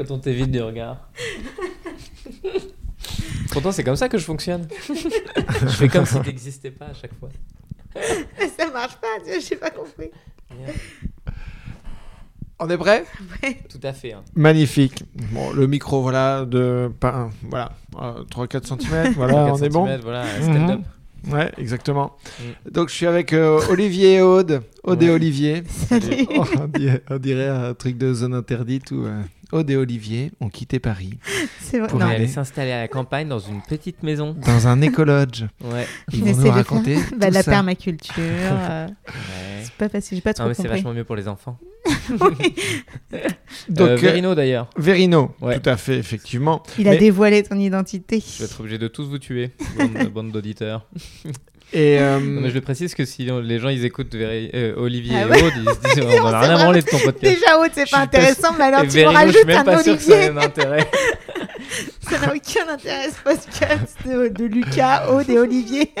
Quand on t'évite du regard. Pourtant, c'est comme ça que je fonctionne. je fais comme si t'existais pas à chaque fois. ça marche pas, j'ai pas compris. On est prêt Ouais. Tout à fait. hein. Magnifique. Bon, le micro, voilà, de pas, voilà, 3-4 cm, voilà, 4 on est bon. Voilà, stand-up. Mhm. Ouais, exactement. Mm. Donc je suis avec euh, Olivier et Aude. Ouais. Olivier. Salut. Oh, on, dirait, on dirait un truc de zone interdite où euh, et Olivier ont quitté Paris C'est vrai. Pour Non. On est aller. allé s'installer à la campagne dans une petite maison. dans un écolodge. Ouais. Ils vont nous raconter. Bah, tout la ça. permaculture. euh, Ouais. c'est pas facile, j'ai pas trop Non, mais c'est vachement mieux pour les enfants. Oui. Donc Euh, euh, Verino d'ailleurs. Verino, Ouais. tout à fait, effectivement. Il a dévoilé ton identité. Je vais être obligé de tous vous tuer, bande, bande d'auditeurs. Et euh, Non, mais je le précise que si les gens ils écoutent Véri- euh, Olivier Ah et ouais. Aude, ils se disent on On en a rien à vraiment- branler de ton podcast. Déjà, Aude, c'est Je pas intéressant, mais alors Et tu me Verino, je rajoutes suis même un pas sûr que ça Olivier. ait un intérêt. Ça n'a aucun intérêt ce podcast de, de Lucas, Aude et Olivier.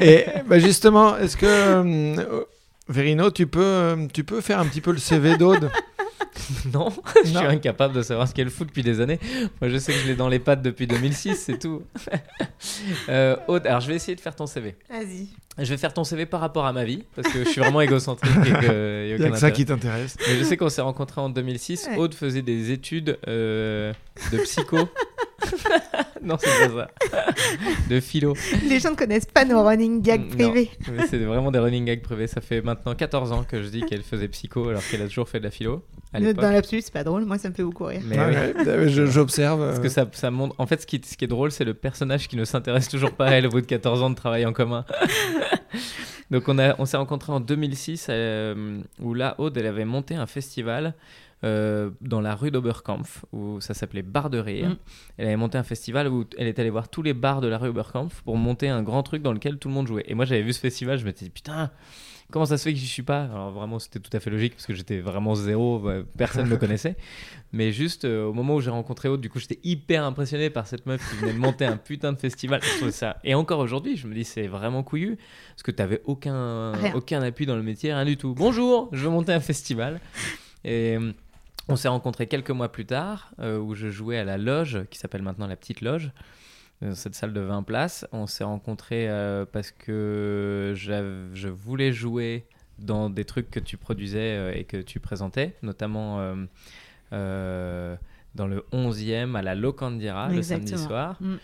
Et bah, justement, est-ce que euh, Verino, tu peux, euh, tu peux faire un petit peu le CV d'Aude? Non, je suis incapable de savoir ce qu'elle fout depuis des années. Moi, je sais que je l'ai dans les pattes depuis 2006, c'est tout. euh, Aude, alors je vais essayer de faire ton CV. Vas-y. Je vais faire ton CV par rapport à ma vie, parce que je suis vraiment égocentrique et qu'il y a y que ça qui t'intéresse. Mais je sais qu'on s'est rencontrés en 2006. Ouais. Aude faisait des études euh, de psycho. non, c'est pas ça. De philo. Les gens ne connaissent pas nos running gags privés. C'est vraiment des running gags privés. Ça fait maintenant 14 ans que je dis qu'elle faisait psycho alors qu'elle a toujours fait de la philo à. Dans l'absolu, c'est pas drôle. Moi, ça me fait beaucoup rire. Mais oui. ouais, J'observe. Parce euh, que ça, ça montre. En fait, ce qui, ce qui est drôle, c'est le personnage qui ne s'intéresse toujours pas à elle au bout de 14 ans de travail en commun. Donc, on, a, on s'est rencontrés en 2006 euh, où là, Aude, elle avait monté un festival euh, dans la rue d'Oberkampf où ça s'appelait Bar de Rire. Mm. Elle avait monté un festival où elle est allée voir tous les bars de la rue Oberkampf pour monter un grand truc dans lequel tout le monde jouait. Et moi, j'avais vu ce festival, je m'étais dit putain. Comment ça se fait que j'y suis pas? Alors vraiment, c'était tout à fait logique parce que j'étais vraiment zéro, ouais, personne ne me connaissait. Mais juste euh, au moment où j'ai rencontré Aude, du coup, j'étais hyper impressionné par cette meuf qui venait de monter un putain de festival. Je ça. Et encore aujourd'hui, je me dis c'est vraiment couillu parce que t'avais aucun Rien. aucun appui dans le métier, rien du tout. Bonjour, je veux monter un festival. Et euh, on s'est rencontrés quelques mois plus tard euh, où je jouais à la loge qui s'appelle maintenant la petite loge. Dans cette salle de 20 places, on s'est rencontrés euh, parce que je voulais jouer dans des trucs que tu produisais euh, et que tu présentais, notamment euh, euh, dans le 11e à la Locandira le samedi soir. Mm.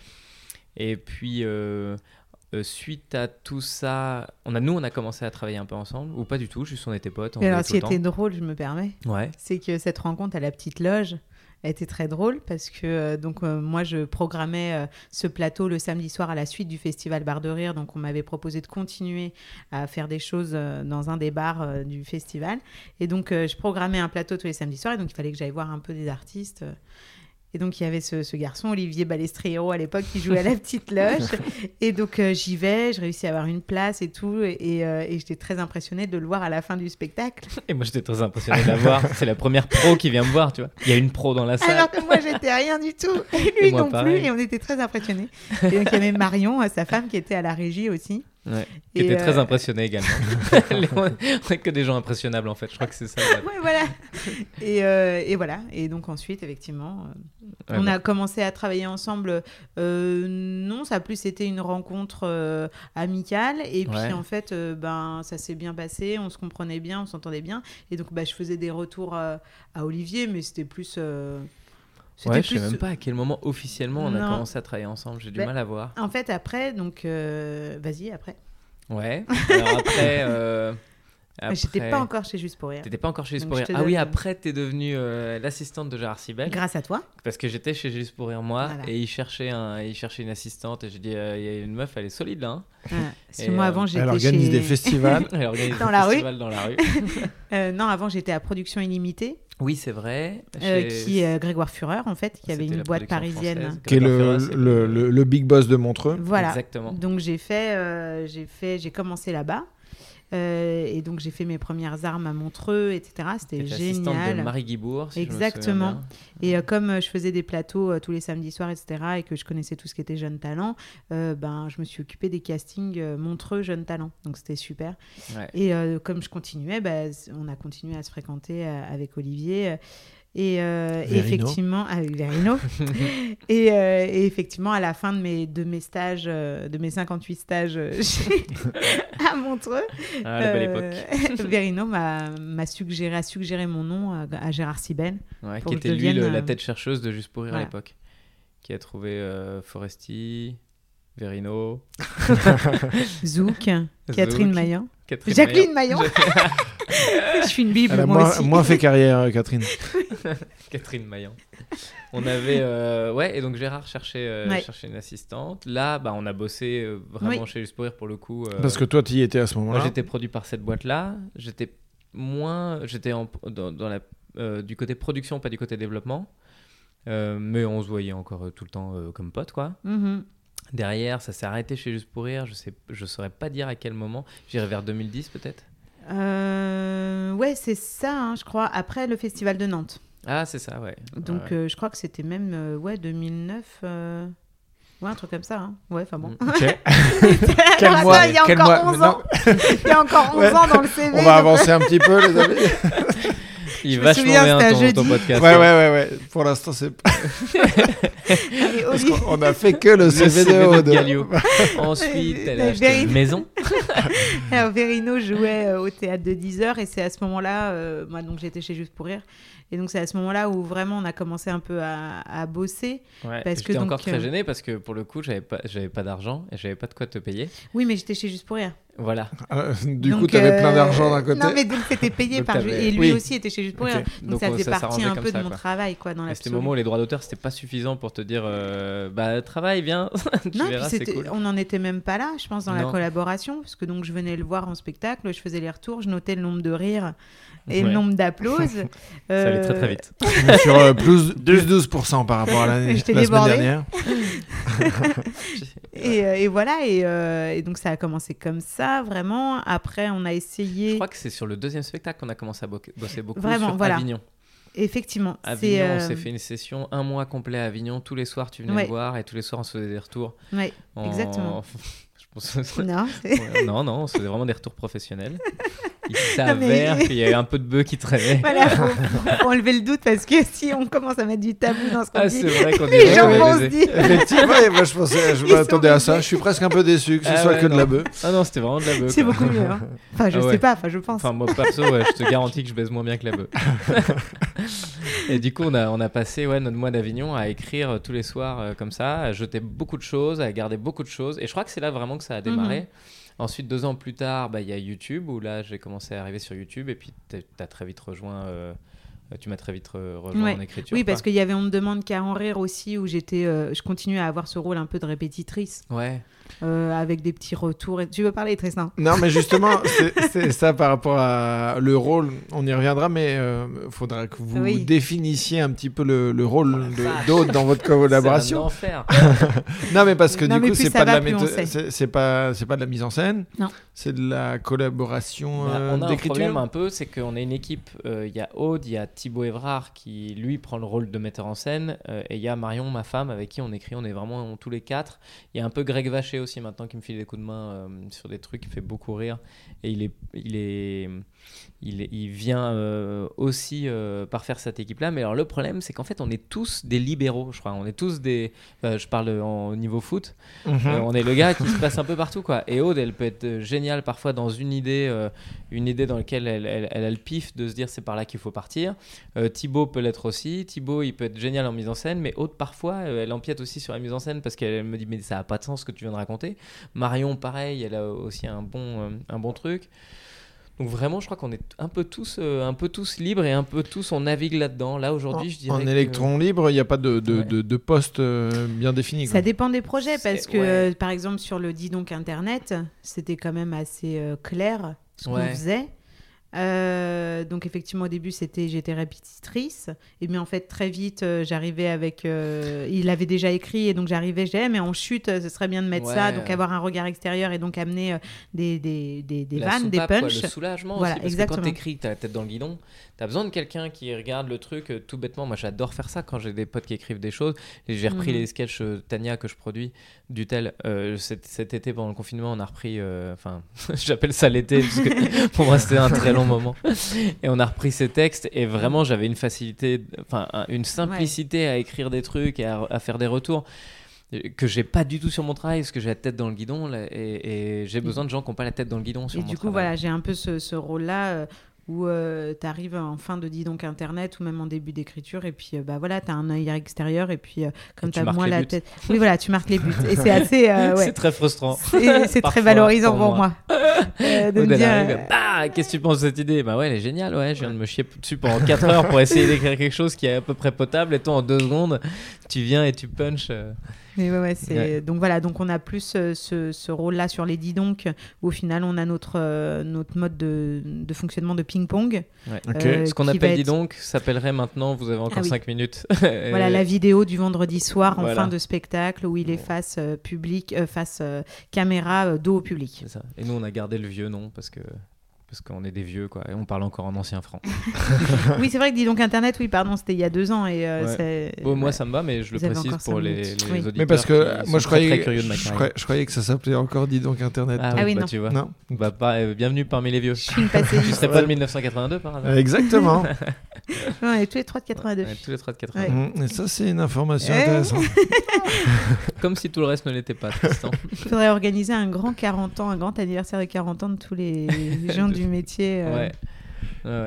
Et puis, euh, suite à tout ça, on a, nous, on a commencé à travailler un peu ensemble, ou pas du tout, juste on était potes. On alors, ce qui était drôle, je me permets. Ouais. c'est que cette rencontre à la petite loge a été très drôle parce que euh, donc euh, moi je programmais euh, ce plateau le samedi soir à la suite du festival Bar de Rire donc on m'avait proposé de continuer à faire des choses dans un des bars du festival et donc je programmais un plateau tous les samedis soirs et donc il fallait que j'aille voir un peu des artistes. Et donc il y avait ce, ce garçon Olivier Balestriero à l'époque qui jouait à la petite loge et donc euh, j'y vais je réussis à avoir une place et tout et, et, euh, et j'étais très impressionnée de le voir à la fin du spectacle Et moi, j'étais très impressionné de la voir. C'est la première pro qui vient me voir, tu vois. Il y a une pro dans la salle. Alors que moi, j'étais rien du tout. Et lui Et moi, non pareil. plus. Et on était très impressionnés. Et donc, il y avait Marion, euh, sa femme, qui était à la régie aussi. Ouais. Qui Et, était très euh, impressionné également. On est que des gens impressionnables, en fait. Je crois que c'est ça. ouais. Ouais, voilà. Et, euh, et voilà. Et donc, ensuite, effectivement, euh, Ouais, on bah, a commencé à travailler ensemble. Euh, non, ça a plus été une rencontre euh, amicale. Et puis, Ouais. en fait, euh, ben, ça s'est bien passé. On se comprenait bien, on s'entendait bien. Et donc, bah, je faisais des retours euh, à Olivier, mais c'était plus. C'était Ouais, je sais même pas à quel moment officiellement on a commencé à travailler ensemble. J'ai du Bah, mal à voir. En fait, après, donc, euh, vas-y, après. Ouais. Alors après. euh, J'étais pas encore chez Juste pour rire. T'étais pas encore chez Juste Donc, pour rire. Ah oui, après, t'es devenue euh, l'assistante de Gérard Sibel. Grâce à toi. Parce que j'étais chez Juste pour rire, moi, Voilà. et il cherchait, un, il cherchait une assistante. Et j'ai dit, euh, il y a une meuf, elle est solide là. hein. Voilà. Parce que Et, moi, euh, avant, j'étais Elle organise chez... des festivals. Elle organise Dans des la rue. festivals dans la rue. Euh, non, avant, j'étais à Production Illimitée, Oui, c'est vrai. euh, Chez- qui est euh, Grégoire Führer, en fait, qui avait C'était une boîte parisienne. qui est le, le, le- le big boss de Montreux. Voilà. Exactement. Donc, j'ai fait, euh, j'ai fait, j'ai commencé là-bas. Euh, et donc, j'ai fait mes premières armes à Montreux, etc. C'était génial. de Marie Guibourg. si je me Exactement. Et euh, comme euh, je faisais des plateaux tous les samedis soirs, etc., et que je connaissais tout ce qui était Jeunes Talents, euh, ben, je me suis occupée des castings Montreux Jeunes Talents. Donc c'était super. Ouais. Et comme je continuais, bah, on a continué à se fréquenter avec Olivier. Et, euh, et effectivement, ah Verino. et, euh, et effectivement, à la fin de mes, de mes stages, euh, de mes 58 stages chez- à Montreux, Ah, la belle époque. Verino m'a suggéré, a suggéré mon nom à, à Gérard Siben. Ouais, qui était lui le- la tête chercheuse de Juste pour rire à l'époque. Qui a trouvé Foresti, Verino, Zouk, Catherine Maillan. Catherine Jacqueline Maillan. Maillan. Je suis une bible, Elle a moi moins, aussi. moins fait carrière, euh, Catherine. Catherine Maillan. On avait. euh, ouais, et donc Gérard cherchait, euh, Ouais. cherchait une assistante. Là, bah, on a bossé euh, vraiment Oui. chez Juste pour rire pour le coup. euh, Parce que toi, tu y étais à ce Moi, moment-là. j'étais produit par cette boîte-là. J'étais moins. J'étais en- dans, dans la, euh, du côté production, pas du côté développement. Euh, mais on se voyait encore euh, tout le temps euh, comme potes, quoi. Mhm. Derrière, ça s'est arrêté chez Juste pour rire. Je sais, je saurais pas dire à quel moment. J'irai vers 2010 peut-être? Euh, ouais, c'est ça, hein, je crois, après le festival de Nantes. Ah, c'est ça, ouais. Donc, Ouais. euh, je crois que c'était même, euh, ouais, 2009. euh, Ouais, un truc comme ça. hein. Ouais, enfin bon. Ok. Alors, attends, mois il y a encore mois 11 Non, ans. Il y a encore 11 Ouais. ans dans le CV. On va donc- avancer un petit peu, les amis. Il est me vachement souviens, bien ton, jeudi. ton podcast. Ouais, ouais, ouais, ouais. Pour l'instant, c'est parce qu'on on a fait que le, CV, de de. Ensuite, elle a acheté Very- une maison. Alors, Verino jouait euh, au théâtre de 10 heures et c'est à ce moment-là, euh, moi donc j'étais chez Juste pour Rire, et donc c'est à ce moment-là où vraiment on a commencé un peu à, à bosser. Ouais, Parce que donc, encore très euh, gêné parce que pour le coup, j'avais pas, j'avais pas d'argent et j'avais pas de quoi te payer. Oui, mais j'étais chez Juste pour Rire. Voilà. Euh, du coup, tu avais plein euh, d'argent d'un côté. Non, mais donc c'était payé Donc, par. Et lui Oui. aussi était chez Juste pour. Rire. Donc, Donc, ça on- faisait ça partie un peu ça, de mon quoi. travail, quoi, dans C'était le moment où les droits d'auteur, c'était pas suffisant pour te dire euh, bah travaille, viens. tu Non, verras, puis cool. on n'en était même pas là, je pense, dans la collaboration, parce que donc je venais le voir en spectacle, je faisais les retours, je notais le nombre de rires et le Ouais. nombre d'applauses. Ça allait très Euh, très vite. Sur euh, plus, plus 12% par rapport à l'année la semaine débordée. dernière. Et, euh, et voilà, et, euh, et donc ça a commencé comme ça, vraiment. Après, on a Je essayé. crois que c'est sur le deuxième spectacle qu'on a commencé à bo- bosser beaucoup Vraiment, sur voilà. Avignon. Effectivement. Avignon, on euh, s'est fait une session un mois complet à Avignon. Tous les soirs, tu venais Ouais. me voir et tous les soirs, on se faisait des retours. en- Exactement. Je pense que- non, non, non, on se faisait vraiment des retours professionnels. Il Non, mais- s'avère qu'il y a eu un peu de bœuf qui traînait. Voilà, faut, faut enlever le doute parce que si on commence à mettre du tabou dans ce qu'on Ah, dit, vrai qu'on les gens vont se dire. Effectivement, moi je pensais, je m'attendais à ça. Je suis presque un peu déçu que ce Ah soit ouais, que de la bœuf. Ah non, c'était vraiment de la bœuf. C'est beaucoup mieux. hein. Enfin, je Ah ouais. sais pas, enfin, je pense. Enfin, moi, perso, ouais, je te garantis que je baise moins bien que la bœuf. et du coup, on a, on a passé ouais, notre mois d'Avignon à écrire euh, tous les soirs euh, comme ça, à jeter beaucoup de choses, à garder beaucoup de choses. Et je crois que c'est là vraiment que ça a démarré. Mhm. Ensuite, deux ans plus tard, bah, il y a YouTube, où là, j'ai commencé à arriver sur YouTube. Et puis, tu as très vite rejoint. euh, tu m'as très vite re- rejoint Ouais. en écriture. oui, parce qu'il y avait On ne demande qu'à en rire aussi, où j'étais, euh, je continuais à avoir ce rôle un peu de répétitrice, Ouais. Euh, avec des petits retours. Et- Tu veux parler, Tristan? Non, mais justement, c'est- ça par rapport à le rôle. On y reviendra, mais il faudra que vous Oui. définissiez un petit peu le, le rôle vache. d'Aude dans votre C'est un collaboration. enfer. Non, mais parce que Non, du coup, c'est pas de la méthode, c'est pas, c'est pas de la mise en scène. Non. C'est de la collaboration euh, on a un problème un peu, c'est qu'on est une équipe. euh, Il y a Aude, il y a Thibaut Évrard qui lui prend le rôle de metteur en scène, euh, et il y a Marion, ma femme, avec qui on écrit. On est vraiment tous les quatre. Il y a un peu Greg Vacher aussi maintenant qui me file des coups de main euh, sur des trucs, qui fait beaucoup rire, et il est, il est, il, vient euh, aussi euh, par faire cette équipe-là. Mais alors le problème, c'est qu'en fait, on est tous des libéraux, je crois. On est tous des. je parle en- au niveau foot. Mhm. Euh, on est le gars qui se passe un peu partout quoi. Et Aude, elle peut être euh, géniale parfois dans une idée, une idée dans laquelle elle, elle- elle a le pif de se dire c'est par là qu'il faut partir. Thibaut peut l'être aussi. Thibaut, il peut être génial en mise en scène, mais Aude parfois, elle empiète aussi sur la mise en scène parce qu'elle me dit mais ça a pas de sens ce que tu viens de raconter. Marion, pareil, elle a aussi un bon, un bon truc. Donc vraiment, je crois qu'on est un peu tous, euh, un peu tous libres et un peu tous on navigue là-dedans. Là aujourd'hui, je dirais. En que- électron libre, il n'y a pas de, de, Ouais. de, de poste euh, bien défini. quoi. Ça dépend des projets, parce que, ouais. euh, par exemple, sur le Dis donc Internet, c'était quand même assez euh, clair ce qu'on faisait. Euh, donc effectivement au début c'était j'étais répétitrice et mais en fait très vite euh, j'arrivais avec euh, il avait déjà écrit et donc j'arrivais disais Eh, mais en chute ce serait bien de mettre ça donc avoir un regard extérieur et donc amener des, des, des, des vannes des soupape, quoi, punchs le soulagement Voilà, aussi, parce exactement. que quand t'écris, t'as la tête dans le guidon, t'as besoin de quelqu'un qui regarde le truc tout bêtement. Moi, j'adore faire ça quand j'ai des potes qui écrivent des choses. J'ai repris Mhm. les sketchs Tania que je produis du tel. cet, cet été pendant le confinement, on a repris. Enfin, j'appelle ça l'été pour moi c'était un très long long moment. Et on a repris ces textes et vraiment j'avais une facilité, enfin un- une simplicité à écrire des trucs et à, à faire des retours euh, que j'ai pas du tout sur mon travail parce que j'ai la tête dans le guidon là, et, et j'ai besoin de gens qui n'ont pas la tête dans le guidon sur Et mon du coup, travail. voilà, j'ai un peu ce, ce rôle-là euh, où tu arrives en fin de dis donc internet ou même en début d'écriture et puis euh, bah voilà, tu as un œil extérieur et puis euh, comme tu as moins la buts. tête. Oui, voilà, tu marques les buts et c'est assez euh, ouais. C'est très frustrant. C'est très valorisant pour moi. Euh, de me dire, euh, bah, qu'est-ce que tu penses de cette idée? Bah ouais, elle est géniale, ouais, je viens de me chier dessus pendant 4 heures pour essayer d'écrire quelque chose qui est à peu près potable et toi en 2 secondes, tu viens et tu punches. Mais ouais, ouais, c'est Ouais. donc voilà, donc on a plus euh, ce, ce rôle-là sur les dis donc où au final on a notre euh, notre mode de, de fonctionnement de ping-pong. Ouais. Euh, Ce qu'on appelle va dis être- donc s'appellerait maintenant, vous avez encore Ah oui. 5 minutes. Voilà la vidéo du vendredi soir en Voilà. fin de spectacle où il est face euh, public, euh, face euh, caméra, euh, dos au public. Ça. Et nous on a gardé le vieux nom parce que parce qu'on est des vieux quoi et on parle encore en ancien franc. oui, c'est vrai que dis donc internet, oui, pardon, c'était il y a deux ans et euh, Ouais. c'est- Bon, moi ouais. ça me va mais je le Vous précise pour les, les Oui. auditeurs Mais parce que qui moi, je croyais, très curieux de ma je, carrière. croyais, je croyais que ça s'appelait encore Dis donc Internet. Ah, Ah oui, oui, bah, non. tu vois. Non Bah, pas- euh, bienvenue parmi les vieux. Je suis une passée. Tu serais pas de 1982 par hasard Exactement. on est tous les trois de 82. Ouais, Tous les trois de 80. Ouais. Mm, Et ça, c'est une information Eh. intéressante. Comme si tout le reste ne l'était pas, Tristan. Il faudrait organiser un grand 40 ans, un grand anniversaire de 40 ans de tous les gens De- du métier. euh. ouais.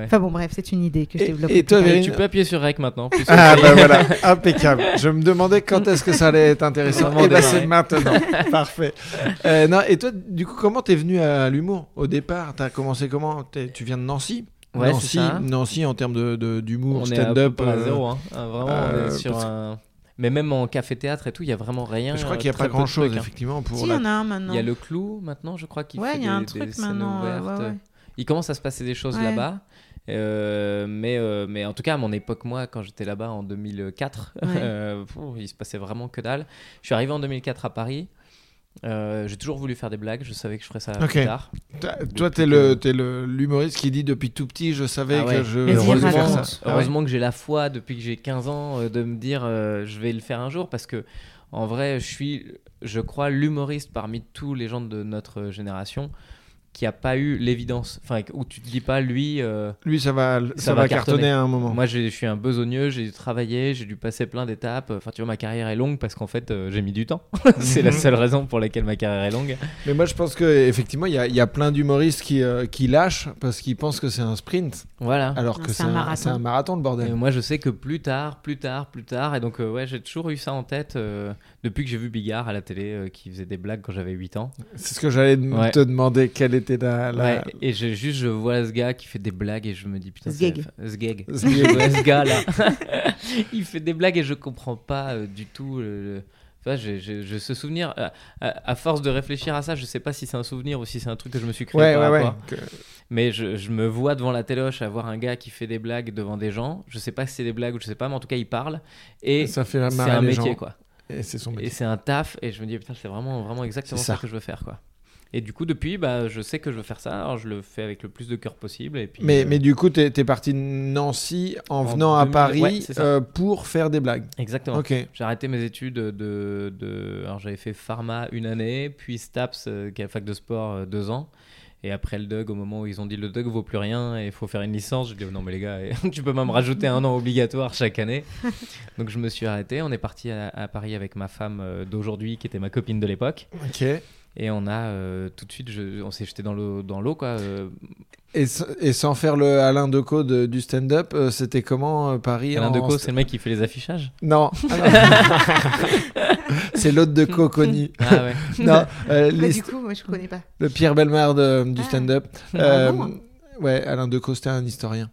Enfin bon, bref, c'est une idée que je développe. et toi. Vérine- Tu peux appuyer sur Rec maintenant. Ah bah voilà, impeccable. Je me demandais quand est-ce que ça allait être intéressant. Et bah démarrer. c'est maintenant. Parfait. Euh, non, et toi, du coup, comment t'es venu à l'humour au départ? T'as commencé comment? Tu viens de Nancy? Ouais, Nancy, ça. Nancy en termes de- de- d'humour, On est à peu stand-up. euh, zéro. Hein. Ah, Vraiment, on est sur un. Mais même en café-théâtre et tout, il y a vraiment rien. Je crois qu'il n'y a pas peu de grand chose, trucs, hein. effectivement, pour Si, il y en a un maintenant. Il y a le clou maintenant, je crois, qui Ouais, fait il y a un truc maintenant, Il commence à se passer des choses Ouais. là-bas. Euh, mais, euh, mais en tout cas, à mon époque, moi, quand j'étais là-bas en 2004, Ouais. euh, pff, il se passait vraiment que dalle. Je suis arrivé en 2004 à Paris. Euh, j'ai toujours voulu faire des blagues. Je savais que je ferais ça Ok. plus tard. Toi, t'es que- le, t'es le- l'humoriste qui dit depuis tout petit, je savais Ah ouais. que je voulais faire ça. Ah ouais. Heureusement que j'ai la foi depuis que j'ai 15 ans de me dire euh, je vais le faire un jour parce que en vrai, je suis, je crois, l'humoriste parmi tous les gens de notre génération qui a pas eu l'évidence. Enfin, où tu te dis pas lui. euh, Lui, ça va, ça, Ça va, va cartonner cartonner. à un moment. Moi, je suis un besogneux, j'ai travaillé, j'ai dû passer plein d'étapes. Enfin, tu vois, ma carrière est longue parce qu'en fait, euh, j'ai mis du temps. C'est la seule raison pour laquelle ma carrière est longue. Mais moi, je pense qu'effectivement, il y a, il y a plein d'humoristes qui, euh, qui lâchent parce qu'ils pensent que c'est un sprint, Voilà. alors Non, que c'est un un, marathon. c'est un marathon, le Et bordel. moi, je sais que plus tard, plus tard, plus tard. Et donc, euh, ouais, j'ai toujours eu ça en tête euh, depuis que j'ai vu Bigard à la télé euh, qui faisait des blagues quand j'avais 8 ans. C'est ce que j'allais Ouais. te demander, quelle était la... la- Ouais, et je, juste, je vois ce gars qui fait des blagues et je me dis, putain, Sgeg. c'est- Sgeg. Sgeg. Je vois ce gars là. il fait des blagues et je comprends pas euh, du tout. le- Enfin, j'ai j'ai- j'ai ce souvenir, à, à- à force de réfléchir à ça, je sais pas si c'est un souvenir ou si c'est un truc que je me suis créé Ouais, par ouais, ouais. Que- Mais je, je me vois devant la téloche à voir un gars qui fait des blagues devant des gens. Je sais pas si c'est des blagues ou je sais pas, mais en tout cas, il parle. Et ça fait c'est marrer un les métier, gens. quoi. Et c'est son Et métier. c'est un taf. Et je me dis, putain, c'est vraiment, vraiment exactement ça. ça. que je veux faire, quoi. Et du coup, depuis, bah, je sais que je veux faire ça. Alors, je le fais avec le plus de cœur possible. Et puis, Mais, euh, mais du coup, t'es es parti de Nancy en, En venant à 2000, Paris ouais, euh, pour faire des blagues. Exactement. J'ai arrêté mes études de. de... Alors, j'avais fait pharma une année, puis STAPS, euh, qui est la fac de sport, deux ans. Et après le DUG, au moment où ils ont dit le DUG vaut plus rien et il faut faire une licence, je dis oh non, mais les gars, tu peux même rajouter un an obligatoire chaque année. Donc, je me suis arrêté. On est parti à, à Paris avec ma femme euh, d'aujourd'hui, qui était ma copine de l'époque. Ok. Et on a euh, tout de suite, je- on s'est jeté dans l'eau, dans l'eau quoi. euh, Et, sans faire le Alain Decaux de- du stand-up, euh, c'était comment euh, Paris Alain en Decaux, st- c'est le mec qui fait les affichages? Non. Ah non. c'est l'autre Decaux connu. Ah ouais. non, euh, Bah, les- du coup, moi je connais pas. le Pierre Belmar de- du Ah. stand-up. Ouais, Alain Decaux, c'était un historien.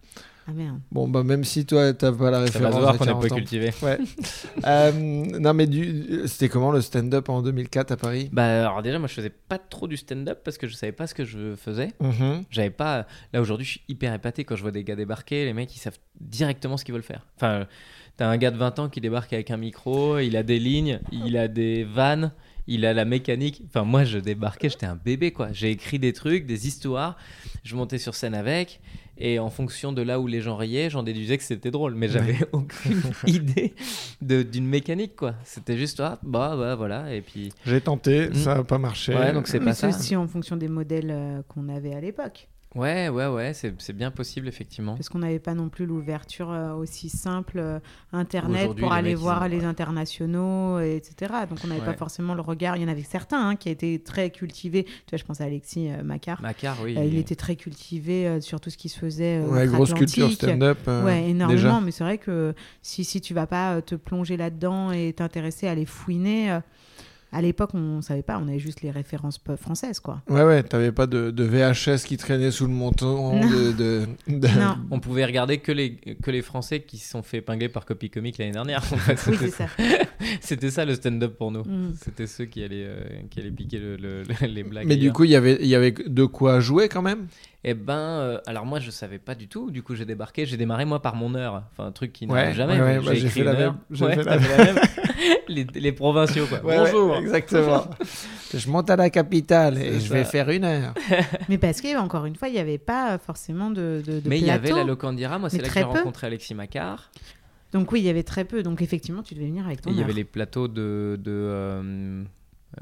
Ah merde. Bon, bah, même si toi, t'as pas la Ça va référence. se voir à qu'on est 40 peu cultivé. Ouais. Euh, non, mais du... c'était comment le stand-up en 2004 à Paris? Bah alors déjà, moi je faisais pas trop du stand-up parce que je savais pas ce que je faisais. Mhm. J'avais pas. Là aujourd'hui, je suis hyper épaté quand je vois des gars débarquer. Les mecs, ils savent directement ce qu'ils veulent faire. Enfin, t'as un gars de 20 ans qui débarque avec un micro, il a des lignes, il a des vannes, il a la mécanique. Enfin, moi, je débarquais, j'étais un bébé quoi. J'ai écrit des trucs, des histoires. Je montais sur scène avec. Et en fonction de là où les gens riaient, j'en déduisais que c'était drôle. Mais j'avais aucune idée de- d'une mécanique quoi. C'était juste, ah, bah, bah, voilà. Et puis. J'ai tenté, Mhm. ça n'a pas marché. Ouais, donc c'est Mais pas c'est ça. aussi en fonction des modèles euh, qu'on avait à l'époque. Ouais, ouais, ouais, c'est c'est bien possible, effectivement. Parce qu'on n'avait pas non plus l'ouverture euh, aussi simple euh, Internet pour aller voir les internationaux, et etc. Donc on n'avait pas forcément le regard. Il y en avait certains hein, qui étaient très cultivés. Tu vois, je pense à Alexis euh, Macquart. Macar, oui. Euh, il était très cultivé euh, sur tout ce qui se faisait. euh, Ouais, grosse culture stand-up. euh, Ouais, énormément. déjà. Mais c'est vrai que si, si tu vas pas te plonger là-dedans et t'intéresser à les fouiner, euh, à l'époque, on savait pas. On avait juste les références peu- françaises, quoi. Ouais, ouais, t'avais pas de, de VHS qui traînait sous le menton Non. de, de, de- Non. On pouvait regarder que les, que les Français qui se sont fait épingler par Copy Comic l'année dernière. en fait. Oui, C'était c'est ça. C'était ça le stand-up pour nous. Mm. C'était ceux qui allaient, euh, qui allaient piquer le- le- les blagues. Mais du coup, il y avait- il y avait de quoi jouer quand même? Eh ben, euh, alors moi je savais pas du tout. Du coup, j'ai débarqué. J'ai démarré moi par mon heure. Enfin, un truc qui Ouais, n'arrive jamais. ouais, bah, j'ai écrit fait la même, fait la t'as fait la même. les, les provinciaux, quoi. Bonjour. exactement. je monte à la capitale et je vais faire une heure. Mais parce que encore une fois, il n'y avait pas forcément de, de, de Mais il y avait plateau. la Locandira. Moi, c'est là que j'ai rencontré Alexis Macquart. Donc oui, il y avait très peu. Donc effectivement, tu devais venir avec ton il y avait les plateaux de. de euh,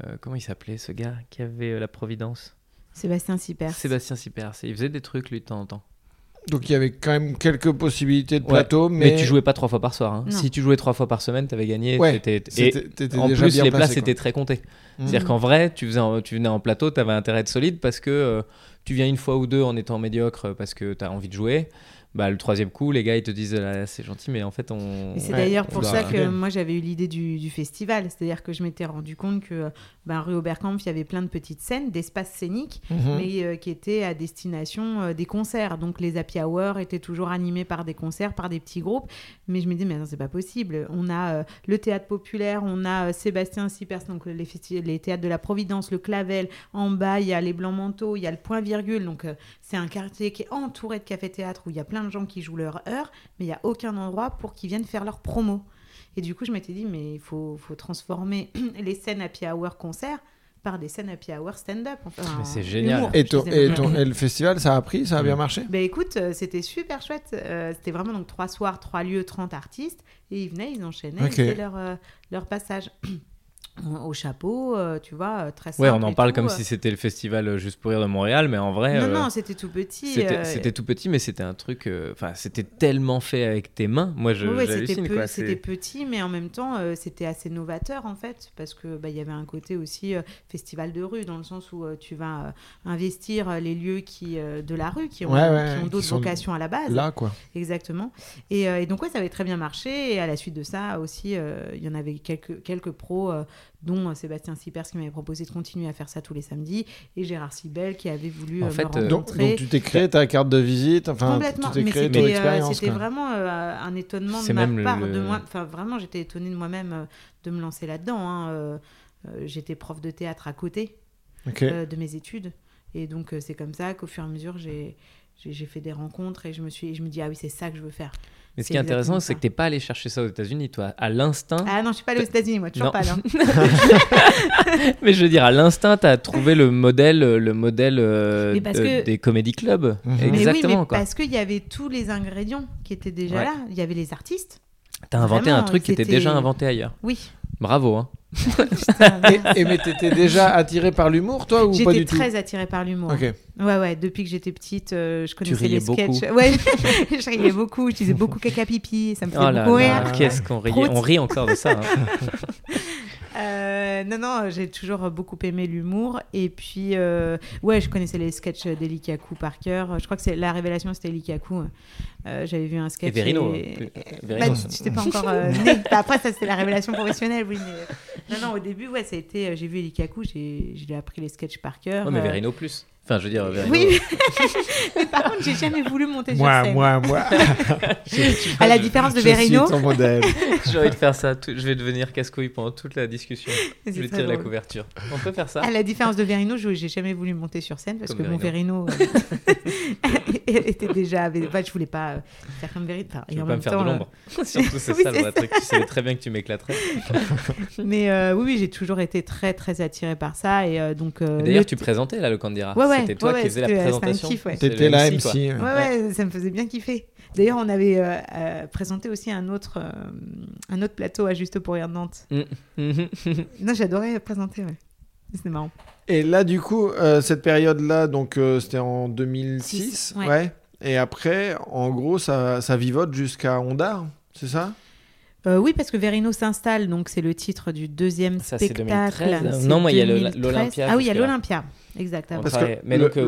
euh, comment il s'appelait ce gars qui avait euh, la Providence? Sébastien Sipers. Sébastien Sipers. Il faisait des trucs lui de temps en temps. Donc il y avait quand même quelques possibilités de Ouais, plateau, Mais... mais, tu jouais pas trois fois par soir. hein. Si tu jouais trois fois par semaine, t'avais gagné. Ouais, Et t'étais en déjà plus, bien les places étaient très comptées. Mhm. C'est-à-dire qu'en vrai, tu, faisais en- tu venais en plateau, tu avais intérêt à être solide parce que euh, tu viens une fois ou deux en étant médiocre parce que tu as envie de jouer. Bah, le troisième coup, les gars, ils te disent là, c'est gentil, mais en fait, on. Et c'est Ouais, d'ailleurs pour ça que moi j'avais eu l'idée du, du festival. C'est-à-dire que je m'étais rendu compte que ben, rue Oberkampf, il y avait plein de petites scènes, d'espaces scéniques, Mhm. mais euh, qui étaient à destination euh, des concerts. Donc les happy hours étaient toujours animés par des concerts, par des petits groupes. Mais je me dis, mais non, c'est pas possible. On a euh, le théâtre populaire, on a euh, Sébastien Sipers, donc les, festi- les théâtres de la Providence, le Clavel. En bas, il y a les Blancs Manteaux, il y a le Point Virgule. Donc euh, c'est un quartier qui est entouré de cafés-théâtres où il y a plein de gens qui jouent leur heure, mais il n'y a aucun endroit pour qu'ils viennent faire leur promo. Et du coup, je m'étais dit, mais il faut, faut transformer les scènes happy hour concert par des scènes happy hour stand-up. Enfin, c'est génial. humour, Et, je ton- disais. et, ton- et le festival, ça a pris, ça a bien Mm. marché? Ben écoute, euh, c'était super chouette. Euh, c'était vraiment donc trois soirs, trois lieux, 30 artistes. Et ils venaient, ils enchaînaient, Ok. ils faisaient leur, euh, leur passage. Au chapeau, euh, tu vois, euh, très simple. Ouais, on en parle tout, comme euh. si c'était le festival juste pour rire de Montréal, mais en vrai. Non, euh, non, c'était tout petit. C'était euh, tout petit, mais c'était un truc. euh, Enfin, c'était tellement fait avec tes mains. Moi, je Ouais, c'était petit, mais en même temps, euh, c'était assez novateur en fait, parce que bah, il y avait un côté aussi euh, festival de rue, dans le sens où euh, tu vas euh, investir les lieux qui euh, de la rue qui ont, Ouais, ouais, qui ont qui d'autres vocations à la base. Là, quoi. Exactement. Et, euh, et donc, ouais, ça avait très bien marché. Et à la suite de ça aussi, euh, il y en avait quelques, quelques pros, euh, dont euh, Sébastien Sipers qui m'avait proposé de continuer à faire ça tous les samedis, et Gérard Sibel qui avait voulu En euh, fait, me euh, Donc, rencontrer. donc tu t'es créé ta carte de visite, enfin, Complètement, tu t'es créé ton c'était euh, expérience. c'était quoi. vraiment euh, un étonnement de ma part le- de moi. Enfin, vraiment, j'étais étonnée de moi-même euh, de me lancer là-dedans. hein. Euh, euh, J'étais prof de théâtre à côté euh, de mes études, et donc euh, c'est comme ça qu'au fur et à mesure, j'ai j'ai fait des rencontres et je me suis, je me dis ah oui c'est ça que je veux faire. Mais ce qui est intéressant, exactement c'est que t'es pas allé chercher ça aux États-Unis, toi. À l'instinct. Ah non, je suis pas allée aux États-Unis, moi, toujours Non. pas là. Mais je veux dire, à l'instinct, t'as trouvé le modèle, le modèle euh, que- des comédie clubs. Mhm. Mais oui, Exactement, mais quoi. parce qu'il y avait tous les ingrédients qui étaient déjà Ouais. là. Il y avait les artistes. T'as inventé un truc qui était déjà inventé ailleurs. Oui. Bravo, hein. Putain, Et, et mais t'étais déjà attiré par l'humour, toi, ou pas J'étais du tout très attirée par l'humour. Ouais, ouais, depuis que j'étais petite, euh, je connaissais les sketchs. beaucoup. Ouais, je riais beaucoup, je disais beaucoup caca pipi, ça me faisait Oh beaucoup là, rire. qu'est-ce qu'on rit. Prout. On rit encore de ça. hein. Euh, non, non, j'ai toujours beaucoup aimé l'humour. Et puis, euh, ouais, je connaissais les sketchs d'Elikaku par cœur. Je crois que c'est la révélation, c'était Elikaku. Euh, J'avais vu un sketch. Et Verino. et- hein. Bah, Verino, tu t'es pas encore euh, né. Bah, Après, ça, c'était la révélation professionnelle, oui. Mais... Non, non, au début, ouais, ça a été. euh, J'ai vu Elikaku, j'ai j'ai appris les sketchs par cœur. Ouais, mais Verino plus. Enfin, je veux dire, Verino. Oui, mais par contre, j'ai jamais voulu monter sur Moi, scène. moi, moi. À la différence de Je suis Verino, ton modèle. J'ai envie de faire ça. tout- Je vais devenir casse-couille pendant toute la discussion. Je vais tirer la couverture. On peut faire ça à la différence de Verino, je j'ai jamais voulu monter sur scène parce Comme que mon Verino euh, était déjà. enfin, je voulais pas euh, faire comme Verino. Enfin, pas même me faire temps, de euh, l'ombre. Surtout, c'est Oui, ça le truc. Tu savais très bien que tu m'éclaterais. Mais euh, oui, oui, j'ai toujours été très, très attirée par ça. Et euh, donc. euh, D'ailleurs, le- tu présentais là le Candira. Ouais, ouais, C'était toi ouais, qui faisais la c'était- c'était un présentation. T'étais la MC. Ouais, ouais, ça me faisait bien kiffer. D'ailleurs, on avait euh, euh, présenté aussi un autre, euh, un autre plateau à Juste pour rire de Nantes. Mm. Non, j'adorais présenter, ouais. C'est marrant. Et là, du coup, euh, cette période-là, donc euh, c'était en 2006, Six, ouais. Et après, en gros, ça, ça vivote jusqu'à Ondar, c'est ça? Euh, oui, parce que Verino s'installe, donc c'est le titre du deuxième Ça, c'est spectacle. 2013. C'est Non, moi, il y a le- 2013. l'Olympia Ah oui, il y a l'Olympia. Exactement. Parce que mais donc, euh,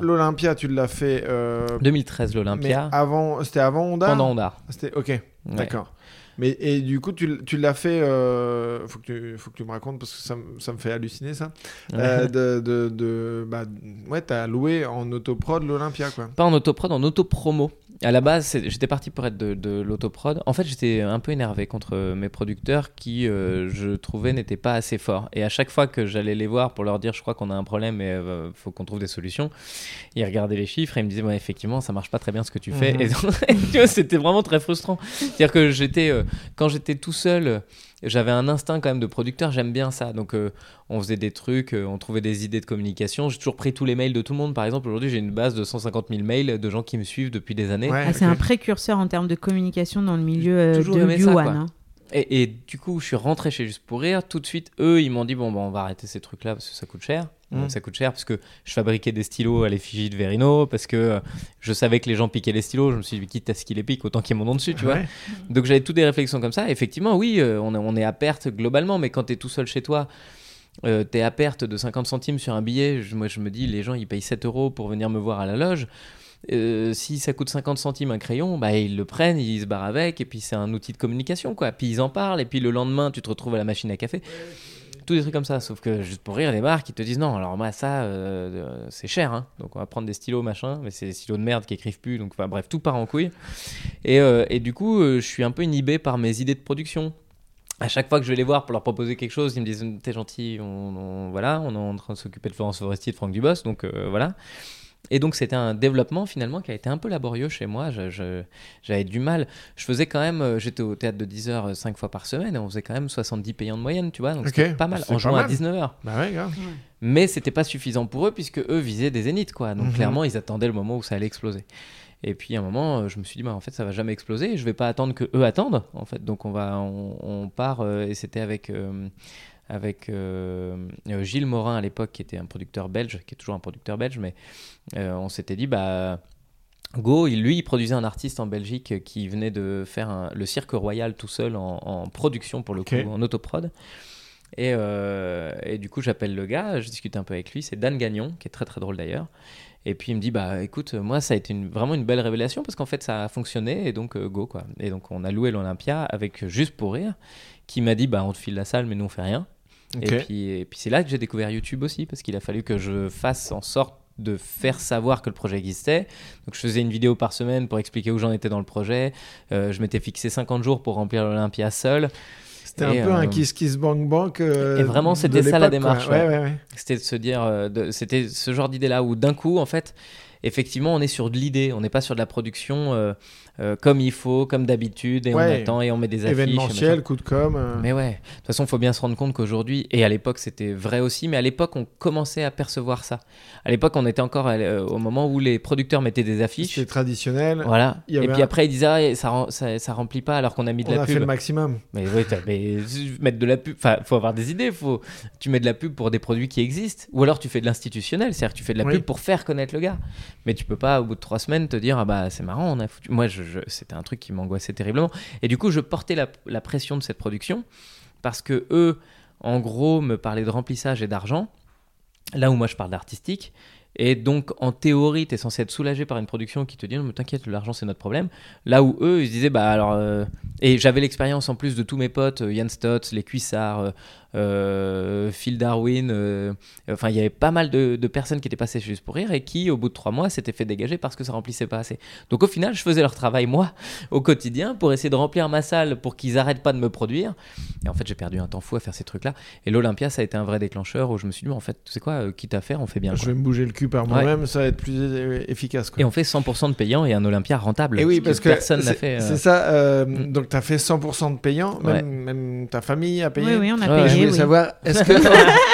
l'Olympia, tu l'as fait. euh, 2013 mais l'Olympia. avant, c'était avant Ondar Pendant Ondar. C'était ok, Ouais. d'accord. Mais et du coup, tu, tu l'as fait. euh, faut que tu, faut que tu me racontes parce que ça, me- ça me fait halluciner ça. Euh, de, de, de- bah, ouais, t'as loué en autoprod l'Olympia quoi. Pas en autoprod, en autopromo. À la base, j'étais parti pour être de, de l'autoprod. En fait, j'étais un peu énervé contre mes producteurs qui, euh, je trouvais, n'étaient pas assez forts. Et à chaque fois que j'allais les voir pour leur dire, je crois qu'on a un problème et il faut qu'on trouve des solutions, ils regardaient les chiffres et ils me disaient, effectivement, ça marche pas très bien ce que tu fais. Mhm. Et tu vois, c'était vraiment très frustrant. C'est-à-dire que j'étais, euh, quand j'étais tout seul, euh, j'avais un instinct quand même de producteur, j'aime bien ça. Donc, euh, on faisait des trucs, euh, on trouvait des idées de communication. J'ai toujours pris tous les mails de tout le monde. Par exemple, aujourd'hui, j'ai une base de 150 000 mails de gens qui me suivent depuis des années. Ouais, Ah, c'est un précurseur en termes de communication dans le milieu euh, de aimé ça, hein. Et, et du coup, je suis rentré chez Juste pour Rire. Tout de suite, eux, ils m'ont dit bon, bah, on va arrêter ces trucs-là parce que ça coûte cher. Mm. Donc, ça coûte cher parce que je fabriquais des stylos à l'effigie de Verino, parce que euh, je savais que les gens piquaient les stylos. Je me suis dit, quitte à ce qu'ils les piquent, autant qu'il y ait mon nom dessus, tu vois. Ouais. Donc j'avais toutes des réflexions comme ça. Effectivement, oui, euh, on, est- on est à perte globalement, mais quand tu es tout seul chez toi, euh, tu es à perte de 50 centimes sur un billet. Je- moi, je me dis, les gens, ils payent 7 euros pour venir me voir à la loge. Euh, si ça coûte 50 centimes un crayon, bah, ils le prennent, ils se barrent avec, et puis c'est un outil de communication, quoi. Puis ils en parlent, et puis le lendemain, tu te retrouves à la machine à café. Tous des trucs comme ça, sauf que juste pour rire, les marques, ils te disent non, alors moi, ça, euh, euh, c'est cher, hein. donc on va prendre des stylos, machin, mais c'est des stylos de merde qui écrivent plus, donc enfin, bref, tout part en couille. Et, du coup, je suis un peu inhibé par mes idées de production. À chaque fois que je vais les voir pour leur proposer quelque chose, ils me disent T'es gentil, on, on- voilà, on est en train de s'occuper de Florence Foresti et de Franck Dubos, donc voilà. Et donc, c'était un développement finalement qui a été un peu laborieux chez moi. J'avais du mal. Je faisais quand même, euh, j'étais au théâtre de 10 heures 5 fois par semaine et on faisait quand même 70 payants de moyenne, tu vois, donc Ok. c'était pas mal C'est en jouant à mal. 19 heures. Bah ouais, grave. Mais c'était pas suffisant pour eux puisque eux visaient des zéniths quoi. Donc Mhm. clairement ils attendaient le moment où ça allait exploser. Et puis à un moment euh, je me suis dit bah en fait ça va jamais exploser. Je vais pas attendre que eux attendent en fait. Donc on va on, on part euh, et c'était avec euh, avec euh, euh, Gilles Morin à l'époque qui était un producteur belge qui est toujours un producteur belge mais euh, on s'était dit bah Go, lui, il produisait un artiste en Belgique qui venait de faire un- le Cirque Royal tout seul en, en production pour le coup, en autoprod. Et, euh, et du coup, j'appelle le gars, je discute un peu avec lui, c'est Dan Gagnon, qui est très très drôle d'ailleurs. Et puis il me dit, bah écoute, moi ça a été une- vraiment une belle révélation parce qu'en fait ça a fonctionné et donc euh, go quoi. Et donc on a loué l'Olympia avec Juste pour Rire, qui m'a dit, bah on te file la salle mais nous on fait rien. Et puis, et puis c'est là que j'ai découvert YouTube aussi, parce qu'il a fallu que je fasse en sorte de faire savoir que le projet existait. Donc je faisais une vidéo par semaine pour expliquer où j'en étais dans le projet. Euh, je m'étais fixé 50 jours pour remplir l'Olympia seul. C'était un peu un euh, kiss kiss bank bank. euh, et vraiment, c'était ça la démarche, Ouais, ouais. ouais, ouais. C'était de se dire, c'était ce genre d'idée-là où d'un coup, en fait, effectivement, on est sur de l'idée, on n'est pas sur de la production euh, comme il faut, comme d'habitude, et on attend et on met des affiches. Événementiel, coup de com. euh, Mais ouais, de toute façon, il faut bien se rendre compte qu'aujourd'hui, et à l'époque c'était vrai aussi, mais à l'époque on commençait à percevoir ça. À l'époque on était encore euh, au moment où les producteurs mettaient des affiches. C'était traditionnel. Voilà. Il y Et puis un- après ils disaient ah, ça, ça, ça remplit pas alors qu'on a mis de On la a pub. fait le maximum. Mais oui, mais mettre de la pub, enfin, faut avoir des idées. Faut, tu mets de la pub pour des produits qui existent, ou alors tu fais de l'institutionnel, c'est-à-dire que tu fais de la Oui. pub pour faire connaître le gars. Mais tu peux pas, au bout de trois semaines, te dire ah bah c'est marrant, on a foutu. Moi, je- c'était un truc qui m'angoissait terriblement. Et du coup, je portais la, pression de cette production parce que eux, en gros, me parlaient de remplissage et d'argent, là où moi je parle d'artistique. Et donc, en théorie, tu es censé être soulagé par une production qui te dit non, mais t'inquiète, l'argent c'est notre problème. Là où eux, ils se disaient, bah alors. euh, Et j'avais l'expérience en plus de tous mes potes, euh, Yann les Cuissards, euh, Phil Darwin. euh, Enfin, il y avait pas mal de, de personnes qui étaient passées Juste pour Rire et qui, au bout de trois mois, s'étaient fait dégager parce que ça remplissait pas assez. Donc, au final, je faisais leur travail, moi, au quotidien, pour essayer de remplir ma salle pour qu'ils arrêtent pas de me produire. Et en fait, j'ai perdu un temps fou à faire ces trucs-là. Et l'Olympia, ça a été un vrai déclencheur où je me suis dit, en fait, tu sais quoi, euh, quitte à faire, on fait bien. Je quoi. vais me bouger le cul par moi-même, ça va être plus euh, efficace. Quoi. Et on fait 100% de payant et un Olympia rentable. Et oui, ce parce que personne n'a c'est fait. euh, c'est ça. euh, Mm. Donc, tu as fait 100% de payant, même, même ta famille a payé. Oui, oui, on a Ouais, payé. Voulais oui. savoir, est-ce que.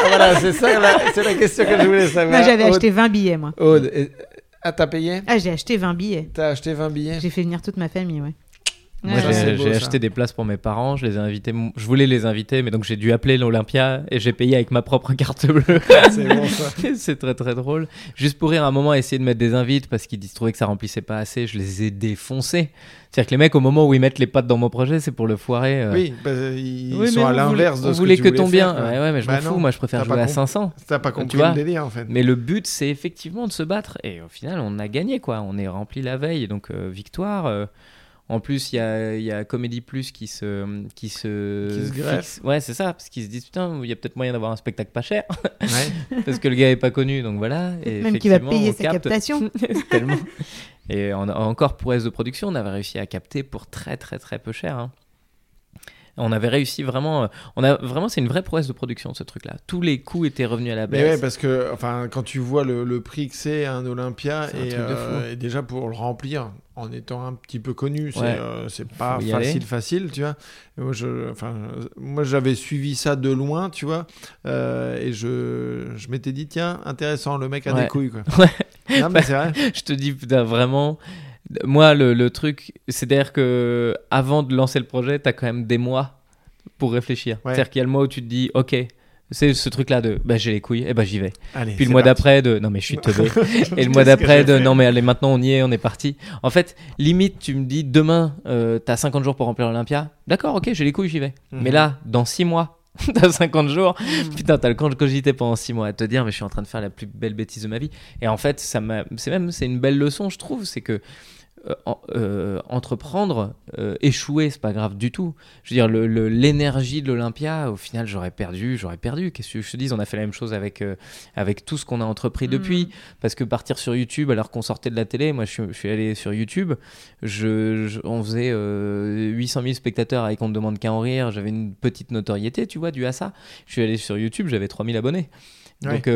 Ah, voilà, c'est ça, c'est la question que je voulais savoir. Moi, j'avais acheté 20 billets, moi. Aude, ah, t'as payé? Ah, j'ai acheté 20 billets. T'as acheté 20 billets? J'ai fait venir toute ma famille, ouais. Moi, Ouais, j'ai- acheté des places pour mes parents, je les ai invités, je voulais les inviter, mais donc j'ai dû appeler l'Olympia et j'ai payé avec ma propre carte bleue. C'est bon ça. c'est très très drôle. Juste pour rire, à un moment, essayer de mettre des invites parce qu'ils trouvaient que ça remplissait pas assez, je les ai défoncés. C'est-à-dire que les mecs, au moment où ils mettent les pattes dans mon projet, c'est pour le foirer. euh. Oui, bah, ils Oui, sont à l'inverse de ce voulait que, que tu ton voulais bien. Ouais, ouais, mais je Bah m'en fous. non, Moi, je préfère jouer à compris. 500. T'as pas compris vois le délire en fait. Mais le but, c'est effectivement de se battre. Et au final, on a gagné, quoi. On est rempli la veille. Donc, euh, victoire. euh. En plus, il y a, il y a Comédie Plus qui se. Qui se, Qui se greffe. fixe. Ouais, c'est ça. Parce qu'ils se disent, putain, il y a peut-être moyen d'avoir un spectacle pas cher. Ouais. parce que le gars est pas connu. Donc voilà. Et Même qui va payer sa capte. captation. Tellement. Et on a, encore pour S de production, on avait réussi à capter pour très très très peu cher. hein. On avait réussi vraiment. euh, On a vraiment, c'est une vraie prouesse de production ce truc-là. Tous les coûts étaient revenus à la Mais ouais, baisse. parce que enfin, quand tu vois le, le prix que c'est un Olympia, un euh, et déjà pour le remplir en étant un petit peu connu, c'est Ouais. euh, pas facile, aller. facile, tu vois. Moi, je, enfin, moi, j'avais suivi ça de loin, tu vois, euh, et je, je m'étais dit, tiens, intéressant, le mec a Ouais. des couilles, quoi. Ouais. Non, mais vrai. Je te dis putain, vraiment. Moi, le, le truc, c'est-à-dire que avant de lancer le projet, t'as quand même des mois pour réfléchir. Ouais. C'est-à-dire qu'il y a le mois où tu te dis, ok, c'est ce truc-là de, bah j'ai les couilles, et bah j'y vais. Allez, Puis le mois d'après de, non mais je suis teubé. Et le mois d'après de non mais allez maintenant on y est, on est parti. En fait, limite tu me dis demain euh, t'as 50 jours pour remplir l'Olympia. D'accord, ok, j'ai les couilles, j'y vais. Mhm. Mais là, dans 6 mois, t'as 50 jours. Mm. Putain, t'as le camp de cogité pendant 6 mois à te dire mais je suis en train de faire la plus belle bêtise de ma vie. Et en fait, ça c'est même c'est une belle leçon, je trouve, c'est que euh, euh, entreprendre, euh, échouer, c'est pas grave du tout. Je veux dire, le- le- l'énergie de l'Olympia, au final, j'aurais perdu, j'aurais perdu. Qu'est-ce que je te dis On a fait la même chose avec, euh, avec tout ce qu'on a entrepris depuis. Mm. Parce que partir sur YouTube alors qu'on sortait de la télé, moi je suis, je suis allé sur YouTube, je, je- on faisait euh, 800 000 spectateurs et qu'on ne demande qu'à en rire, j'avais une petite notoriété, tu vois, dû à ça. Je suis allé sur YouTube, j'avais 3000 abonnés. Ouais. Donc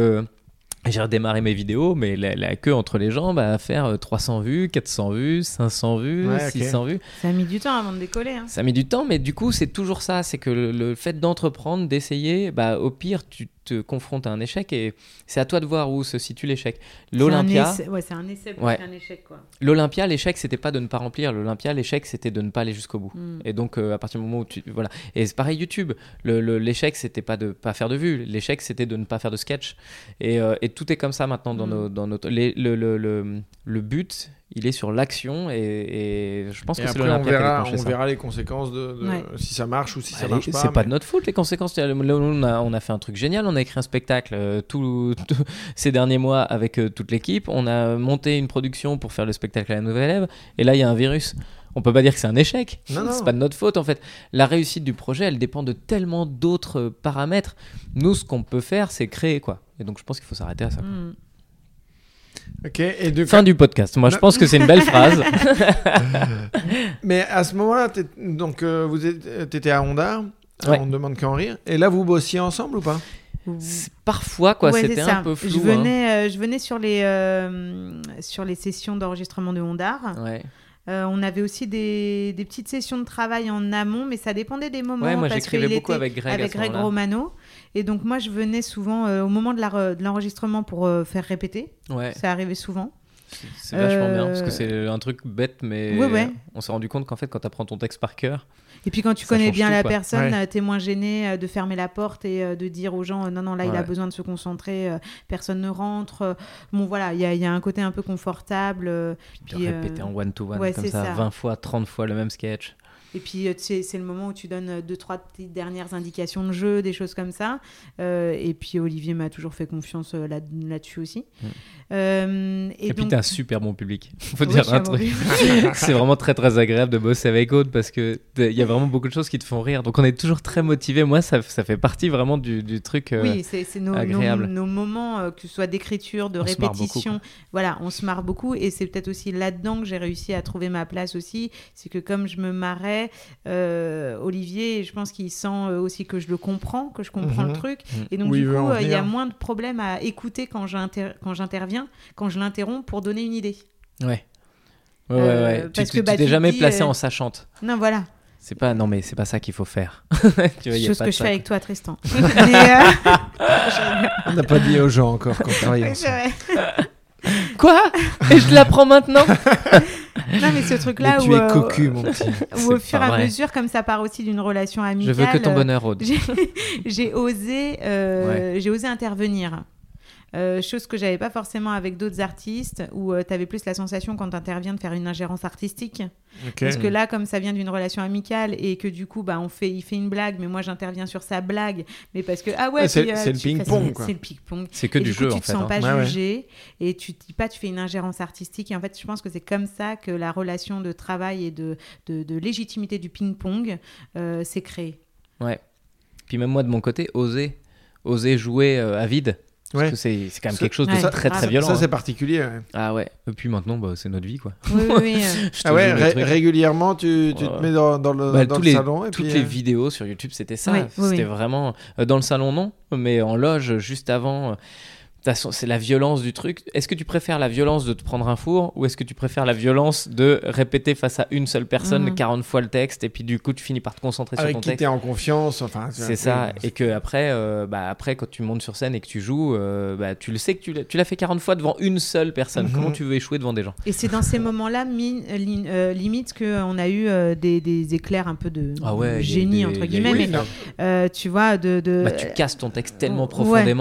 j'ai redémarré mes vidéos, mais la, la queue entre les jambes à faire euh, 300 vues, 400 vues, 500 vues, Ouais, ok. 600 vues. Ça a mis du temps avant de décoller. hein. Ça a mis du temps, mais du coup, c'est toujours ça. C'est que le, le fait d'entreprendre, d'essayer, bah, au pire, tu te confrontes à un échec et c'est à toi de voir où se situe l'échec. L'Olympia, C'est un essai- Ouais, c'est un essai plus Ouais. qu'un échec, quoi. l'Olympia, l'échec, c'était pas de ne pas remplir. L'Olympia, l'échec, c'était de ne pas aller jusqu'au bout. Mm. Et donc, euh, à partir du moment où tu. Voilà. Et c'est pareil, YouTube. Le- le- L'échec, c'était pas de pas faire de vues. L'échec, c'était de ne pas faire de sketch. Et, euh, et tout est comme ça maintenant dans Mm. nos. Dans les- le, le, le but, il est sur l'action. Et, et je pense Et que c'est après, on qui verra, on ça. verra les conséquences de, de- Ouais. si ça marche ou si ça Allez, marche pas. c'est pas mais- de notre faute les conséquences. Là, on a, on a fait un truc génial. On a écrit un spectacle euh, tout- tout- ces derniers mois avec euh, toute l'équipe. On a monté une production pour faire le spectacle à la Nouvelle Ève. Et là, il y a un virus. On peut pas dire que c'est un échec. C'est pas de notre faute en fait. La réussite du projet, elle dépend de tellement d'autres euh, paramètres. Nous, ce qu'on peut faire, c'est créer quoi. Et donc, je pense qu'il faut s'arrêter à ça. Mm. Ok, et de... Fin du podcast. Moi, je pense que c'est une belle phrase. Mais à ce moment-là, donc euh, vous êtes- t'étais à Honda, Ouais. on ne demande qu'à en rire, et là vous bossiez ensemble ou pas? Parfois, quoi, Ouais, c'était un ça. peu flou. Je venais, euh, je venais sur, les, euh, sur les sessions d'enregistrement de hein. Ouais. Euh, on avait aussi des, des petites sessions de travail en amont, mais ça dépendait des moments. Ouais, moi, j'écrivais beaucoup avec Greg. à avec ce Greg moment-là. Romano. Et donc, moi, je venais souvent euh, au moment de la re- de l'enregistrement pour euh, faire répéter. Ouais. Ça arrivait souvent. C'est vachement bien Euh, parce que c'est un truc bête, mais Ouais, ouais. on s'est rendu compte qu'en fait, quand tu apprends ton texte par cœur, Et puis, quand tu Ça connais bien tout, la quoi. personne, Ouais. euh, t'es moins gêné euh, de fermer la porte et euh, de dire aux gens euh, non, non, là, il a besoin de se concentrer, euh, personne ne rentre. Euh, Bon, voilà, il y, a- il y a un côté un peu confortable. euh, de Puis, répéter euh, en one-to-one ouais, comme ça, ça. 20 fois, 30 fois le même sketch. Et puis, euh, tu sais, c'est le moment où tu donnes euh, deux, trois petites dernières indications de jeu, des choses comme ça. Euh, et puis, Olivier m'a toujours fait confiance euh, là- là-dessus aussi. Mm. Euh, et, Et, puis, donc... t'as un super bon public. Faut Oui, dire un truc. c'est vraiment très très agréable de bosser avec Aude parce que il y a vraiment beaucoup de choses qui te font rire. Donc on est toujours très motivé. Moi, ça, ça fait partie vraiment du, du truc. Oui, c'est c'est nos, nos, agréable. nos moments, que ce soit d'écriture, de On beaucoup, répétition. voilà, on se marre beaucoup. Et c'est peut-être aussi là-dedans que j'ai réussi à trouver ma place aussi. C'est que comme je me marrais, euh, Olivier, je pense qu'il sent euh, aussi que je le comprends, que je comprends Mhm. le truc. Mhm. Et donc, du coup, euh, il y a moins de problèmes à écouter quand j'inter- quand j'interviens, quand je l'interromps pour donner une idée. Ouais. Euh, parce tu que, bah, tu t'es jamais dis, placé euh, en sachante. Non, voilà. C'est pas non mais c'est pas ça qu'il faut faire. tu vois, y a Chose pas que je ça, fais avec toi, Tristan. Mais, euh, On n'a pas dit aux gens encore qu'on vrai. Quoi? Et je l'apprends maintenant? Non, mais ce truc-là où, tu es euh, cocu, mon petit. où au fur et à mesure, comme ça part aussi d'une relation Je amicale. veux que ton euh, bonheur, Aude. j'ai j'ai osé, euh, j'ai osé intervenir. Euh, chose que j'avais pas forcément avec d'autres artistes, où tu avais plus la sensation quand tu interviens de faire une ingérence artistique. Parce que là, comme ça vient d'une relation amicale et que du coup, bah, on fait, il fait une blague, mais moi j'interviens sur sa blague, mais parce que ah ouais, Ouais, c'est- euh, le tu fais- ping-pong, c'est- quoi. C'est le ping-pong. C'est que et du du coup, jeu, tu en te fait. sens hein. pas Ouais, ouais. jugé et tu te dis pas tu fais une ingérence artistique et en fait je pense que c'est comme ça que la relation de travail et de, de, de légitimité du ping-pong euh, s'est créée. Puis même moi, de mon côté, oser, oser jouer euh, à vide. Parce Ouais. que c'est c'est quand même Ça- quelque chose de Ouais, très très violent. Ça, hein. c'est particulier. ouais. Ah ouais. Et puis maintenant, bah, c'est notre vie, quoi. Oui, oui, oui, euh, Ah ouais, ré- régulièrement, tu, tu te mets dans, dans le, Bah, dans tous le les- salon et Toutes puis, les euh, vidéos sur YouTube, c'était ça. Oui, oui, c'était oui. vraiment euh, dans le salon non, mais en loge juste avant. Façon, c'est la violence du truc. Est-ce que tu préfères la violence de te prendre un four ou est-ce que tu préfères la violence de répéter face à une seule personne Mhm. 40 fois le texte et puis du coup tu finis par te concentrer sur avec ton qui texte? t'es en confiance. Enfin, C'est ça. Et que après, euh, bah, après, quand tu montes sur scène et que tu joues, euh, bah, tu le sais que tu l'as- fait 40 fois devant une seule personne. Mhm. Comment tu veux échouer devant des gens? Et c'est dans ces moments-là, euh, li- limite, qu'on a eu euh, des, des éclairs un peu de Ah ouais, de des- génie, des- entre guillemets. Mais, euh, tu vois, de, de- Bah, Tu casses ton texte tellement ouais.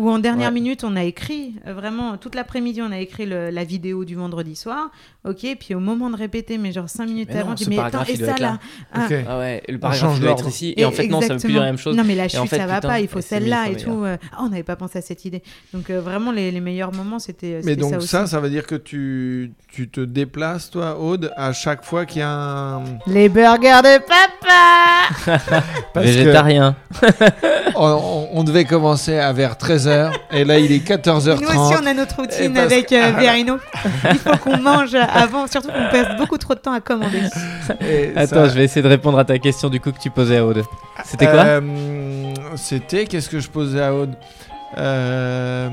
Ou en dernière Ouais. minute, on a écrit, euh, vraiment, toute l'après-midi, on a écrit le- la vidéo du vendredi soir. Ok, puis au moment de répéter, mais genre 5 minutes Mais non, avant, tu dis, mais attends, et ça là là. Ah, Ok. Ah ouais, le paragraphe doit être ici. Et en fait, non, ça veut plus dire la même chose. Non, mais la Et en chute, fait, ça va putain, pas, il faut celle-là et tout. euh, Ah, on n'avait pas pensé à cette idée. Donc, euh, vraiment, les, les meilleurs moments, c'était Mais c'était donc ça ça, aussi. ça, veut dire que tu, tu te déplaces, toi, Aude, à chaque fois qu'il y a un... Les burgers de papa Végétarien. on, on- on devait commencer à vers 13h, et là, il est 14h30. Nous aussi, on a notre routine avec euh, Verino. Il faut qu'on mange avant, surtout qu'on passe beaucoup trop de temps à commander. Et Attends, ça- je vais essayer de répondre à ta question du coup que tu posais à Aude. C'était quoi Euh, C'était, qu'est-ce que je posais à Aude Euh,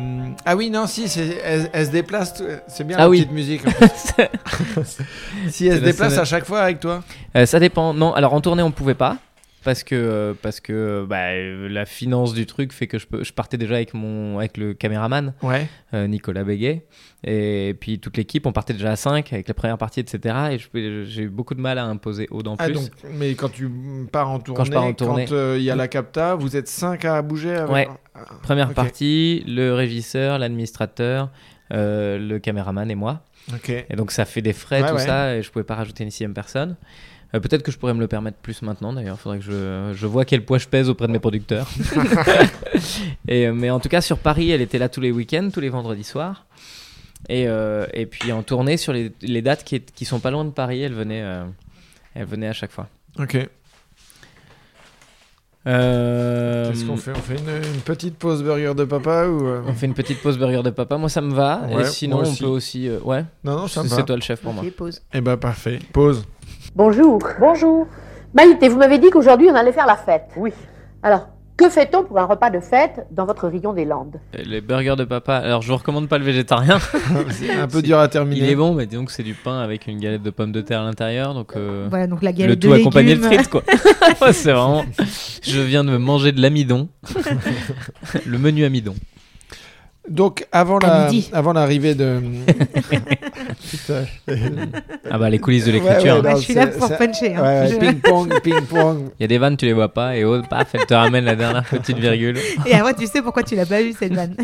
Ah oui, non, si, elle, elle se déplace, c'est bien Ah la oui. petite musique. en fait. si elle se la déplace à chaque fois avec toi Euh, Ça dépend. Non, alors en tournée, on pouvait pas. Parce que, euh, parce que bah, euh, la finance du truc fait que je, peux, je partais déjà avec, mon, avec le caméraman, Ouais. euh, Nicolas Béguet. Et puis toute l'équipe, on partait déjà à 5 avec la première partie, etc. Et j'ai eu beaucoup de mal à imposer Aude en Ah, plus. donc, mais quand tu pars en tournée, quand euh, il y a la capta, vous êtes 5 à bouger avec... Ouais. Ah, Première partie, le régisseur, l'administrateur, euh, le caméraman et moi. Et donc ça fait des frais, Ouais, tout ça, et je pouvais pas rajouter une sixième personne. Euh, Peut-être que je pourrais me le permettre plus maintenant d'ailleurs. Faudrait que je, je vois quel poids je pèse auprès de mes producteurs. et, euh, mais en tout cas, sur Paris, elle était là tous les week-ends, tous les vendredis soirs. Et, euh, et puis en tournée sur les, les dates qui, est- qui sont pas loin de Paris, elle venait, euh, elle venait à chaque fois. Ok. Euh, Qu'est-ce qu'on fait? On fait une, une petite pause burger de papa ou euh, On fait une petite pause burger de papa. Moi, ça me va. Ouais, et sinon, on peut aussi. euh, ouais, Non, non, ça me c'est toi le chef pour moi. Pause. Eh ben parfait. Pause. Bonjour. Bonjour. Maïté, vous m'avez dit qu'aujourd'hui on allait faire la fête. Oui. Alors, que fait-on pour un repas de fête dans votre région des Landes? Euh, Les burgers de papa. Alors, je vous recommande pas le végétarien. C'est un peu dur à terminer. Il est bon, mais disons que c'est du pain avec une galette de pommes de terre à l'intérieur. Donc, euh, Voilà, donc la le galette tout de accompagné de légumes. frites, quoi. Ouais, c'est vraiment. Je viens de me manger de l'amidon. le menu amidon. Donc avant la, avant l'arrivée de. Putain. Ah bah, les coulisses de l'écriture. ouais, hein. Moi, non, je suis là pour puncher. hein. Ouais, Je- ping pong, ping pong. Il y a des vannes, tu les vois pas. Et oh, paf, elle te ramène la dernière petite virgule. Et après, tu sais pourquoi tu l'as pas eu cette vanne.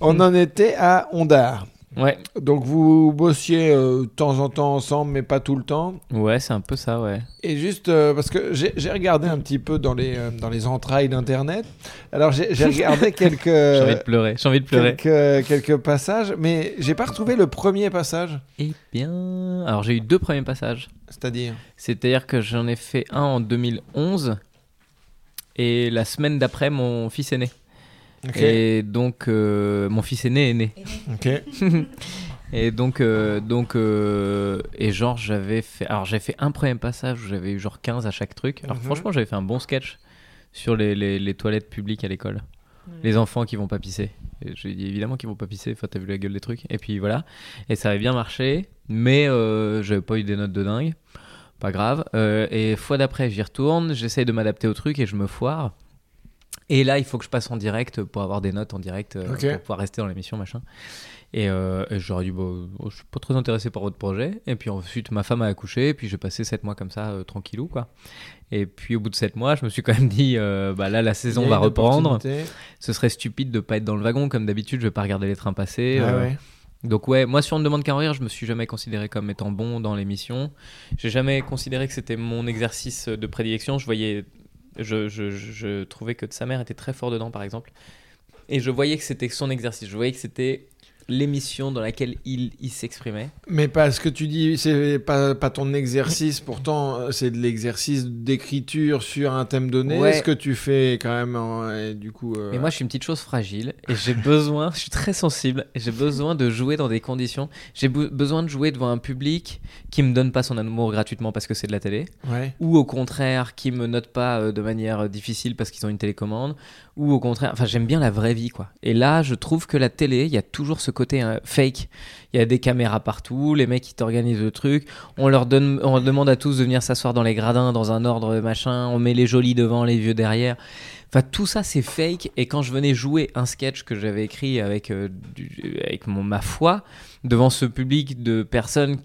On en était à Ondar. Ouais, Donc vous bossiez euh, de temps en temps ensemble, mais pas tout le temps. ouais, c'est un peu ça, ouais. Et juste euh, parce que j'ai regardé un petit peu dans les, euh, dans les entrailles d'Internet. Alors j'ai j'ai regardé quelques, J'ai envie de pleurer. J'ai envie de pleurer. quelques, quelques passages, mais j'ai pas retrouvé le premier passage. Eh bien. Alors, j'ai eu deux premiers passages. C'est-à-dire? C'est-à-dire que j'en ai fait un en 2011 et la semaine d'après, mon fils est né. Et donc, euh, mon fils aîné est né. Ok. Et donc, euh, donc euh, et genre, j'avais fait. Alors, j'ai fait un premier passage où j'avais eu genre 15 à chaque truc. Alors, Mhm. franchement, j'avais fait un bon sketch sur les, les, les toilettes publiques à l'école. Les enfants qui vont pas pisser. J'ai dit évidemment qu'ils vont pas pisser. Enfin, t'as vu la gueule des trucs. Et puis voilà. Et ça avait bien marché. Mais euh, j'avais pas eu des notes de dingue. Pas grave. Euh, et fois d'après, j'y retourne. J'essaye de m'adapter au truc et je me foire. Et là, il faut que je passe en direct pour avoir des notes en direct, euh, pour pouvoir rester dans l'émission, machin. Et, euh, et j'aurais dit, bon, oh, je suis pas très intéressé par votre projet. Et puis ensuite, ma femme a accouché, et puis j'ai passé 7 mois comme ça, euh, tranquillou, quoi. Et puis au bout de 7 mois, je me suis quand même dit, euh, bah là, la saison va une reprendre. Ce serait stupide de pas être dans le wagon, comme d'habitude, je vais pas regarder les trains passer. Ah ouais. donc ouais, moi sur On ne demande rire, je me suis jamais considéré comme étant bon dans l'émission. J'ai jamais considéré que c'était mon exercice de prédilection. Je voyais, je, trouvais que sa mère était très fort dedans, par exemple. Et je voyais que c'était son exercice. Je voyais que c'était l'émission dans laquelle il, il s'exprimait. Mais parce que tu dis, c'est pas, pas ton exercice, pourtant c'est de l'exercice d'écriture sur un thème donné. Ouais. Ce que tu fais quand même, et du coup. euh, Mais moi, je suis une petite chose fragile et j'ai besoin, je suis très sensible, j'ai besoin de jouer dans des conditions. J'ai be- besoin de jouer devant un public qui me donne pas son amour gratuitement parce que c'est de la télé. Ouais. ou au contraire qui me notent pas euh, de manière euh, difficile parce qu'ils ont une télécommande ou au contraire enfin j'aime bien la vraie vie quoi et là je trouve que la télé il y a toujours ce côté hein, fake. Il y a des caméras partout les mecs qui t'organisent le truc. On leur donne on demande à tous de venir s'asseoir dans les gradins dans un ordre machin. On met les jolis devant les vieux derrière. Enfin, tout ça, c'est fake. Et quand je venais jouer un sketch que j'avais écrit avec, euh, avec mon, ma foi, devant ce public de personnes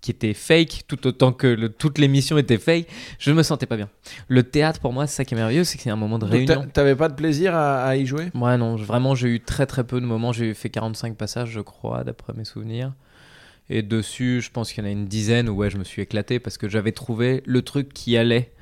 qui étaient fake, tout autant que le- toute l'émission était fake, je me sentais pas bien. Le théâtre, pour moi, c'est ça qui est merveilleux, c'est que c'est un moment de Donc, réunion. T'avais pas de plaisir à, à y jouer? Moi, non, vraiment, j'ai eu très très peu de moments. J'ai fait 45 passages, je crois, d'après mes souvenirs. Et dessus, je pense qu'il y en a une dizaine où ouais, je me suis éclaté parce que j'avais trouvé le truc qui allait,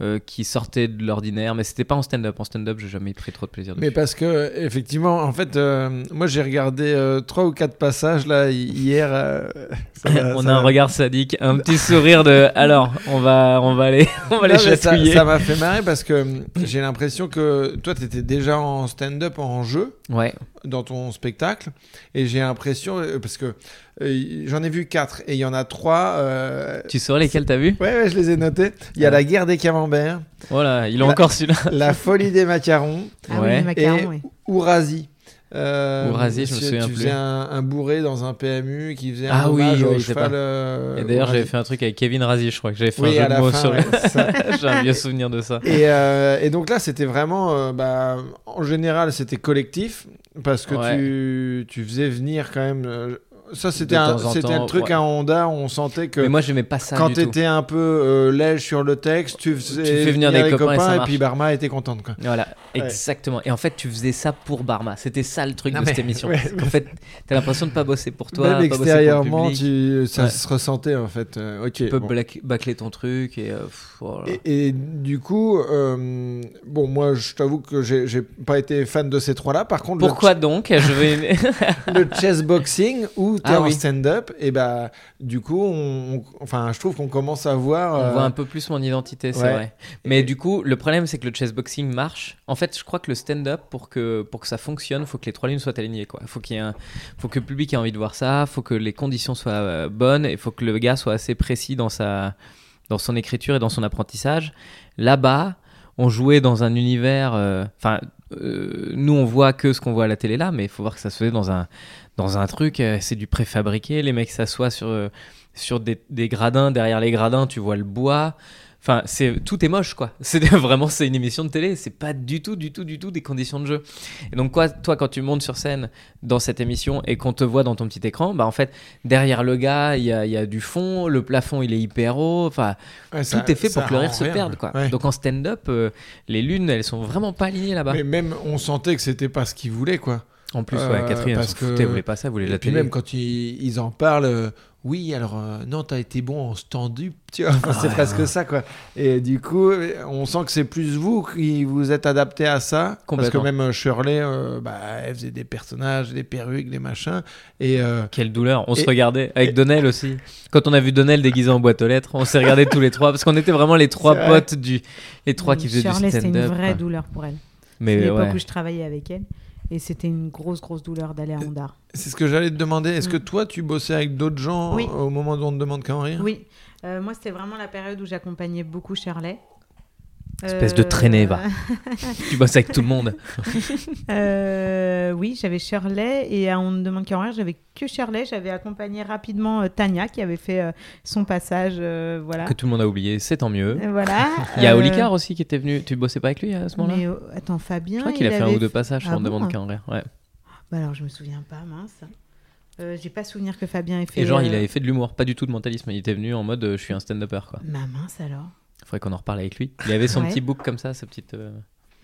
euh, qui sortait de l'ordinaire. Mais c'était pas en stand-up. En stand-up, j'ai jamais pris trop de plaisir dessus. Mais parce que, effectivement, en fait, euh, moi j'ai regardé euh, trois ou quatre passages là hi- hier. ça on ça a un regard sadique, un petit sourire de alors on va on va aller on va les Non, chatouiller. Ça m'a fait marrer parce que j'ai l'impression que toi, tu étais déjà en stand-up en jeu Ouais. dans ton spectacle. Et j'ai l'impression, parce que euh, j'en ai vu quatre et il y en a trois. euh, Tu saurais lesquels t'as vu? Ouais, ouais, je les ai notés. Il y a Ouais. la guerre des camemberts, Voilà, il a La- encore celui-là. la folie des macarons, Ah Ouais. oui, le macaron, Et- oui. Ourasi. Euh, Ourasi, je me souviens tu plus. faisais un, un bourré dans un PMU qui faisait Ah un oui, hommage oui, au c'est cheval. pas- euh, Et d'ailleurs, j'avais fait un truc avec Kevin Razi, je crois que j'avais fait Oui, un jeu de mots fin, sur ça. J'ai un vieux souvenir de ça. Et, euh, et donc là, c'était vraiment, euh, bah, en général, c'était collectif parce que Ouais. tu, tu faisais venir quand même. Ça, c'était un, c'était un truc ouais. à Honda, on sentait que Mais moi, j'aimais pas ça quand du tout. t'étais un peu euh, lège sur le texte, tu faisais Tu fais venir des les copains et puis Barma était contente. Quoi. Voilà, Ouais. exactement. Et en fait, tu faisais ça pour Barma. C'était ça le truc Non, de mais- cette émission. ouais, en fait, t'as l'impression de pas bosser pour toi, Même pas pour extérieurement, tu, ça se ressentait en fait. euh, ok. Tu peux bon. bâcler ton truc et. euh, pff, voilà. Et, et du coup, euh, bon, moi, je t'avoue que j'ai pas été fan de ces trois-là. Par contre, Pourquoi donc? Je vais. le chess boxing où tu es Ah en oui. stand-up et bah du coup on, on- enfin je trouve qu'on commence à voir On euh, voit un peu plus mon identité, c'est ouais. vrai. Mais du coup, le problème, c'est que le chessboxing marche. En fait, je crois que le stand-up, pour que, pour que ça fonctionne, faut que les trois lignes soient alignées. Il faut qu'il y ait un... faut que le public ait envie de voir ça, faut que les conditions soient euh, bonnes, et faut que le gars soit assez précis dans, sa... dans son écriture et dans son apprentissage. Là-bas, on jouait dans un univers. euh, Enfin, euh, nous, on voit que ce qu'on voit à la télé là, mais il faut voir que ça se faisait dans un, dans un truc. euh, c'est du préfabriqué. Les mecs s'assoient sur, euh, sur des, des gradins. Derrière les gradins, tu vois le bois. Enfin, c'est tout est moche, quoi. C'est vraiment c'est une émission de télé. C'est pas du tout, du tout, du tout des conditions de jeu. Et donc, quoi, toi, quand tu montes sur scène dans cette émission et qu'on te voit dans ton petit écran, bah en fait, derrière le gars, il y a, il y a du fond. Le plafond, il est hyper haut. Enfin, ouais, ça- tout est fait pour que le rire se rien, perde, quoi. Ouais. Donc en stand-up, euh, les lunes, elles sont vraiment pas alignées là-bas. mais même on sentait que c'était pas ce qu'ils voulaient quoi En plus, Euh, ouais, Catherine, elle parce que- foutait, elle voulait pas ça, voulait et la puis télé. même quand ils, ils en parlent euh, oui alors euh, non t'as été bon en stand-up tu vois Enfin, c'est Ouais. presque ça quoi et du coup on sent que c'est plus vous qui vous êtes adapté à ça parce que même euh, Shirley euh, bah, elle faisait des personnages des perruques des machins et euh, Quelle douleur, on Et- se regardait avec et- Donnel aussi. Quand on a vu Donnel déguisé en boîte aux lettres, on s'est regardés tous les trois parce qu'on était vraiment les trois C'est vrai. potes du les trois qui faisaient Shirley, du c'était une stand-up. vraie quoi. douleur pour elle. C'est Mais l'époque ouais. où je travaillais avec elle. Et c'était une grosse, grosse douleur d'aller à Honda. c'est ce que j'allais te demander est-ce Mm. que toi tu bossais avec d'autres gens Oui. au moment où on te demande qu'à en rire Oui, Euh, moi c'était vraiment la période où j'accompagnais beaucoup Shirley. Espèce de traînée, va. Tu bosses avec tout le monde. Euh, oui, j'avais Shirley et à On ne demande qu'à en rire, j'avais que Shirley. J'avais accompagné rapidement euh, Tania qui avait fait euh, son passage. euh, voilà. Que tout le monde a oublié, c'est tant mieux. Euh, voilà. Il y a Euh, Olicard aussi qui était venu. Tu bossais pas avec lui à ce moment-là? Mais euh, attends, Fabien. Je crois qu'il a fait un ou deux passages Ah on demande bon? qu'à en rire. Ouais. Bah alors, je me souviens pas, mince. Euh, J'ai pas souvenir que Fabien ait fait. Et genre, euh, il avait fait de l'humour, pas du tout de mentalisme. Il était venu en mode euh, je suis un stand-upper quoi. Ma mince alors. Faudrait qu'on en reparle avec lui. Il avait son Ouais. petit book comme ça, sa petite. euh,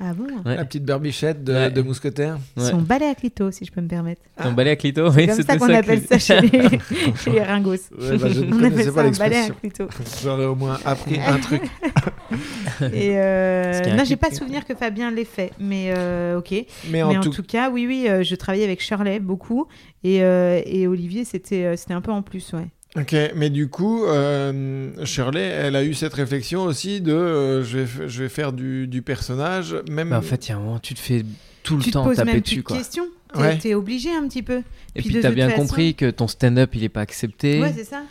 Ah bon Ouais. La petite berbichette de, Ouais. de mousquetaire. Ouais. Son balai à clito, si je peux me permettre. Ton balai à clito, C'est oui, comme c'était ça qu'on appelle ça chez les, chez les ringos. Ouais, bah, je ne On connaissais appelle pas ça un balai à l'expression. clito. J'aurais au moins appris un truc. Et euh, non, j'ai pas souvenir que Fabien l'ait fait, mais euh, ok. Mais en mais en tout tout cas, oui, oui, euh, je travaillais avec Shirley beaucoup et, euh, et Olivier, c'était euh, c'était un peu en plus, ouais. Ok, mais du coup, euh, Shirley, elle a eu cette réflexion aussi de euh, je, vais, je vais faire du, du personnage, même. Bah, en fait, il y a un moment, tu te fais tout le tu te temps poses taper même dessus plus de quoi. questions. T'es Ouais. t'es obligé un petit peu. Et Puis puis t'as bien façon- compris que ton stand-up il est pas accepté. Ouais, c'est ça.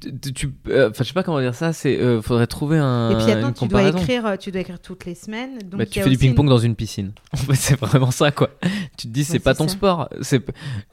Tu- tu, euh, je sais pas comment dire ça. C'est, euh, faudrait trouver un. et puis attends, une tu dois écrire, euh, tu dois écrire toutes les semaines. Donc Bah, tu a fais du une- ping-pong dans une piscine. En fait, c'est vraiment ça, quoi. Tu te dis, c'est Ouais, pas c'est ton ça. sport. C'est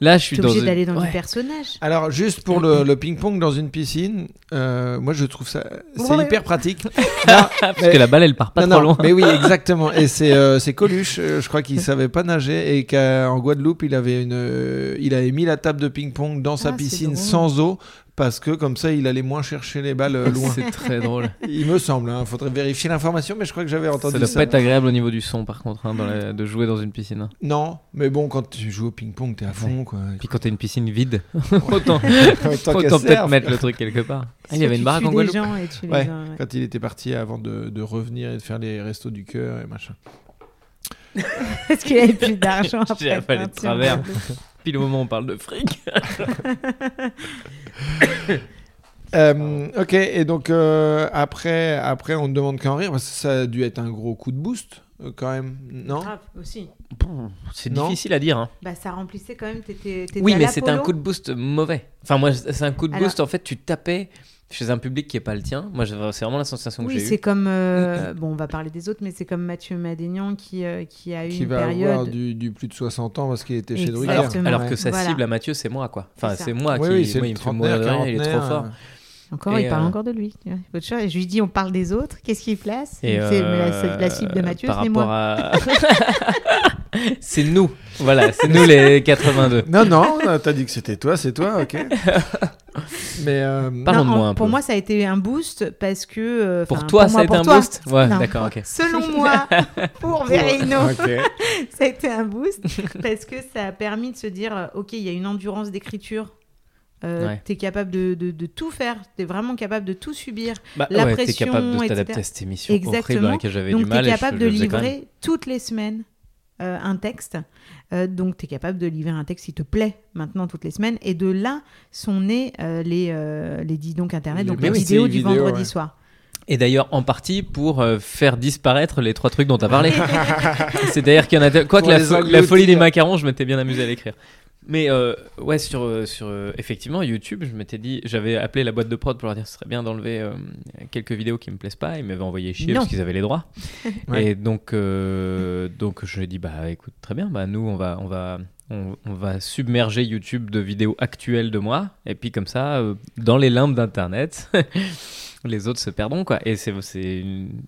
là, je suis dans. obligé une- d'aller dans Ouais. du personnage. Alors, juste pour le, le ping-pong dans une piscine, euh, moi je trouve ça. C'est Ouais. hyper pratique. Parce que la balle, elle part pas non, trop non, loin. mais oui, exactement. Et c'est euh, c'est Coluche, je crois qu'il savait pas nager et qu'en Guadeloupe, il avait, une, il avait mis la table de ping-pong dans sa Ah, piscine sans eau parce que comme ça, il allait moins chercher les balles euh, loin. C'est très drôle. il me semble, il faudrait vérifier l'information, mais je crois que j'avais Ça entendu doit ça. pas être agréable au niveau du son, par contre, hein, dans la- de jouer dans une piscine. hein. Non, mais bon, quand tu joues au ping-pong, t'es à fond, quoi. Puis quand t'as une piscine vide, autant, Autant qu'elle autant peut-être mettre le truc quelque part. Ah, il y avait une baraque en Guadeloupe. gens et tu les Ouais. as- ouais. Quand il était parti avant de, de revenir et de faire les restos du cœur et machin. Parce qu'il avait plus d'argent J'ai après. avalé de peinture. travers. Le moment où on parle de fric. Euh, ok, et donc euh, après, après, on ne demande qu'à en rire, parce que ça a dû être un gros coup de boost, euh, quand même, non? Grave, aussi. C'est Non? difficile à dire. hein. Bah, ça remplissait quand même. T'étais, t'étais Oui, à mais c'était un l'Apollo. coup de boost mauvais. Enfin, moi, c'est un coup de Alors- boost. En fait, tu tapais chez un public qui est pas le tien. Moi, c'est vraiment la sensation que Oui, j'ai c'est eue. comme. euh, bon, on va parler des autres, mais c'est comme Mathieu Madénian qui, euh, qui a eu Qui une va période. avoir du, du plus de 60 ans parce qu'il était chez. Drucker. Alors, alors que sa Voilà. cible à Mathieu, c'est moi, quoi. Enfin, C'est c'est moi Oui, qui. oui, c'est moi, le il me fait mourir il est trop fort. Encore, Et, il parle euh, encore de lui. chose. Je lui dis, on parle des autres. Qu'est-ce qu'il place C'est- la, euh, la cible de Mathieu, par c'est moi. à. c'est nous. Voilà, c'est nous les 82. Non, non, t'as dit que c'était toi, c'est toi, ok. mais euh, Parlons de Non, moi un pour peu. moi, ça a été un boost parce que. euh, Pour toi, pour ça moi, a été un toi. boost Ouais, Non, d'accord, ok. Selon moi, pour Verino, ça a été un boost parce que ça a permis de se dire euh, ok, il y a une endurance d'écriture. Euh, Ouais. Tu es capable de, de- de tout faire, tu es vraiment capable de tout subir. Bah, La ouais, t'es pression, capable de t'adapter à cette émission horrible dans Exactement. laquelle j'avais du tu mal. es et je- capable je de livrer toutes les semaines euh, un texte. Euh, donc tu es capable de livrer un texte qui te plaît maintenant toutes les semaines. Et de là sont nés euh, les, euh, les dis donc internet, Les donc les oui, vidéos du vidéo, vendredi ouais. soir. Et d'ailleurs, en partie pour euh, faire disparaître les trois trucs dont tu as parlé. C'est-à-dire qu'il y en a. Quoi que Pour la, fo- la folie des macarons, je m'étais bien amusé à l'écrire. Mais euh, ouais, sur, euh, sur euh, effectivement YouTube, je m'étais dit, j'avais appelé la boîte de prod pour leur dire ce serait bien d'enlever euh, quelques vidéos qui me plaisent pas. Ils m'avaient envoyé chier Non. parce qu'ils avaient les droits. Ouais. Et donc, donc je lui ai dit, bah écoute, très bien, bah nous, on va, on va, on, on va submerger YouTube de vidéos actuelles de moi. Et puis comme ça, dans les limbes d'Internet, les autres se perdront, quoi. Et c'est, c'est une-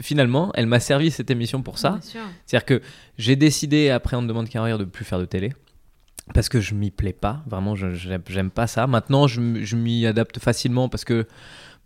finalement, elle m'a servi cette émission pour ça. Bien sûr. C'est-à-dire que j'ai décidé, après On ne demande qu'à rire, de plus faire de télé. Parce que je m'y plais pas, vraiment, je- j'aime pas ça. Maintenant, je, m'y adapte facilement parce que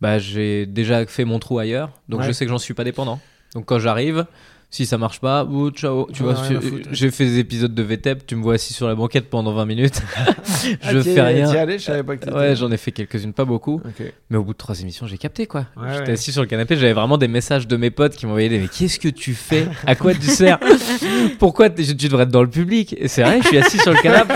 bah, j'ai déjà fait mon trou ailleurs, donc Ouais. je sais que j'en suis pas dépendant. Donc quand j'arrive, si ça marche pas, oh, ciao. Tu vois, je- j'ai fait des épisodes de VTEP, tu me vois assis sur la banquette pendant 20 minutes. je Ah, t'y- fais rien. allais, je savais pas que Ouais, j'en ai fait quelques-unes, pas beaucoup. Mais au bout de trois émissions, j'ai capté quoi. Ouais, J'étais ouais. assis sur le canapé, j'avais vraiment des messages de mes potes qui m'envoyaient des Mais qu'est-ce que tu fais? À quoi tu sers? Pourquoi tu devrais être dans le public? Et c'est vrai, je suis assis sur le canapé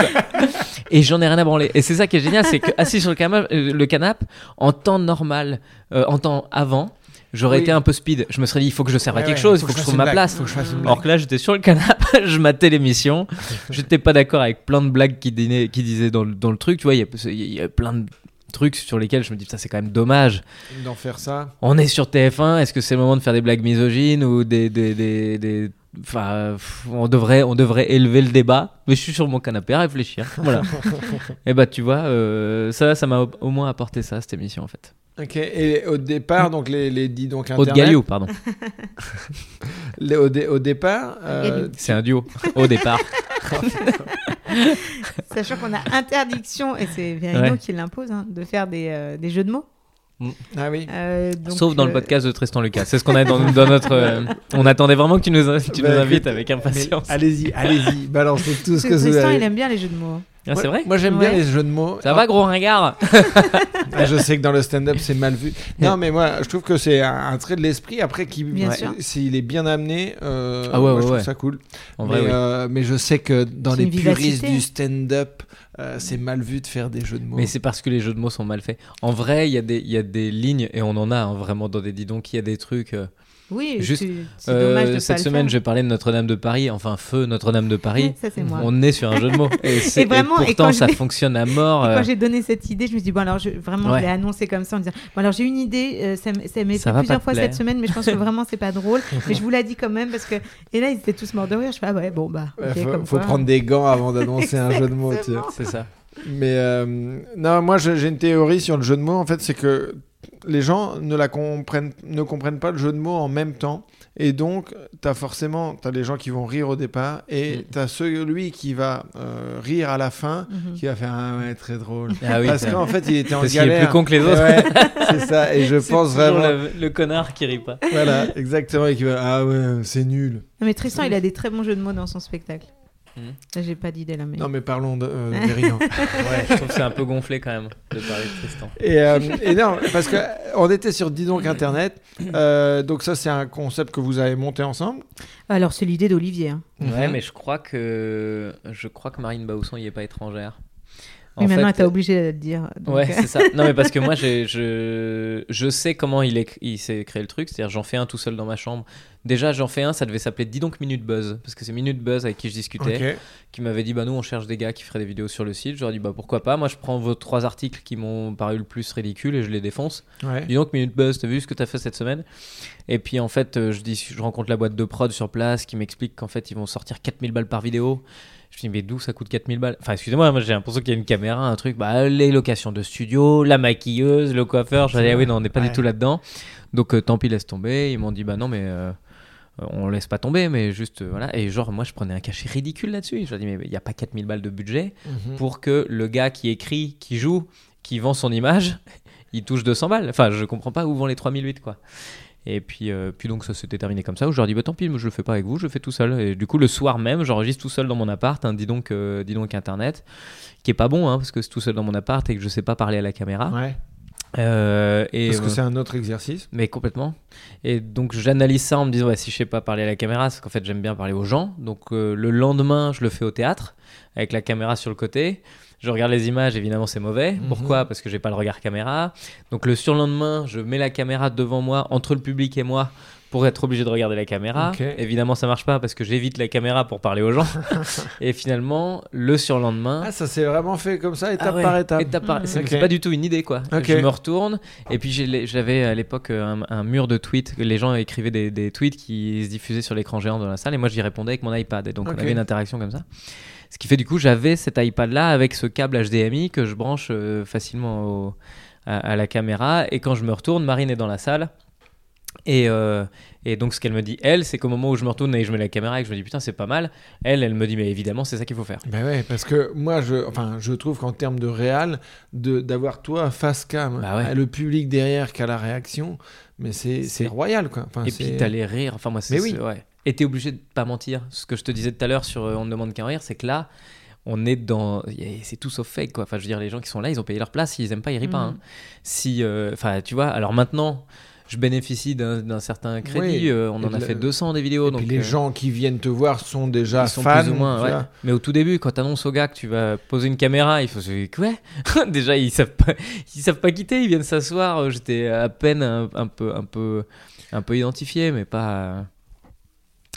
et j'en ai rien à branler. Et c'est ça qui est génial, c'est que assis sur le canapé, euh, le canapé en temps normal, euh, en temps avant, j'aurais Oui. été un peu speed. Je me serais dit, il faut que je serve à quelque ouais, chose, il faut faut que je trouve ma blague, place. faut que là, j'étais sur le canapé, je matais l'émission. J'étais pas d'accord avec plein de blagues qui, dînaient- qui disaient dans le, dans le truc. Tu vois, il y y, a plein de trucs sur lesquels je me dis, ça c'est quand même dommage. D'en faire ça. On est sur TF1, est-ce que c'est le moment de faire des blagues misogynes ou des. des, des, des- Enfin, on devrait, on devrait élever le débat, mais je suis sur mon canapé à réfléchir. Voilà. et bah, tu vois, euh, ça, ça m'a au, moins apporté ça, cette émission, en fait. Ok, et au départ, donc les, les dis donc Haute internet. Galliou, pardon. les- au, dé- au départ, euh. C'est un duo, au départ. Sachant qu'on a interdiction, et c'est Verino Ouais. qui l'impose, hein, de faire des, euh, des jeux de mots. ah oui. Euh, donc, Sauf dans le euh, podcast de Tristan Lucas. C'est ce qu'on a dans, dans notre. euh, on attendait vraiment que tu nous, tu nous Bah, invites avec impatience. Allez-y, allez-y, balancez tout ce que vous Tristan, il aime bien les jeux de mots. Ah, c'est Moi- vrai Moi, j'aime bien Ouais. les jeux de mots. Ça va, gros ringard Ah, je sais que dans le stand-up, c'est mal vu. Non, mais moi, je trouve que c'est un, un trait de l'esprit. Après, qui, Bien ouais, sûr. s'il est bien amené, euh, Ah ouais, moi, ouais, je trouve ouais. ça cool. En mais, vrai, oui. euh, mais je sais que dans C'est les une puristes vivacité. du stand-up, euh, c'est mal vu de faire des jeux de mots. Mais c'est parce que les jeux de mots sont mal faits. En vrai, il y, a des- il y a des lignes, et on en a hein, vraiment dans des didons, il y a des trucs. euh, Oui, Juste, tu- c'est euh, dommage de cette pas semaine, le je faire. parlais de Notre-Dame de Paris, enfin Feu Notre-Dame de Paris. Ça, c'est moi. On est sur un jeu de mots. Et, c'est- Et vraiment, et pourtant, quand je ça fonctionne à mort. Et euh, quand j'ai donné cette idée, je me suis dit, bon, alors, je, vraiment, Ouais. je l'ai annoncé comme ça en disant, bon, alors, j'ai une idée, euh, ça, m'est va plusieurs pas fois plaire. cette semaine, mais je pense que vraiment, c'est pas drôle. mais je vous l'ai dit quand même, parce que. Et là, ils étaient tous morts de rire. Je fais, ah ouais, bon, bah. Ouais, ok, faut, comme faut quoi. prendre des gants avant d'annoncer un jeu de mots. tu sais. Exactement. C'est ça. Mais euh, non, moi je- j'ai une théorie sur le jeu de mots. En fait, c'est que les gens ne la comprennent, ne comprennent pas le jeu de mots en même temps. Et donc, tu as forcément t'as les gens qui vont rire au départ et Mm. tu as celui qui va euh, rire à la fin Mhm. qui va faire Ah ouais, très drôle. Ah oui, Parce c'est- qu'en fait, il était en Parce qu'il est galère. plus con que les autres. Ouais, c'est ça. Et je pense vraiment. Le, le connard qui rit pas. Voilà, exactement. Et qui va Ah ouais, c'est nul. Non, mais Tristan, il a des très bons jeux de mots dans son spectacle. Mhm. J'ai pas d'idée là, mais. Non, mais parlons de, euh. Ouais, je trouve que c'est un peu gonflé quand même de parler de Tristan. Et, euh, et non, parce que on était sur Dis donc Internet. Euh, donc ça, c'est un concept que vous avez monté ensemble. Alors, c'est l'idée d'Olivier. hein. Ouais, Mhm. mais je crois que je crois que Marine Bausson y est pas étrangère. Mais En maintenant, fait, t'es obligé de le dire. donc, Ouais, euh, c'est ça. Non, mais parce que moi, je, je sais comment il, est, il s'est créé le truc. C'est-à-dire, j'en fais un tout seul dans ma chambre. Déjà, j'en fais un, ça devait s'appeler Dis donc Minute Buzz. Parce que c'est Minute Buzz avec qui je discutais, qui m'avait dit Bah, nous, on cherche des gars qui feraient des vidéos sur le site. Ai dit Bah, pourquoi pas? Moi, je prends vos trois articles qui m'ont paru le plus ridicules et je les défonce. Ouais. Dis donc, Minute Buzz, t'as vu ce que t'as fait cette semaine? Et puis en fait, euh, je, dis, je rencontre la boîte de prod sur place qui m'explique qu'en fait, ils vont sortir 4000 balles par vidéo. Je me dis, mais d'où ça coûte 4000 balles? Enfin, excusez-moi, moi j'ai l'impression qu'il y a une caméra, un truc, bah, les locations de studio, la maquilleuse, le coiffeur. Je dis, ah oui, non, on n'est pas Ouais. du tout là-dedans. Donc euh, tant pis, laisse tomber. Ils m'ont dit, bah non, mais. euh, on laisse pas tomber, mais juste euh, voilà. Et genre, moi je prenais un cachet ridicule là-dessus. Je leur dis, mais il n'y a pas 4000 balles de budget Mhm. pour que le gars qui écrit, qui joue, qui vend son image, il touche 200 balles. Enfin, je comprends pas où vont les 3008 quoi. Et puis, euh, puis donc ça s'était terminé comme ça. Où je leur dis bah tant pis, je le fais pas avec vous, je le fais tout seul. Et du coup le soir même, j'enregistre tout seul dans mon appart. Un dis donc, euh, dis donc internet, qui est pas bon hein, parce que c'est tout seul dans mon appart et que je sais pas parler à la caméra. Ouais. Euh, et Parce que euh, c'est un autre exercice. mais complètement. Et donc j'analyse ça en me disant ouais, si je sais pas parler à la caméra, c'est qu'en fait j'aime bien parler aux gens. Donc euh, le lendemain, je le fais au théâtre avec la caméra sur le côté. Je regarde les images, évidemment c'est mauvais. Mhm. Pourquoi? Parce que j'ai pas le regard caméra. Donc le surlendemain, je mets la caméra devant moi, entre le public et moi, pour être obligé de regarder la caméra. Évidemment ça marche pas parce que j'évite la caméra pour parler aux gens. et finalement, le surlendemain, Ah, ça s'est vraiment fait comme ça, étape ah ouais, par étape. étape par- C'est pas du tout une idée quoi. Ok. Je me retourne et puis j'avais à l'époque un, un mur de tweets. Les gens écrivaient des, des tweets qui se diffusaient sur l'écran géant de la salle et moi j'y répondais avec mon iPad. Et donc on avait une interaction comme ça. Ce qui fait du coup j'avais cet iPad là avec ce câble HDMI que je branche euh, facilement au- à, à la caméra. Et quand je me retourne, Marine est dans la salle. Et, euh, et donc ce qu'elle me dit, elle, c'est qu'au moment où je me retourne et je mets la caméra et que je me dis putain c'est pas mal, elle, elle me dit mais évidemment c'est ça qu'il faut faire. Ben ouais, parce que moi, je, enfin, je trouve qu'en termes de réal, de d'avoir toi face cam, Bah ouais. le public derrière qui a la réaction, mais c'est royal quoi. Enfin, Et puis t'allais rire. Enfin, moi, c'est. Mais oui. Ouais. Et t'es obligé de pas mentir. Ce que je te disais tout à l'heure sur euh, On ne demande qu'à en rire, c'est que là, on est dans. C'est tout sauf fake, quoi. Enfin, je veux dire, les gens qui sont là, ils ont payé leur place. S'ils aiment pas, ils rient pas. Mhm. hein. Si. euh, Enfin, tu vois, alors maintenant, je bénéficie d'un certain crédit. Oui. euh, on Et en a la- fait 200 des vidéos. Et donc, puis les euh, gens qui viennent te voir sont déjà ils sont fans. plus ou moins, tu ouais. Mais au tout début, quand t'annonces aux gars que tu vas poser une caméra, il faut se quoi? Déjà, ils savent pas, ils savent pas quitter. Ils viennent s'asseoir. J'étais à peine un, un peu, un peu, un peu identifié, mais pas.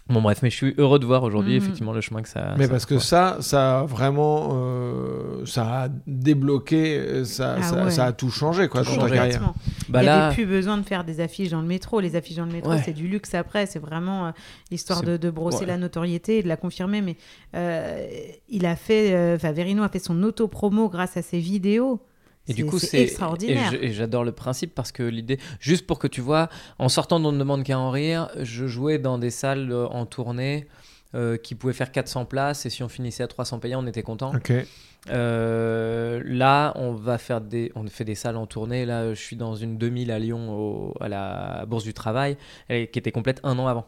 Bon, bref, mais je suis heureux de voir aujourd'hui, Mhm. effectivement, le chemin que ça. Mais ça parce que ça, ça a vraiment, euh, ça a débloqué, euh, ça, Ah ça, ouais. ça a tout changé quoi Tout dans ta carrière. Bah il n'y là, avait plus besoin de faire des affiches dans le métro. Les affiches dans le métro, Ouais. c'est du luxe après. C'est vraiment euh, l'histoire de, de brosser ouais. la notoriété et de la confirmer. Mais euh, il a fait, euh, enfin, Verino a fait son auto-promo grâce à ses vidéos. Et du C'est- coup, c'est extraordinaire. Et j'adore le principe parce que l'idée, juste pour que tu vois, en sortant d'On ne demande qu'à en rire, je jouais dans des salles euh, en tournée euh, qui pouvaient faire 400 places et si on finissait à 300 payants, on était content. Ok. Euh, là, on va faire des, on fait des salles en tournée. Là, je suis dans une 2000 à Lyon au- à la Bourse du Travail, qui était complète un an avant.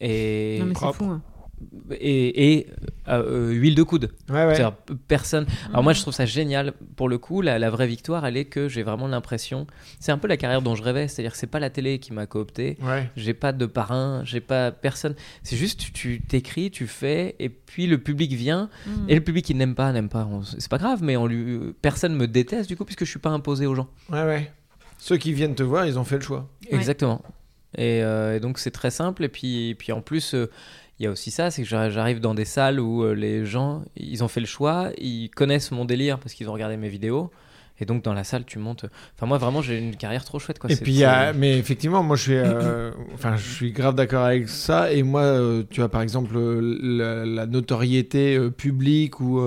Et, non, mais c'est fou. hein. Et, et, euh, huile de coude. Ouais, ouais. Personne. Alors moi, je trouve ça génial. Pour le coup, la, la vraie victoire, elle est que j'ai vraiment l'impression. C'est un peu la carrière dont je rêvais. C'est-à-dire, que c'est pas la télé qui m'a coopté. Ouais. J'ai pas de parrain. J'ai pas personne. C'est juste, tu- t'écris, tu fais, et puis le public vient. Mm. Et le public qui n'aime pas, n'aime pas. On- C'est pas grave, mais on lui, personne me déteste du coup puisque je suis pas imposé aux gens. Ouais, ouais. Ceux qui viennent te voir, ils ont fait le choix. Ouais. Exactement. Et, euh, et donc c'est très simple. Et puis, et puis en plus, euh, il y a aussi ça, c'est que j'arri- j'arrive dans des salles où euh, les gens, ils ont fait le choix, ils connaissent mon délire parce qu'ils ont regardé mes vidéos. Et donc dans la salle, tu montes. Enfin moi vraiment, j'ai une carrière trop chouette quoi. Et puis, a- mais effectivement, moi, je suis, euh, enfin, je suis grave d'accord avec ça. Et moi, euh, tu vois, par exemple, euh, la, la notoriété publique ou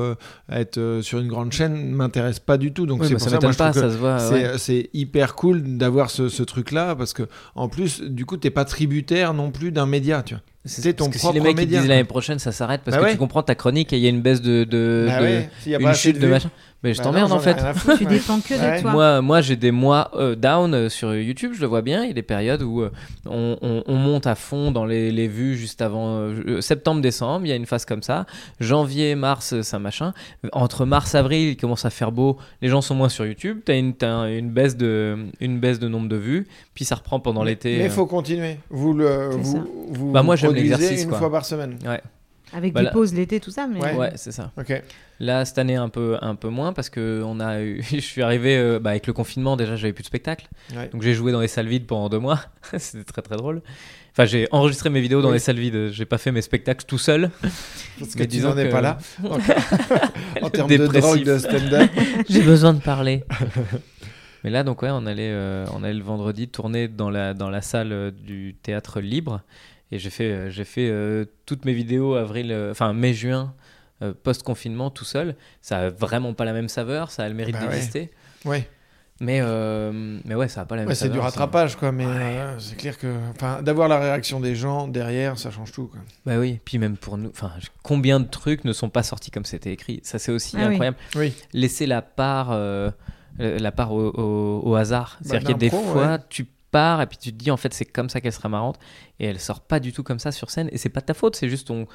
être sur une grande chaîne m'intéresse pas du tout. Donc, Oui, c'est mais pour ça moi, je pas, ça se voit. c'est ouais. hyper cool d'avoir ce, ce truc-là parce que, en plus, du coup, t'es pas tributaire non plus d'un média, tu vois. C'est ton parce que si propre les mecs ils disent l'année prochaine, ça s'arrête parce Bah que ouais. tu comprends ta chronique et il y a une baisse de, de, Bah de- ouais, s'il y a une chute de machin. Mais je Bah t'emmerde en fait. foutre, Tu dépends que Ouais. de toi. Moi, moi j'ai des mois euh, down euh, sur YouTube, je le vois bien. Il y a des périodes où euh, on, on- on monte à fond dans les, les vues juste avant euh, septembre, décembre. Il y a une phase comme ça. Janvier, mars, ça machin. Entre mars, avril, il commence à faire beau. Les gens sont moins sur YouTube. T'as une, t'as une, baisse de, une baisse de nombre de vues. Puis ça reprend pendant l'été. Mais euh. il faut continuer. Vous le, vous, vous Bah, moi, j'aime produisez l'exercice, une quoi. fois par semaine. Ouais, Avec Bah des là- pauses l'été, tout ça. Mais... Ouais. ouais, c'est ça. Ok. Là, cette année, un peu, un peu moins parce que on a eu... je suis arrivé euh, bah, avec le confinement. Déjà, j'avais plus de spectacle. Ouais. Donc j'ai joué dans les salles vides pendant deux mois. C'était très très drôle. Enfin, j'ai enregistré mes vidéos dans Oui. les salles vides. J'ai pas fait mes spectacles tout seul. Parce que Mais tu n'en es que- pas là. Donc, en termes de drogue, de stand-up. j'ai besoin de parler. Mais là, donc ouais, on allait, euh, on allait le vendredi tourner dans la, dans la salle euh, du théâtre libre. Et j'ai fait, euh, j'ai fait euh, toutes mes vidéos avril, euh, enfin mai-juin, euh, post-confinement, tout seul. Ça a vraiment pas la même saveur. Ça a le mérite Bah d'exister. Ouais. Mais, euh, mais ouais, ça a pas la même Ouais, c'est du ça. rattrapage, quoi. Mais euh, c'est clair que, enfin, d'avoir la réaction des gens derrière, ça change tout, quoi. Bah oui, puis même pour nous, enfin, combien de trucs ne sont pas sortis comme c'était écrit? Ça, c'est aussi Ah incroyable. Oui. Laisser la part, euh, la part au, au- au hasard. Bah, C'est-à-dire qu'il y a des fois, ouais. tu pars et puis tu te dis, en fait, c'est comme ça qu'elle sera marrante. Et elle sort pas du tout comme ça sur scène. Et c'est pas de ta faute, c'est juste ton.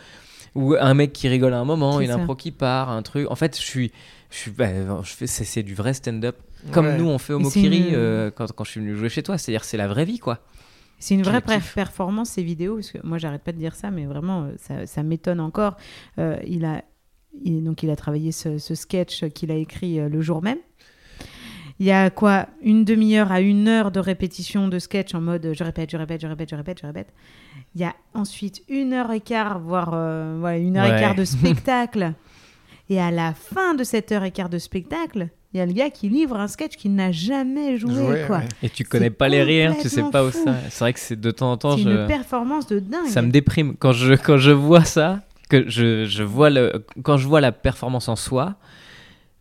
Ou un mec qui rigole à un moment, une ça. impro qui part, un truc. En fait, je suis. Je suis bah, je fais, c'est, c'est du vrai stand-up. Comme Ouais. nous, on fait au Mokiri une- euh, quand, quand je suis venu jouer chez toi. C'est-à-dire, c'est la vraie vie, quoi. C'est une vraie performance, ces vidéos, parce que moi, j'arrête pas de dire ça, mais vraiment, euh, ça, ça m'étonne encore. Euh, il, a, il, donc, il a travaillé ce, ce sketch qu'il a écrit euh, le jour même. Il y a quoi Une demi-heure à une heure de répétition de sketch en mode euh, je répète, je répète, je répète, je répète, je répète. Il y a ensuite une heure et quart, voire euh, voilà, une heure et quart de spectacle. et à la fin de cette heure et quart de spectacle, il y a le gars qui livre un sketch qu'il n'a jamais joué. Quoi. ouais. Et tu connais pas les rires, tu sais pas où fou. ça. C'est vrai que c'est de temps en temps. C'est je... une performance de dingue. Ça me déprime quand je quand je vois ça, que je, je vois le quand je vois la performance en soi.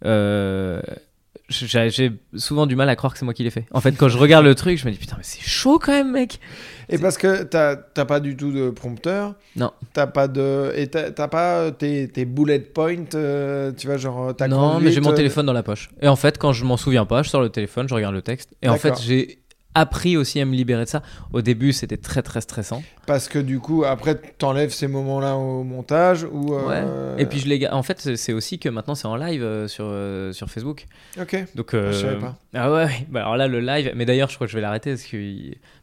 Euh, j'ai souvent du mal à croire que c'est moi qui l'ai fait. En fait, quand je regarde le truc, je me dis putain mais c'est chaud quand même mec. Et parce que t'as pas du tout de prompteur. Non. T'as pas de. Et t'as pas tes, tes bullet points, euh, tu vois, genre ta non, mais j'ai mon euh, téléphone dans la poche. Et en fait, quand je m'en souviens pas, je sors le téléphone, je regarde le texte. Et en fait, j'ai appris aussi à me libérer de ça. Au début, c'était très très stressant. Parce que du coup, après, t'enlèves ces moments-là au montage ou. euh, Et puis je les en fait, c'est- aussi que maintenant c'est en live euh, sur euh, sur Facebook. Ok. Donc, euh, Je savais pas. Ah ouais, ouais. Bah alors là, le live, mais d'ailleurs, je crois que je vais l'arrêter parce que,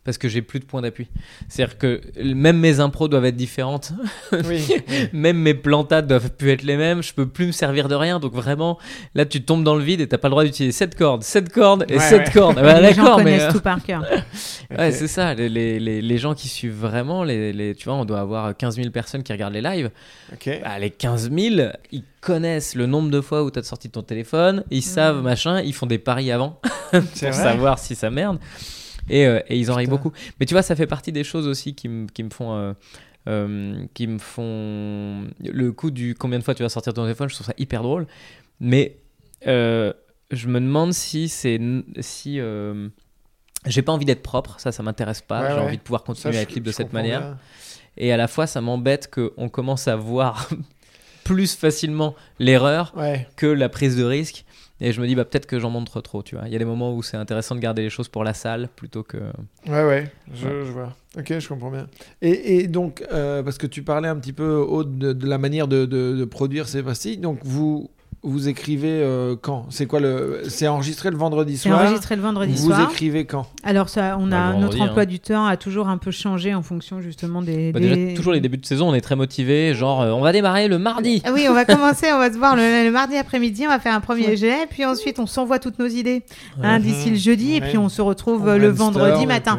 parce que j'ai plus de points d'appui. C'est-à-dire que même mes impros doivent être différentes, Oui. même mes plantades doivent plus être les mêmes, je peux plus me servir de rien. Donc vraiment, là, tu tombes dans le vide et t'as pas le droit d'utiliser cette corde, cette corde et Ouais, cette ouais. corde. Ah bah, les gens d'accord, mais. connaissent tout par par cœur. Ouais, c'est ça. Les, les, les, les gens qui suivent vraiment, les, les, tu vois, on doit avoir 15 000 personnes qui regardent les lives. Ok. Bah, les 15 000, ils connaissent le nombre de fois où tu as sorti ton téléphone, ils savent, machin, ils font des paris avant pour vrai savoir si ça merde. Et, euh, et ils en rient beaucoup. Mais tu vois, ça fait partie des choses aussi qui, me- qui me font. euh, euh, qui me font. Le coup du combien de fois tu vas sortir ton téléphone, je trouve ça hyper drôle. Mais euh, je me demande si c'est. Si. euh, j'ai pas envie d'être propre, ça, ça m'intéresse pas. Ouais, J'ai ouais. envie de pouvoir Ça, continuer à je- être libre de cette manière. bien. Et à la fois, ça m'embête qu'on commence à voir plus facilement l'erreur Ouais. que la prise de risque. Et je me dis, bah, peut-être que j'en montre trop, tu vois. Il y a des moments où c'est intéressant de garder les choses pour la salle plutôt que. Ouais, ouais, je, je vois. Ok, je comprends bien. Et, et donc, euh, parce que tu parlais un petit peu Aude, de, de la manière de, de- de produire ces pastilles, donc vous, vous écrivez euh, quand? C'est quoi le. C'est enregistré le vendredi C'est soir enregistré le vendredi Vous soir. écrivez quand? Alors ça, on Bah, a notre emploi hein. du temps a toujours un peu changé en fonction justement des. Bah, des- Déjà, toujours les débuts de saison, on est très motivés. Genre, euh, on va démarrer le mardi. Ah oui, on va commencer, on va se voir le, le mardi après-midi, on va faire un premier jet, puis ensuite on s'envoie toutes nos idées hein, d'ici le jeudi, et puis on se retrouve On euh, le vendredi matin.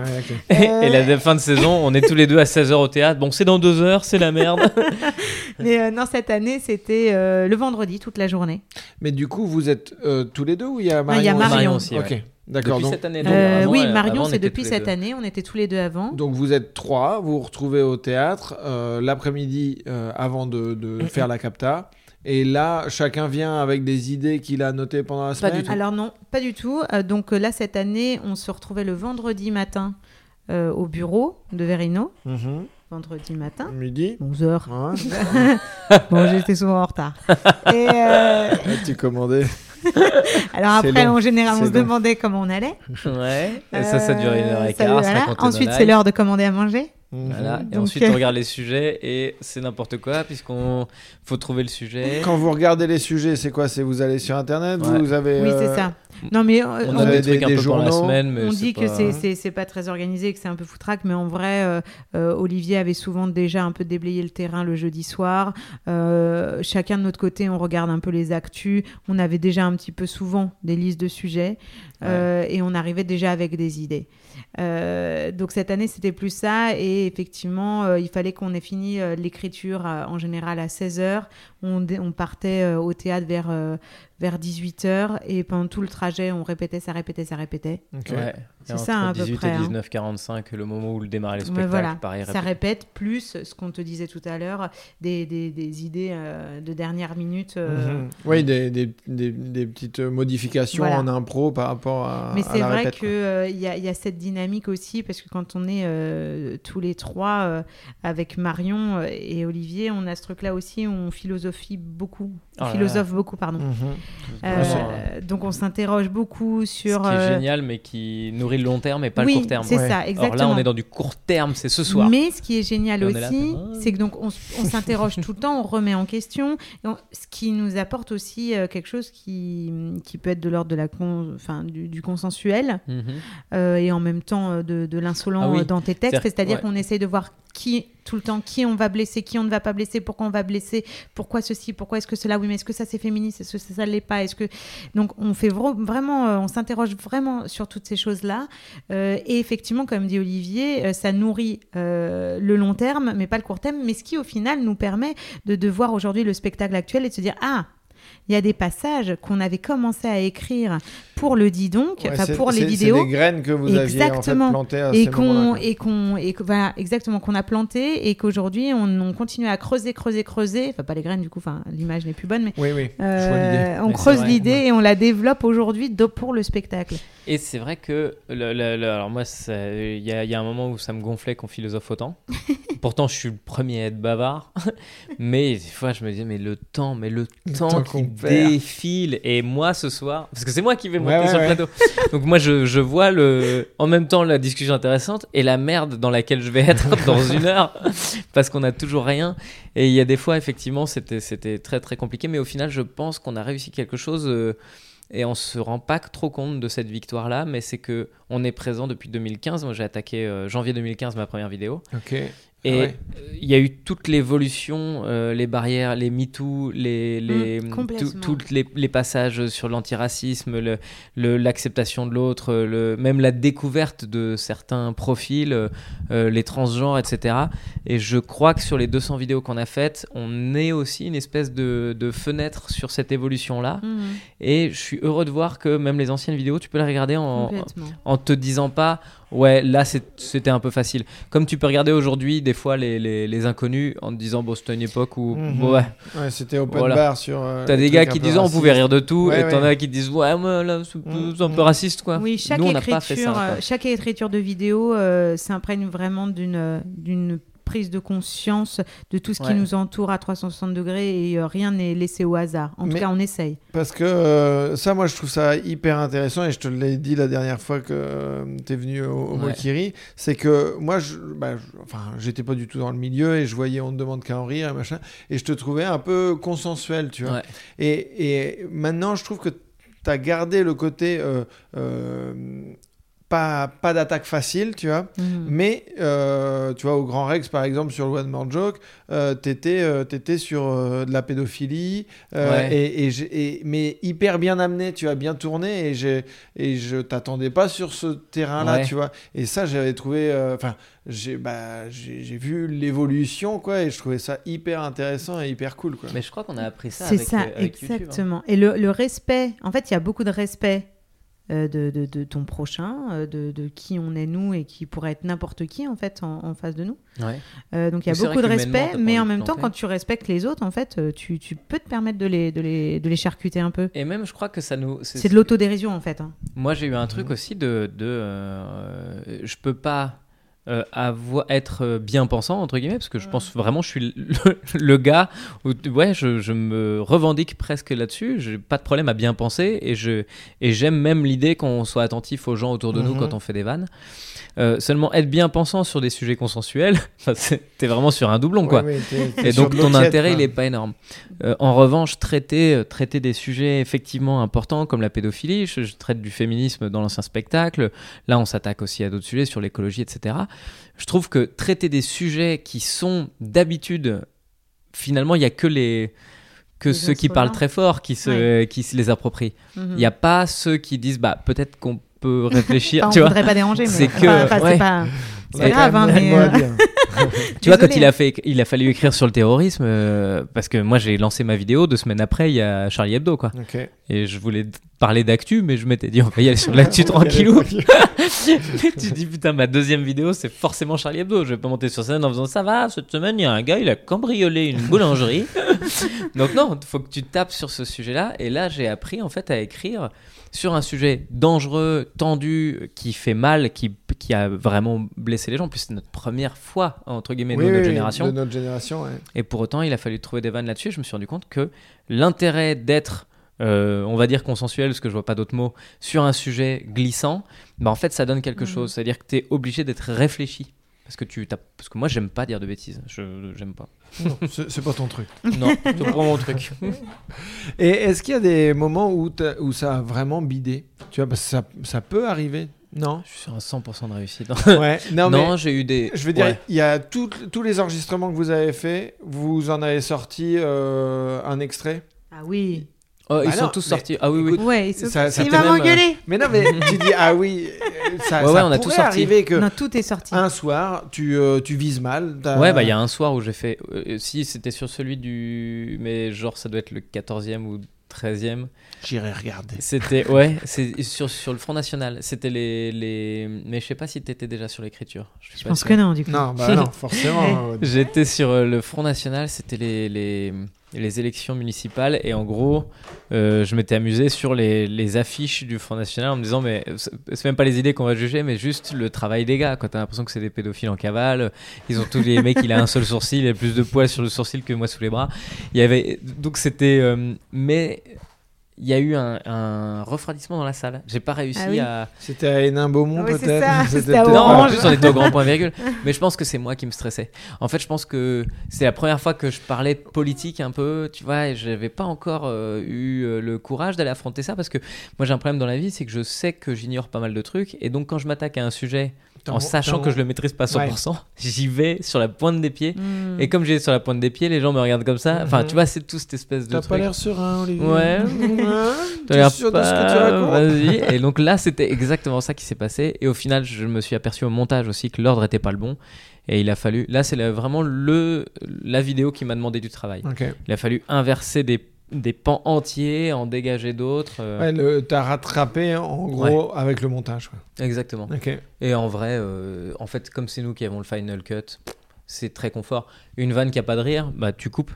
ouais. Et, Euh, et la fin de saison, on est tous les deux à 16h au théâtre. Bon, c'est dans deux heures, c'est la merde. Mais euh, non, cette année, c'était euh, le vendredi toute la journée. Mais du coup, vous êtes euh, tous les deux ou il y a Marion il y a aussi Marion. aussi, ouais. D'accord. Depuis Donc, cette année. Euh, avant, oui, euh, Marion, c'est depuis cette deux. année, on était tous les deux avant. donc vous êtes trois, vous vous retrouvez au théâtre euh, l'après-midi euh, avant de, de faire la capta. Et là, chacun vient avec des idées qu'il a notées pendant la Pas du semaine. tout. Alors non, pas du tout. Euh, donc là, cette année, on se retrouvait le vendredi matin euh, au bureau de Verino, Mhm. Vendredi matin. Midi. 11h. Ouais. Bon, j'étais souvent en retard. Et euh, Ouais, tu commandais. alors après, long. en général, on se long. demandait comment on allait. Ouais. Et ça, ça dure une heure et Euh, quart. voilà. Ensuite, c'est l'heure de commander à manger. Voilà. Et Donc, ensuite, euh, on regarde les sujets et c'est n'importe quoi puisqu'on faut trouver le sujet. Quand vous regardez les sujets, c'est quoi? C'est vous allez sur internet, Ouais. vous avez. Oui, euh, c'est ça. Non, mais euh, On Vous a des trucs des- un des peu la semaine, mais on dit que pas- c'est- c'est c'est pas très organisé, que c'est un peu foutraque, mais en vrai, euh, euh, Olivier avait souvent déjà un peu déblayé le terrain le jeudi soir. Euh, chacun de notre côté, on regarde un peu les actus. On avait déjà un petit peu souvent des listes de sujets euh, et on arrivait déjà avec des idées. Euh, donc cette année, c'était plus ça. Et effectivement, euh, il fallait qu'on ait fini euh, l'écriture en général à 16h. On, partait euh, au théâtre vers, euh, vers 18h. Et pendant tout le trajet, on répétait, ça répétait, ça répétait. Ouais. C'est Et ça, entre à peu 18 près, et hein. 19h45, le moment où le démarrait le spectacle, voilà, pareil. ça répète. répète plus ce qu'on te disait tout à l'heure, des, des, des idées euh, de dernière minute. euh, Mhm. Oui, des, des, des, des petites modifications Voilà. en impro par rapport à. Mais c'est vrai répète, qu'il y, a, y a cette dynamique aussi, parce que quand on est euh, tous les trois euh, avec Marion euh, et Olivier, on a ce truc-là aussi, où on philosophie beaucoup. Oh là là. philosophe beaucoup, pardon. Mhm. Euh, donc on s'interroge beaucoup sur... Ce qui est euh, génial, mais qui nourrit le long terme et pas oui, le court terme. c'est Ouais. ça, Or exactement. là, on est dans du court terme, c'est ce soir. Mais ce qui est génial Et aussi, c'est que donc on, on s'interroge tout le temps, on remet en question, et on- ce qui nous apporte aussi euh, quelque chose qui, qui peut être de l'ordre de la con- enfin, du, du consensuel Mhm. euh, et en même temps de, de l'insolent Ah oui. dans tes textes. C'est-à-dire- C'est-à-dire ouais. qu'on essaye de voir qui tout le temps qui on va blesser, qui on ne va pas blesser, pourquoi on va blesser, pourquoi ceci, pourquoi est-ce que cela, oui, mais est-ce que ça c'est féministe, est-ce que ça ne l'est pas, est-ce que donc on fait vra- vraiment, euh, on s'interroge vraiment sur toutes ces choses-là Euh, et effectivement, comme dit Olivier, euh, ça nourrit le long terme, mais pas le court terme, mais ce qui au final nous permet de, de voir aujourd'hui le spectacle actuel et de se dire ah il y a des passages qu'on avait commencé à écrire pour le dit donc, Ouais, pour les vidéos C'est des graines que vous aviez en fait Exactement. plantées à et qu'on et qu'on et que- voilà exactement qu'on a planté et qu'aujourd'hui on, on continue à creuser creuser creuser enfin pas les graines du coup enfin l'image n'est plus bonne mais. Oui, oui. euh, on Mais creuse l'idée ouais. et on la développe aujourd'hui pour le spectacle Et c'est vrai que, le, le- le- alors moi, ça- il y a, il y a un moment où ça me gonflait qu'on philosophe autant. Pourtant, je suis le premier à être bavard. mais des fois, je me disais, mais le temps, mais le temps temps qui défile. Et moi, ce soir, parce que c'est moi qui vais monter Ouais, ouais, sur le ouais. plateau. Donc moi, je, je vois le, en même temps la discussion intéressante et la merde dans laquelle je vais être dans une heure. Parce qu'on a toujours rien. Et il y a des fois, effectivement, c'était c'était très très compliqué. Mais au final, je pense qu'on a réussi quelque chose. euh, et on se rend pas trop compte de cette victoire là mais c'est que on est présent depuis 2015 moi j'ai attaqué euh, janvier 2015 ma première vidéo. Et Ah ouais. il y a eu toute l'évolution, euh, les barrières, les MeToo, les, les, Mm, complètement. toutes les, les passages sur l'antiracisme, le- le- l'acceptation de l'autre, le, même la découverte de certains profils, euh, euh, les transgenres, etc. Et je crois que sur les 200 vidéos qu'on a faites, on est aussi une espèce de, de fenêtre sur cette évolution-là. Mhm, Et je suis heureux de voir que même les anciennes vidéos, tu peux les regarder en, complètement. en te disant pas ouais là c'était un peu facile comme tu peux regarder aujourd'hui des fois les, les, les inconnus en te disant bon c'était une époque où Mhm. bon, ouais Ouais, c'était open Voilà. bar sur. euh, t'as des gars qui disent on pouvait rire de tout Ouais, et t'en as qui disent ouais moi là c'est Mhm. un peu raciste quoi Oui, chaque nous on n'a pas fait écriture, ça euh, chaque écriture de vidéo euh, s'imprègne vraiment d'une d'une prise de conscience de tout ce qui nous entoure à 360 degrés et euh, rien n'est laissé au hasard. En Mais- tout cas, on essaye. Parce que euh, ça, moi, je trouve ça hyper intéressant et je te l'ai dit la dernière fois que tu es venu au, au Ouais. Mokiri. C'est que moi, je, bah, je- enfin, j'étais pas du tout dans le milieu et je voyais on ne demande qu'à en rire et machin. Et je te trouvais un peu consensuel, tu vois. Ouais. Et, et maintenant, je trouve que tu as gardé le côté. euh, euh, pas, pas d'attaque facile, tu vois. Mhm. Mais, euh, tu vois, au Grand Rex, par exemple, sur le One More Joke, euh, t'étais, euh, t'étais sur euh, de la pédophilie, euh, Ouais. et, et mais hyper bien amené, tu as bien tourné, et, j'ai, et je t'attendais pas sur ce terrain-là, Ouais. tu vois. Et ça, j'avais trouvé, euh, enfin, j'ai, bah, vu l'évolution, quoi, et je trouvais ça hyper intéressant et hyper cool, quoi. mais je crois qu'on a appris ça C'est ça, euh, avec YouTube, hein. exactement. Et le, le respect, en fait, il y a beaucoup de respect de, de- de ton prochain, euh, de, de qui on est nous et qui pourrait être n'importe qui, en fait, en, en face de nous. Ouais. Euh, donc il y a beaucoup de respect, mais en même temps, quand tu respectes les autres, en fait, euh, tu, tu peux te permettre de les, de les, de les charcuter un peu. et même je crois que ça nous C'est de l'autodérision, en fait. hein. Moi, j'ai eu un truc aussi de. de euh, je peux pas euh, avoir, être euh, bien pensant, entre guillemets, parce que je pense vraiment, je suis le, le gars où, ouais, je, je me revendique presque là-dessus. J'ai pas de problème à bien penser et je et j'aime même l'idée qu'on soit attentif aux gens autour de nous Mhm. quand on fait des vannes. Euh, seulement être bien pensant sur des sujets consensuels, t'es vraiment sur un doublon, quoi. Ouais, Et donc ton intérêt, il est pas énorme. Euh, en revanche, traiter, euh, traiter des sujets effectivement importants comme la pédophilie, je, je traite du féminisme dans l'ancien spectacle, là on s'attaque aussi à d'autres sujets sur l'écologie, etc. Je trouve que traiter des sujets qui sont d'habitude, finalement, il y a que les que Les ceux qui parlent très fort qui se, qui se les approprient. Mhm. Il n'y a pas ceux qui disent bah peut-être qu'on peut réfléchir. Enfin, on tu vois voudrait pas déranger, mais C'est que- enfin, ouais. c'est pas, c'est grave, hein, mais euh. Tu vois, quand il a, fait, il a fallu écrire sur le terrorisme, euh, parce que moi j'ai lancé ma vidéo deux semaines après, il y a Charlie Hebdo, quoi. Et je voulais parler d'actu, mais je m'étais dit, on va y aller sur l'actu tranquillou. Mais tu dis, putain, ma deuxième vidéo, c'est forcément Charlie Hebdo. Je vais pas monter sur scène en faisant, ça va, cette semaine, il y a un gars, il a cambriolé une boulangerie. Donc, non, il faut que tu tapes sur ce sujet-là. Et là, j'ai appris, en fait, à écrire sur un sujet dangereux, tendu, qui fait mal, qui, qui a vraiment blessé les gens. Puis c'est notre première fois, entre guillemets, Oui, de notre oui, génération. De notre génération, ouais. Et pour autant, il a fallu trouver des vannes là-dessus. Je me suis rendu compte que l'intérêt d'être, euh, on va dire consensuel, parce que je vois pas d'autres mots, sur un sujet glissant, bah en fait, ça donne quelque Mhm. chose. C'est-à-dire que tu es obligé d'être réfléchi. Parce que, tu, t'as- parce que moi, j'aime pas dire de bêtises. Je j'aime pas. Non, c'est c'est pas ton truc. Non, c'est pas mon truc. Et est-ce qu'il y a des moments où, t'as- où ça a vraiment bidé? Tu vois, parce que ça, ça peut arriver. Non? Je suis sur un 100% de réussite. Ouais. Non, Non, mais j'ai eu des. je veux dire, Ouais. il y a tout- tous les enregistrements que vous avez faits, vous en avez sorti euh, un extrait? Ah oui. Oh, ils Bah sont non, tous sortis. Ah oui, oui. écoute, Ouais, il, se- ça- ça il peut va même, euh, m'engueuler. Mais non, mais tu dis, ah oui, euh, ça, Ouais, ça ouais, on a tout sorti. que Non, tout est sorti. un soir, tu, euh, tu vises mal. Ouais, bah il y a un soir où j'ai fait. euh, si c'était sur celui du. Mais genre, ça doit être le 14e ou 13e. J'irai regarder. C'était. Ouais, c'est sur, sur le Front National. C'était les, les. Mais je sais pas si t'étais déjà sur l'écriture. Je pense sûr. que non, du coup. Non, bah non, forcément. euh, J'étais sur euh, le Front National, c'était les, les, les élections municipales et en gros, euh, je m'étais amusé sur les, les affiches du Front National en me disant, mais c'est c'est même pas les idées qu'on va juger, mais juste le travail des gars. Quand t'as l'impression que c'est des pédophiles en cavale, ils ont tous les mecs, il a un seul sourcil, il a plus de poils sur le sourcil que moi sous les bras. Il y avait donc c'était, euh, mais il y a eu un, un refroidissement dans la salle. J'ai pas réussi Ah oui. à. C'était à Hénin-Beaumont Oui, c'est peut-être C'était Non, en plus on était au grand point virgule. Mais je pense que c'est moi qui me stressais. En fait, je pense que c'est la première fois que je parlais de politique un peu, tu vois, et j'avais pas encore euh, eu euh, le courage d'aller affronter ça parce que moi j'ai un problème dans la vie, c'est que je sais que j'ignore pas mal de trucs et donc quand je m'attaque à un sujet en sachant que je le maîtrise pas 100%, j'y vais sur la pointe des pieds. Hmm. Et comme j'ai sur la pointe des pieds, les gens me regardent comme ça. Enfin, tu vois, c'est tout cette espèce de T'as pas l'air serein, Olivier. Ouais. T'as l'air sûr de ce que tu pas- Vas-y. Et donc là, c'était exactement ça qui s'est passé. Et au final, je me suis aperçu au montage aussi que l'ordre était pas le bon. Et il a fallu. Là, c'est vraiment le la vidéo qui m'a demandé du travail. Il a fallu inverser des, des pans entiers, en dégager d'autres. euh, Ouais, t'as rattrapé en gros avec le montage. Exactement. Et en vrai, euh, en fait, comme c'est nous qui avons le final cut, c'est très confort. Une vanne qui a pas de rire, bah tu coupes.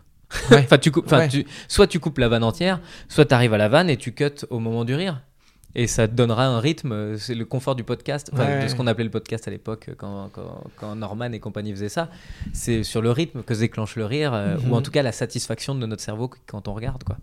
Ouais. enfin, tu coupes. Enfin, Ouais. tu- soit tu coupes la vanne entière, soit tu arrives à la vanne et tu cut au moment du rire. Et ça te donnera un rythme. euh, C'est le confort du podcast, Ouais. de ce qu'on appelait le podcast à l'époque euh, quand, quand, quand Norman et compagnie faisaient ça. C'est sur le rythme que se déclenche le rire, euh, Mhm. ou en tout cas la satisfaction de notre cerveau quand on regarde, quoi.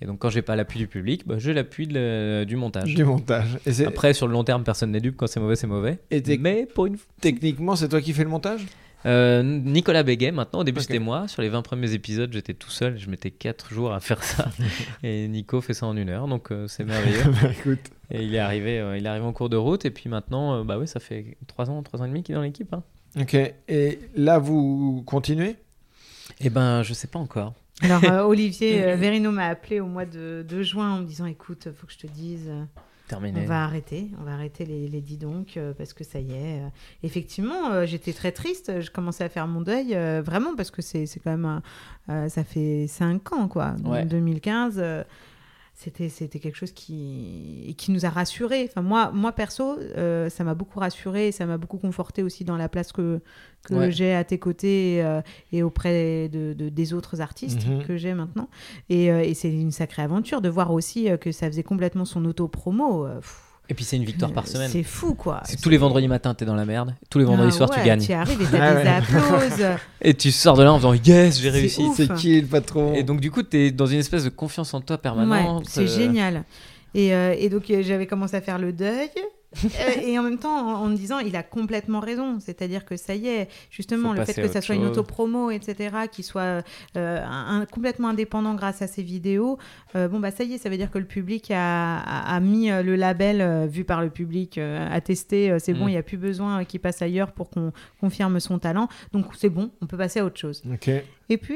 Et donc quand j'ai pas l'appui du public, bah, j'ai l'appui du montage. Du montage. Et Après, sur le long terme, personne n'est dupe. Quand c'est mauvais, c'est mauvais. Et Mais pour une techniquement, c'est toi qui fais le montage? Euh, Nicolas Béguet, maintenant, au début c'était moi. Sur les 20 premiers épisodes, j'étais tout seul. Je mettais 4 jours à faire ça. et Nico fait ça en une heure, donc euh, c'est merveilleux. Bah, Écoute. et il est, arrivé, euh, il est arrivé en cours de route. Et puis maintenant, euh, bah oui, ça fait 3 ans, 3 ans et demi qu'il est dans l'équipe. Hein. Ok. Et là, vous continuez? Eh ben, je sais pas encore. Alors, euh, Olivier euh, Verino m'a appelé au mois de, de juin en me disant Écoute, faut que je te dise, euh, Terminé. on va arrêter, on va arrêter les, les dis donc, euh, parce que ça y est. euh. Effectivement, euh, j'étais très triste, je commençais à faire mon deuil, vraiment, parce que c'est quand même. ça fait 5 ans, quoi. Donc, Ouais. 2015. C'était, c'était quelque chose qui, qui nous a rassurés. Enfin, moi, moi perso, euh, ça m'a beaucoup rassuré et ça m'a beaucoup conforté aussi dans la place que, que Ouais. j'ai à tes côtés euh, et auprès de, de- des autres artistes Mhm. que j'ai maintenant. Et, euh, et c'est une sacrée aventure de voir aussi que ça faisait complètement son auto-promo. euh, pff, Et puis c'est une victoire par euh, semaine. C'est fou, quoi. Si tous les vendredis matins, t'es dans la merde. Tous les vendredis Ah soirs, tu gagnes. Tu arrives et t'as Ah des applauses. Et tu sors de là en faisant Yes, j'ai C'est réussi. C'est qui le patron Et donc, du coup, t'es dans une espèce de confiance en toi permanente. Ouais, c'est euh, génial. Et, euh, et donc, j'avais commencé à faire le deuil. Euh, et en même temps, en, en me disant, il a complètement raison. C'est-à-dire que ça y est, justement, Faut le fait que ça soit une chose. auto-promo, etc., qui soit euh, un- un- complètement indépendant grâce à ces vidéos, euh, bon, bah ça y est, ça veut dire que le public a, a- a mis le label euh, vu par le public, a testé, euh, c'est bon, Mm. il n'y a plus besoin qu'il passe ailleurs pour qu'on confirme son talent. Donc, c'est bon, on peut passer à autre chose. Et puis,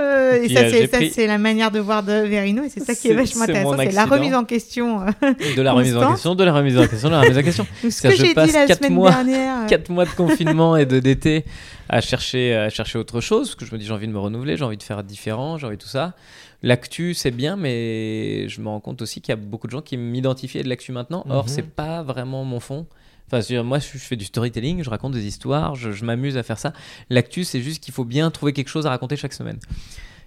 euh, Et puis, ça, euh, c'est ça, la manière de voir de Verino, et c'est ça qui est vachement intéressant. C'est la accident. remise en question. euh. De la remise en question, de la remise en question, de la remise en question. Ce Ça, que je j'ai passe dit la quatre semaine mois- dernière. euh, 4 mois de confinement et de d'été à chercher, à chercher autre chose, parce que je me dis j'ai envie de me renouveler, j'ai envie de faire différent, j'ai envie de tout ça. L'actu, c'est bien, mais je me rends compte aussi qu'il y a beaucoup de gens qui m'identifient à de l'actu maintenant. Or, Mhm. c'est pas vraiment mon fond. Enfin, moi, je fais du storytelling, je raconte des histoires, je, je m'amuse à faire ça. L'actu, c'est juste qu'il faut bien trouver quelque chose à raconter chaque semaine.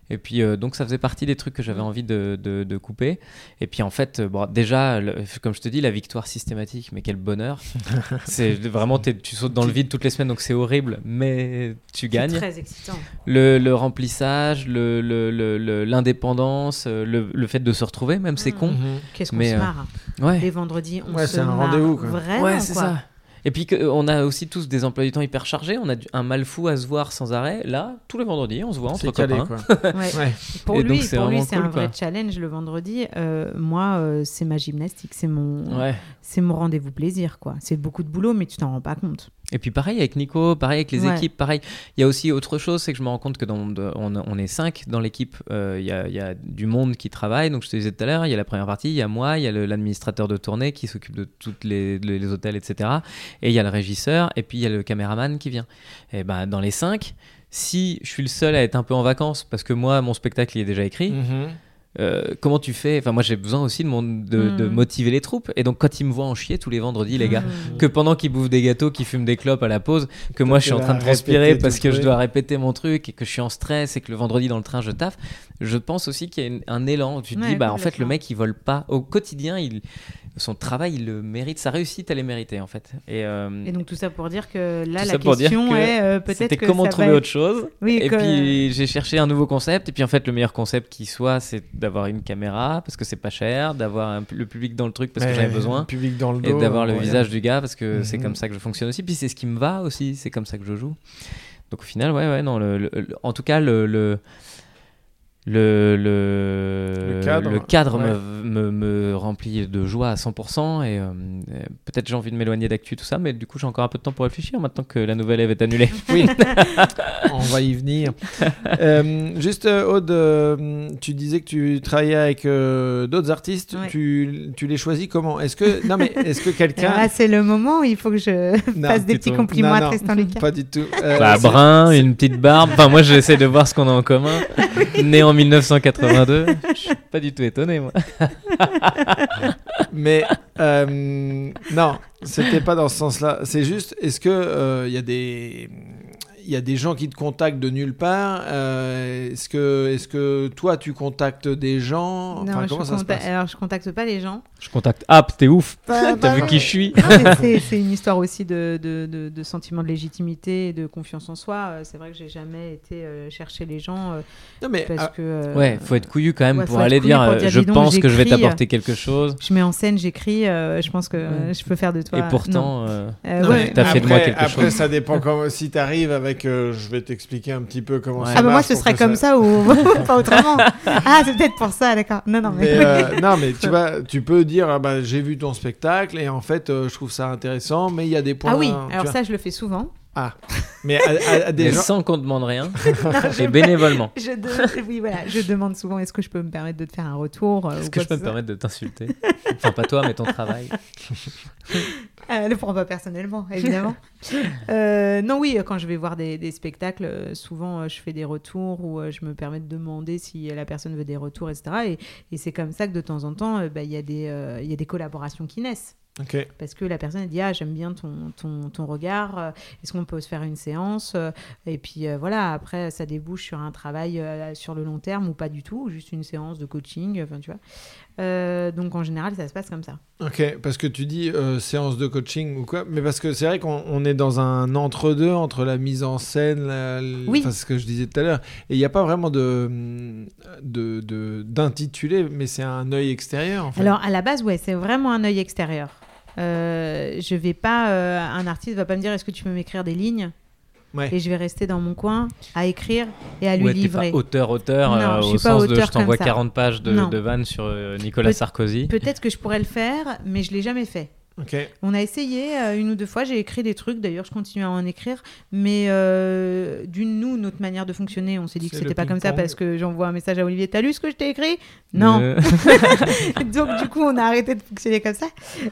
Et puis, euh, donc, ça faisait partie des trucs que j'avais envie de, de- de couper. Et puis, en fait, euh, bon, déjà, le- comme je te dis, la victoire systématique, mais quel bonheur. c'est vraiment, tu sautes dans le vide toutes les semaines, donc c'est horrible, mais tu c'est gagnes. très excitant. Le, le remplissage, le- le- le- le- l'indépendance, euh, le, le fait de se retrouver, même, c'est Mm. con. Mhm. Qu'est-ce qu'on Mais, se euh, marre. Ouais. Les vendredis, on Ouais, se c'est un marre rendez-vous, quoi. Vraiment, Ouais, c'est quoi. ça. Et puis que, euh, on a aussi tous des emplois du temps hyper chargés, on a du- un mal fou à se voir sans arrêt. Là, tous les vendredis, on se voit entre calé, copains. quoi. Ouais. Ouais. Pour Et lui, donc, c'est pour lui, vraiment c'est cool, un vrai challenge le vendredi. Euh, moi, euh, c'est ma gymnastique, c'est mon, Ouais. c'est mon rendez-vous plaisir, quoi. C'est beaucoup de boulot, mais tu t'en rends pas compte. Et puis pareil avec Nico, pareil avec les Ouais. équipes, pareil. Il y a aussi autre chose, c'est que je me rends compte que dans, on, on est cinq dans l'équipe. euh, Il y, a, il y a du monde qui travaille. Donc je te disais tout à l'heure, il y a la première partie, il y a moi, il y a l'administrateur de tournée qui s'occupe de tous les, les- les hôtels, etc. Et il y a le régisseur, et puis il y a le caméraman qui vient. Et ben dans les cinq, si je suis le seul à être un peu en vacances, parce que moi mon spectacle il est déjà écrit. Mhm. Euh, comment tu fais? Enfin, moi j'ai besoin aussi de, mon- de, de Mm. motiver les troupes. Et donc, quand ils me voient en chier tous les vendredis, les gars, Mm. que pendant qu'ils bouffent des gâteaux, qu'ils fument des clopes à la pause, que moi je suis en train de transpirer parce que je dois répéter mon truc et que je suis en stress et que le vendredi dans le train je taffe, je pense aussi qu'il y a une- un élan. où Tu te Ouais, dis, bah en fait, le mec il vole pas. Au quotidien, il. Son travail, il le mérite, sa réussite, elle est méritée en fait. Et, euh, Et donc tout ça pour dire que là, la question que est euh, peut-être c'était comment ça trouver va autre chose. Oui, et que- puis j'ai cherché un nouveau concept. Et puis en fait, le meilleur concept qui soit, c'est d'avoir une caméra parce que c'est pas cher, d'avoir le public dans le truc parce que j'avais besoin. Public dans le Et dos. d'avoir le ouais. visage du gars parce que c'est Mhm. comme ça que je fonctionne aussi. Puis c'est ce qui me va aussi, c'est comme ça que je joue. Donc au final, ouais, ouais, non, le, le- le- en tout cas, le. le le, le, Le cadre, le cadre ouais. me, me, me remplit de joie à 100% et euh, euh, peut-être j'ai envie de m'éloigner d'actu tout ça mais du coup j'ai encore un peu de temps pour réfléchir maintenant que la nouvelle Eve est annulée Oui, on va y venir. Euh, juste, euh, Aude, euh, tu disais que tu travaillais avec euh, d'autres artistes. Ouais. Tu, tu les choisis comment? Est-ce que non mais est-ce que quelqu'un Ah, c'est le moment où il faut que je Non, fasse des petits compliments Non, à non. Tristan Lucas. Pas du tout. Euh, Bah, brun, une petite barbe. Enfin, moi, j'essaie de voir ce qu'on a en commun. Né en 1982. Je suis pas du tout étonné, moi. Mais euh, non, c'était pas dans ce sens-là. C'est juste, est-ce que euh, il y a des y a des gens qui te contactent de nulle part. euh, est-ce que est-ce que toi tu contactes des gens? Enfin, Non, comment je ça se conta- passe? Alors, je contacte pas les gens. Je contacte App, t'es ouf. T'as vu qui je suis? C'est- c'est une histoire aussi de, de, de, de sentiment de légitimité et de confiance en soi. Euh, C'est vrai que j'ai jamais été euh, chercher les gens euh, Non mais parce ah, que. euh, Ouais, faut être couillu quand même ouais, pour aller dire, pour dire, je donc, pense que je vais t'apporter quelque chose. Je mets en scène, j'écris, euh, je pense que je peux faire de toi. Et pourtant, euh, Euh, ouais. T'as fait de moi après- quelque après, chose. ça dépend comment, si t'arrives avec. Euh, je vais t'expliquer un petit peu comment Ouais. ça Ah bah moi ce serait que comme ça, ou pas autrement. Ah c'est peut-être pour ça, d'accord. Non non mais, Mais, euh, non, mais tu vois, tu peux dire, ah bah, j'ai vu ton spectacle et en fait, euh, je trouve ça intéressant, mais il y a des points. ah oui. Alors ça je le fais souvent. Ah, mais à, à- à des mais gens. sans qu'on demande rien et bénévolement. Je de- oui voilà, je demande souvent est-ce que je peux me permettre de te faire un retour. euh, Est-ce que je peux me permettre de t'insulter? Enfin, pas toi, mais ton travail. Euh, le prends pas personnellement, évidemment. Euh, non, oui, quand je vais voir des, des spectacles, euh, souvent je fais des retours ou je me permets de demander si la personne veut des retours, etc. Et, et c'est comme ça que de temps en temps, bah, y, euh, il y a des collaborations qui naissent. Parce que la personne elle dit Ah, j'aime bien ton, ton, ton regard, euh, est-ce qu'on peut se faire une séance Euh, Et puis euh, voilà, après, ça débouche sur un travail euh, sur le long terme ou pas du tout, juste une séance de coaching, enfin tu vois. Euh, donc en général, ça se passe comme ça. Ok, parce que tu dis séance de coaching ou quoi, mais parce que c'est vrai qu'on on est dans un entre-deux entre la mise en scène, la, Oui. ce que je disais tout à l'heure, et il n'y a pas vraiment de de- de- d'intitulé, mais c'est un œil extérieur. En fait. Alors à la base, ouais, c'est vraiment un œil extérieur. Euh, je vais pas, euh, un artiste va pas me dire est-ce que tu peux m'écrire des lignes Ouais. et je vais rester dans mon coin à écrire et à lui Ouais, livrer. pas auteur, auteur, Non, euh, je au pas sens de je t'envoie comme ça. 40 pages de, de vannes sur euh, Nicolas Sarkozy. Peut-être que je pourrais le faire, mais je l'ai jamais fait. On a essayé euh, une ou deux fois, j'ai écrit des trucs, d'ailleurs je continue à en écrire, mais euh, d'une, nous, notre manière de fonctionner, on s'est dit que c'était pas comme ça ping-pong. parce que j'envoie un message à Olivier, t'as lu ce que je t'ai écrit? Non. Euh, Donc du coup, on a arrêté de fonctionner comme ça.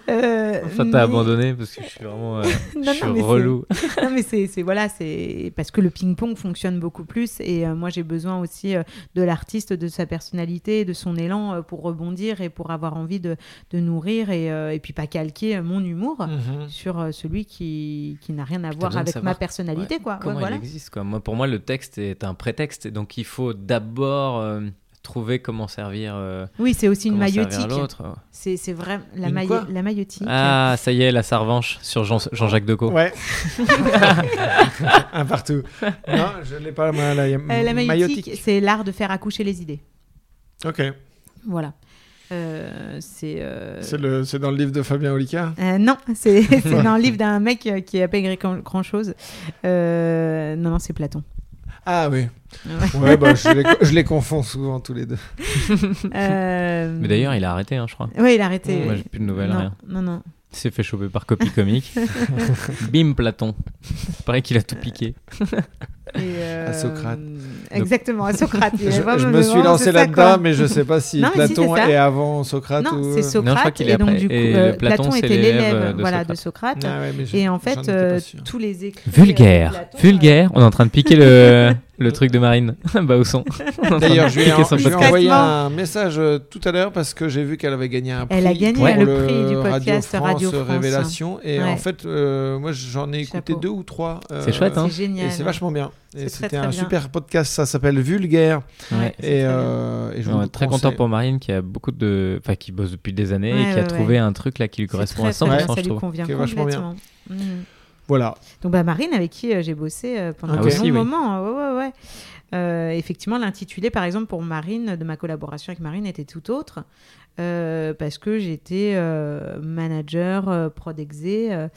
Enfin, mais- t'as abandonné parce que je suis vraiment. Non, je suis non, relou. non mais c'est voilà c'est parce que le ping pong fonctionne beaucoup plus et moi j'ai besoin aussi de l'artiste de sa personnalité de son élan pour rebondir et pour avoir envie de, de nourrir et, et puis pas calquer mon humour Mhm. sur euh, celui qui, qui n'a rien à voir avec ma personnalité ouais, quoi Ouais, Comment voilà. il existe quoi. Moi, Pour moi, le texte est un prétexte donc il faut d'abord euh, trouver comment servir. euh, oui c'est aussi une maillotique c'est c'est vrai la, maille- la maillotique Ah, ça y est, la sarvanche sur Jean- Jean-Jacques Decaux. Ouais. un partout. Non, je l'ai pas moi, la, Euh, la maillotique maillotique. c'est l'art de faire accoucher les idées Ok. voilà Euh, c'est euh, C'est dans le livre de Fabien Olicard? Euh, non, c'est dans le livre d'un mec qui a pas écrit grand chose. non, non, c'est Platon. Ah oui. Ouais. Ouais, bah, je les, je les confonds souvent tous les deux. Euh, Mais d'ailleurs, il a arrêté, hein, je crois. Oui, il a arrêté. Moi, j'ai plus de nouvelles, non, rien. non, non. Il s'est fait choper par copie comique. Bim, Platon. Pareil qu'il a tout piqué. Et, euh, À Socrate. Exactement, à Socrate. Je, me suis lancé là-dedans, mais je sais pas si Non, si, Platon c'est ça. est avant Socrate Non, ou. c'est Non, je crois Socrate. qu'il est et donc, après. du coup, euh, Platon, était l'élève de voilà, Socrate. de Socrate. Ah ouais, mais je- Et en fait, euh, tous les écrits. Vulgaire. euh, Platon, Vulgaire. On est en train de piquer le, le truc de Marine. Bausson. On est en train D'ailleurs, de je lui ai, son envoyé un message tout à l'heure parce que j'ai vu qu'elle avait gagné un prix. Elle a gagné pour le prix du podcast Radio France, Radio France. Révélation. Et Ouais. en fait, euh, moi, j'en ai écouté Chapeau. deux ou trois. euh, C'est chouette, hein C'est génial. Et c'est vachement bien. C'était un bien. super podcast, ça s'appelle Vulgaire. Ouais, Et, euh, et je vous le très conseille. content pour Marine qui a beaucoup de. Enfin, qui bosse depuis des années Ouais, et qui a ouais, trouvé un truc là qui lui correspond très, à très 100%, bien, je ça lui trouve. convient Qui est vachement bien. complètement. Mhm. Voilà. Donc bah Marine avec qui euh, j'ai bossé euh, pendant Ok. un long Aussi, oui. moment, ouais ouais ouais. Euh, effectivement, l'intitulé par exemple pour Marine de ma collaboration avec Marine était tout autre euh, parce que j'étais euh, manager euh, prod exé euh,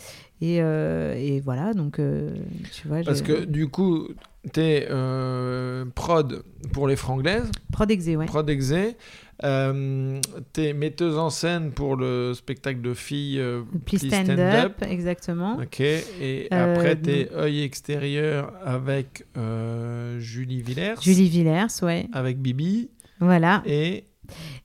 et, euh, et voilà donc euh, tu vois Parce que du coup, t'es euh, prod pour les franglaises, prod exé ouais. prod exé. Euh, t'es metteuse en scène pour le spectacle de filles euh, Please stand, Stand up, Up. exactement. Ok, et Euh, après t'es œil extérieur avec Julie Villers, Julie Villers ouais avec Bibi, voilà et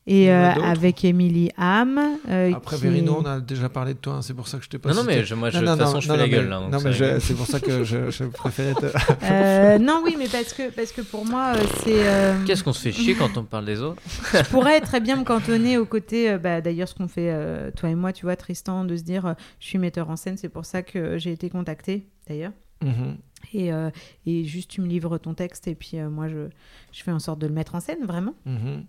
et euh, avec Émilie Ham euh, après qui- Verino, on a déjà parlé de toi, hein, c'est pour ça que je t'ai pas Non, non, mais je- moi, je- de toute non, façon, je non, fais la gueule. mais- là, non, mais c'est pour ça que je, je préférais te... Euh, non oui mais parce que parce que pour moi c'est euh, Qu'est-ce qu'on se fait chier quand on parle des autres je pourrais très bien me cantonner au côté, euh, bah, d'ailleurs, ce qu'on fait, euh, toi et moi, tu vois, Tristan, de se dire, euh, je suis metteur en scène, c'est pour ça que j'ai été contactée, d'ailleurs. Mhm. Et, euh, et juste, tu me livres ton texte, et puis euh, moi, je, je fais en sorte de le mettre en scène, vraiment, Mhm.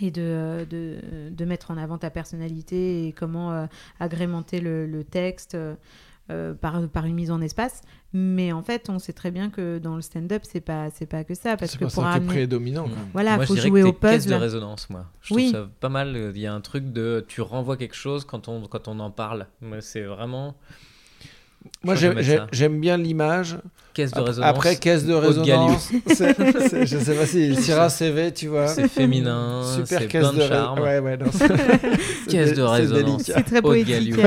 Et de, euh, de, de mettre en avant ta personnalité et comment euh, agrémenter le, le texte. euh, euh, par, par une mise en espace, mais en fait, on sait très bien que dans le stand-up, c'est pas c'est pas que ça, parce que pas pour ça qui est ramener- prédominant. quoi. Voilà, Moi, faut je jouer que au caisse de puzzle. résonance, moi. Je Oui. trouve ça pas mal. Il y a un truc de. Tu renvoies quelque chose quand on, quand on en parle. Moi, c'est vraiment. Moi, j'aime- bien l'image. Caisse de résonance. Après, caisse de haut de Galiou. résonance. c'est- c'est- je sais pas si Syrah CV, tu vois. C'est féminin, Super c'est caisse plein de, de charme. Ouais, ouais, non, Caisse de résonance. C'est très poétique.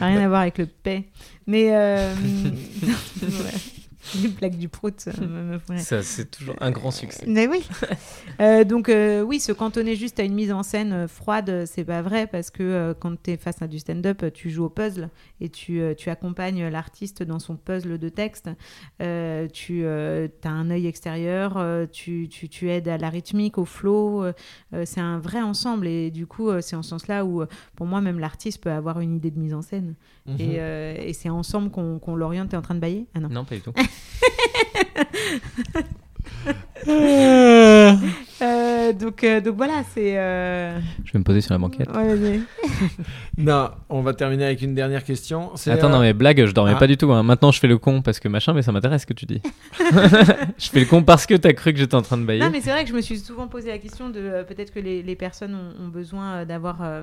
Rien à voir avec le paix. Mais. Euh... ouais. Les blagues du prout. ferait- Ça, c'est toujours un grand succès. Mais oui. Euh, donc, euh, oui, se cantonner juste à une mise en scène euh, froide, euh, c'est pas vrai parce que euh, quand tu es face à du stand-up, euh, tu joues au puzzle et tu, euh, tu accompagnes l'artiste dans son puzzle de texte. Euh, tu as un œil extérieur, euh, tu, tu, tu aides à la rythmique, au flow. euh, euh, c'est un vrai ensemble et du coup, euh, c'est en ce sens-là où, euh, pour moi, même l'artiste peut avoir une idée de mise en scène. Mhm. Et, euh, et c'est ensemble qu'on qu'on l'oriente. T'es en train de bailler? Ah non. Non, pas du tout. Euh, donc, euh, donc voilà, c'est. euh, Je vais me poser sur la banquette. ouais, vas-y. Non, on va terminer avec une dernière question. C'est, Attends, euh, non, mais blague, je dormais ah. pas du tout. hein. Maintenant, je fais le con parce que machin, mais ça m'intéresse ce que tu dis. je fais le con parce que t'as cru que j'étais en train de bailler. Non, mais c'est vrai que je me suis souvent posé la question de euh, peut-être que les, les personnes ont, ont besoin euh, d'avoir euh,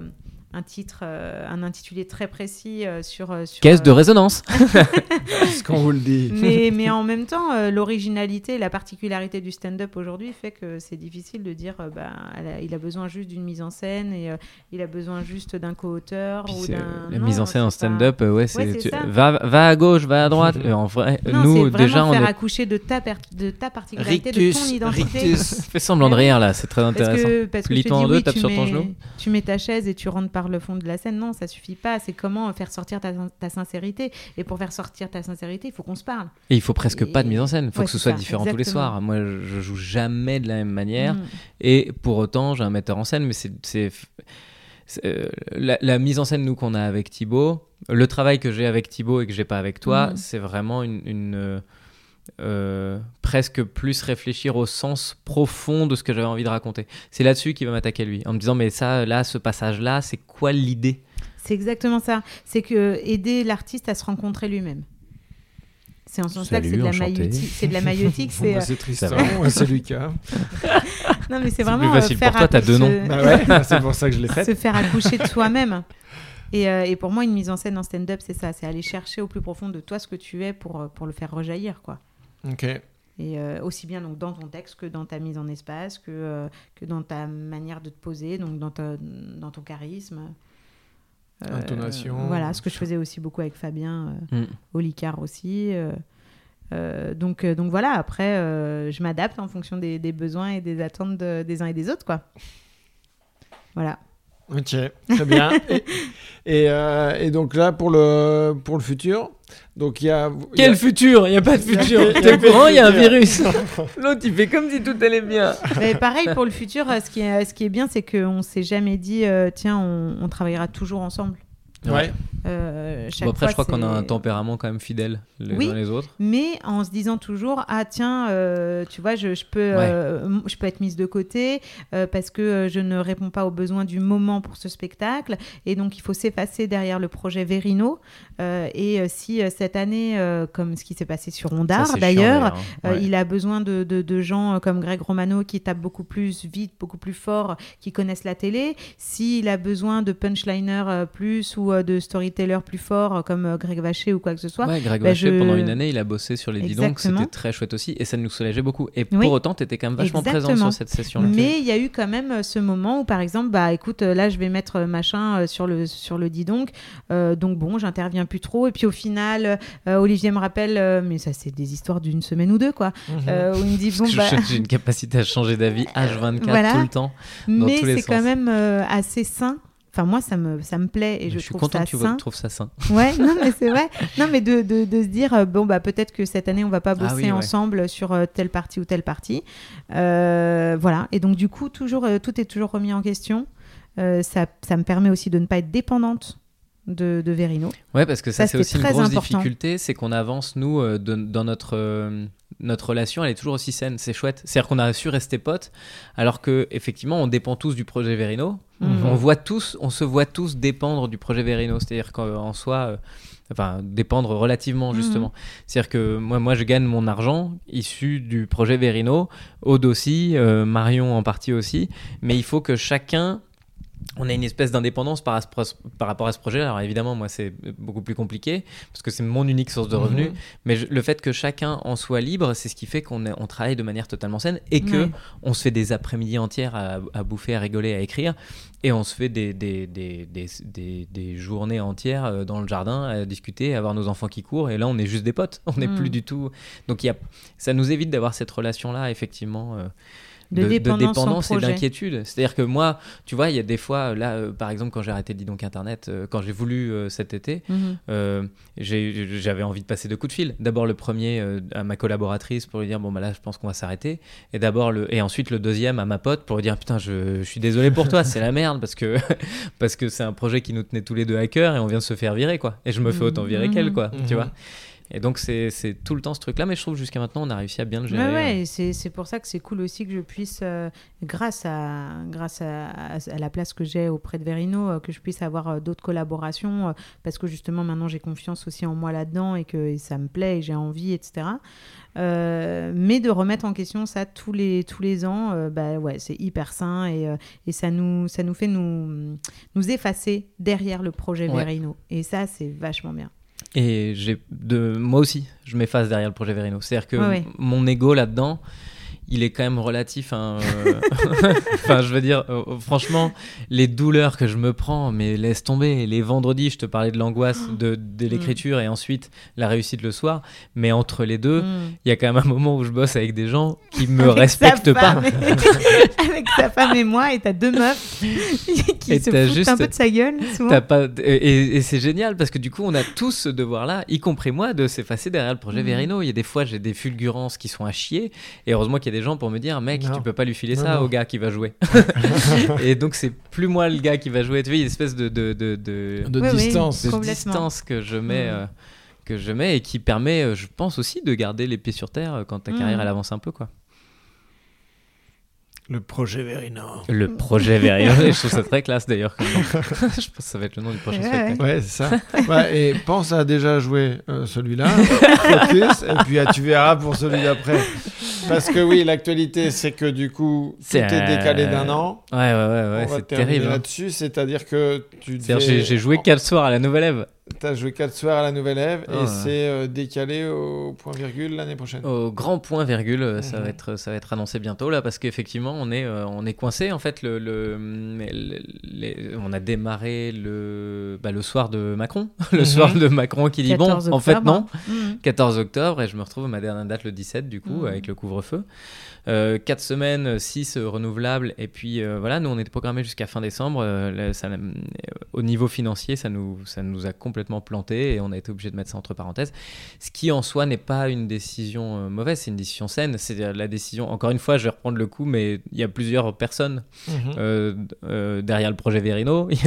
un titre, euh, un intitulé très précis euh, sur. euh, sur, Caisse de résonance. ce qu'on vous le dit. mais, mais en même temps, euh, l'originalité, la particularité du stand-up aujourd'hui fait que c'est difficile de dire euh, bah, elle a- il a besoin juste d'une mise en scène et euh, il a besoin juste d'un co-auteur ou d'un. euh, la Non, mise en scène en pas- stand-up, euh, ouais, c'est, c'est tu- ça. va, va à gauche, va à droite. Euh, en vrai, Non, nous c'est déjà, on faire est accoucher de ta, per- de ta particularité, de ton Rictus, identité. rictus. fait semblant de rire là, c'est très Parce intéressant. que, parce que je te Lis-toi en dis, deux, oui, tape sur ton mets, genou. tu mets ta chaise et tu rentres par le fond de la scène. Non, ça suffit pas. C'est comment faire sortir ta, ta sincérité. Et pour faire sortir ta sincérité, il faut qu'on se parle. Et il faut presque pas de mise en scène, il faut Ouais, que ce soit ça, différent tous les soirs. Moi, je, joue jamais de la même manière. Mm. Et pour autant, j'ai un metteur en scène, mais c'est. euh, la, la mise en scène, nous, qu'on a avec Thibaut, le travail que j'ai avec Thibaut et que j'ai pas avec toi, Mhm. c'est vraiment une. une, euh, presque plus réfléchir au sens profond de ce que j'avais envie de raconter. C'est là-dessus qu'il va m'attaquer lui, en me disant mais ça, là, ce passage-là, c'est quoi l'idée? C'est exactement ça. C'est que aider l'artiste à se rencontrer lui-même. C'est en ce sens-là que c'est de la maïeutique. C'est de la maïeutique. Bon, c'est bah, euh, c'est Tristan, c'est Lucas. non, mais c'est C'est vraiment plus euh, facile faire pour toi, t'as deux noms. se- Bah ouais, bah, c'est pour ça que je l'ai fait. se faire accoucher de soi-même. Et, euh, et pour moi, une mise en scène en stand-up, c'est ça. C'est aller chercher au plus profond de toi ce que tu es pour, pour le faire rejaillir, quoi. Et euh, aussi bien donc dans ton texte que dans ta mise en espace, que, euh, que dans ta manière de te poser, donc dans, ta- dans ton charisme. Euh, Intonation. Voilà, ce que je faisais aussi beaucoup avec Fabien euh, Mm. Olicard aussi. euh, euh, donc, donc voilà, après, euh, je m'adapte en fonction des, des besoins et des attentes de- des uns et des autres, quoi. Voilà. Ok, très bien. et, et, euh, et donc là, pour le, pour le futur, donc il y a... il y a- Quel futur Il n'y a pas de futur. Il y a T'es au courant, il y a un virus. L'autre, il fait comme si tout allait bien. Mais pareil pour le futur, euh, ce qui est, ce qui est bien, c'est qu'on s'est jamais dit, euh, tiens, on, on travaillera toujours ensemble. Ouais. Euh, chaque Bon, après, fois, je crois qu'on a un tempérament quand même fidèle les Oui. uns les autres. mais en se disant toujours ah tiens euh, tu vois je, je peux euh, je peux être mise de côté euh, parce que je ne réponds pas aux besoins du moment pour ce spectacle et donc il faut s'effacer derrière le projet Verino Euh, et si cette année euh, comme ce qui s'est passé sur Ondar d'ailleurs euh, Ouais. il a besoin de, de- de gens comme Greg Romano qui tapent beaucoup plus vite, beaucoup plus fort, qui connaissent la télé. S'il a besoin de punchliner plus ou euh, de storyteller plus fort euh, comme euh, Greg Vacher ou quoi que ce soit, Ouais, Greg bah, je- pendant une année, il a bossé sur les bidons, Exactement. c'était très chouette aussi, et ça nous soulageait beaucoup. Et Oui. pour autant, tu étais quand même vachement présent sur cette session-là. Mais il y a eu quand même ce moment où, par exemple, bah écoute, là je vais mettre machin sur le sur le didonc, Euh, donc bon, j'interviens plus trop. Et puis au final, euh, Olivier me rappelle, euh, mais ça c'est des histoires d'une semaine ou deux quoi, où il me dit Mhm. Bon bah, j'ai une capacité à changer d'avis H24 Voilà. tout le temps. dans mais c'est quand même assez sain. Enfin moi ça me ça me plaît et je, je suis trouve content ça que tu trouves ça sain. Ouais, non, mais c'est vrai. Non, mais de, de, de se dire, euh, bon, bah, peut-être que cette année, on va pas Ah bosser oui, ouais. ensemble sur euh, telle partie ou telle partie. Euh, voilà. Et donc, du coup, toujours, euh, tout est toujours remis en question. Euh, ça, ça me permet aussi de ne pas être dépendante de, de Verino. Ouais, parce que ça, Ça, c'est aussi une grosse important. difficulté, c'est qu'on avance, nous, euh, de- dans notre, euh, notre relation, elle est toujours aussi saine, c'est chouette. C'est-à-dire qu'on a su rester potes, alors que effectivement, on dépend tous du projet Verino. Mhm. On voit tous, on se voit tous dépendre du projet Verino, c'est-à-dire qu'en soi, euh, enfin, dépendre relativement Mhm. justement. C'est-à-dire que moi, moi, je gagne mon argent issu du projet Verino, Aude aussi, euh, Marion en partie aussi, mais il faut que chacun on a une espèce d'indépendance par, rapport à ce projet. Alors évidemment, moi, c'est beaucoup plus compliqué parce que c'est mon unique source de revenus. Mhm. Mais je- le fait que chacun en soit libre, c'est ce qui fait qu'on on travaille de manière totalement saine et que on se fait des après-midi entières à, à bouffer, à rigoler, à écrire. Et on se fait des, des, des, des, des- des journées entières euh, dans le jardin à discuter, à voir nos enfants qui courent. Et là, on est juste des potes. On n'est Mm. plus du tout. Donc il y a, ça nous évite d'avoir cette relation-là, effectivement. euh, De dépendance en et d'inquiétude. C'est-à-dire que moi, tu vois, il y a des fois, là, euh, par exemple, quand j'ai arrêté Dis donc Internet, euh, quand j'ai voulu euh, cet été, Mhm. euh, j'avais envie de passer deux coups de fil. D'abord le premier euh, à ma collaboratrice pour lui dire bon bah là je pense qu'on va s'arrêter. Et d'abord le et ensuite le deuxième à ma pote pour lui dire putain je, je suis désolé pour toi c'est la merde parce que parce que c'est un projet qui nous tenait tous les deux à cœur et on vient de se faire virer quoi. Et je me fais autant virer Mhm. qu'elle quoi. Mhm. Tu vois. Et donc c'est tout le temps ce truc là mais je trouve jusqu'à maintenant on a réussi à bien le gérer. Ouais, ouais, et c'est pour ça que c'est cool aussi que je puisse, euh, grâce, à, grâce à, à- à la place que j'ai auprès de Verino, euh, que je puisse avoir euh, d'autres collaborations, euh, parce que justement maintenant j'ai confiance aussi en moi là-dedans et que et ça me plaît et j'ai envie, etc. Euh, mais de remettre en question ça tous les, tous les ans, euh, bah ouais, c'est hyper sain et, euh, et ça, nous, ça nous fait nous, nous effacer derrière le projet Ouais. Verino. Et ça, c'est vachement bien. Et j'ai de moi aussi, je m'efface derrière le projet Verino. C'est-à-dire que Ouais, ouais. m- mon ego là-dedans, il est quand même relatif. euh, enfin, je veux dire, euh, franchement, les douleurs que je me prends, mais laisse tomber. Les vendredis, je te parlais de l'angoisse de, de l'écriture et ensuite la réussite le soir. Mais entre les deux, Mm. il y a quand même un moment où je bosse avec des gens qui me Avec respectent pas. et- avec sa femme et moi, et t'as deux meufs qui Et se foutent juste- un peu de sa gueule, souvent. Pas et, c'est génial parce que du coup on a tous ce devoir là y compris moi de s'effacer derrière le projet Mhm. Verino il y a des fois j'ai des fulgurances qui sont à chier et heureusement qu'il y a des gens pour me dire mec Non. tu peux pas lui filer Non, ça non. au gars qui va jouer et donc c'est plus moi le gars qui va jouer tu vois il y a une espèce de de, de, de- De Oui, oui. distance. de distance que je mets euh, que je mets et qui permet euh, je pense aussi de garder les pieds sur terre euh, quand ta Mhm. carrière elle avance un peu quoi Le projet Verino. le projet Verino et je trouve ça très classe d'ailleurs je pense que ça va être le nom du prochain Ouais, spectacle Ouais, c'est ça. Ouais, et pense à déjà jouer euh, celui-là, focus, et puis ah, tu verras pour celui d'après. Parce que oui, l'actualité, c'est que du coup, tout est euh, décalé d'un an. ouais ouais ouais, ouais c'est terrible hein. là-dessus, c'est-à-dire que tu devais- j'ai, j'ai joué quatre soirs à la Nouvelle Ève. T'as joué 4 soirs à la Nouvelle Ève et ouais. c'est euh, décalé au point virgule l'année prochaine. Au grand point virgule, euh, ça, Mhm. va être, ça va être annoncé bientôt là, parce qu'effectivement, on est, euh, on est coincé. En fait, le, le- le- les- on a démarré le, bah, le soir de Macron. le Mhm. soir de Macron qui dit bon, 14 en fait, non. Mhm. 14 octobre, et je me retrouve à ma dernière date le 17, du coup, Mhm. avec le couvre-feu couvre-feu. Euh, 4 semaines, 6 renouvelables, et puis euh, voilà, nous on était programmé jusqu'à fin décembre. Euh, là, ça, euh, au niveau financier, ça nous, ça nous a complètement planté et on a été obligé de mettre ça entre parenthèses. Ce qui en soi n'est pas une décision euh, mauvaise, c'est une décision saine. C'est la décision, encore une fois, je vais reprendre le coup, mais il y a plusieurs personnes Mhm. euh, euh, derrière le projet Verino.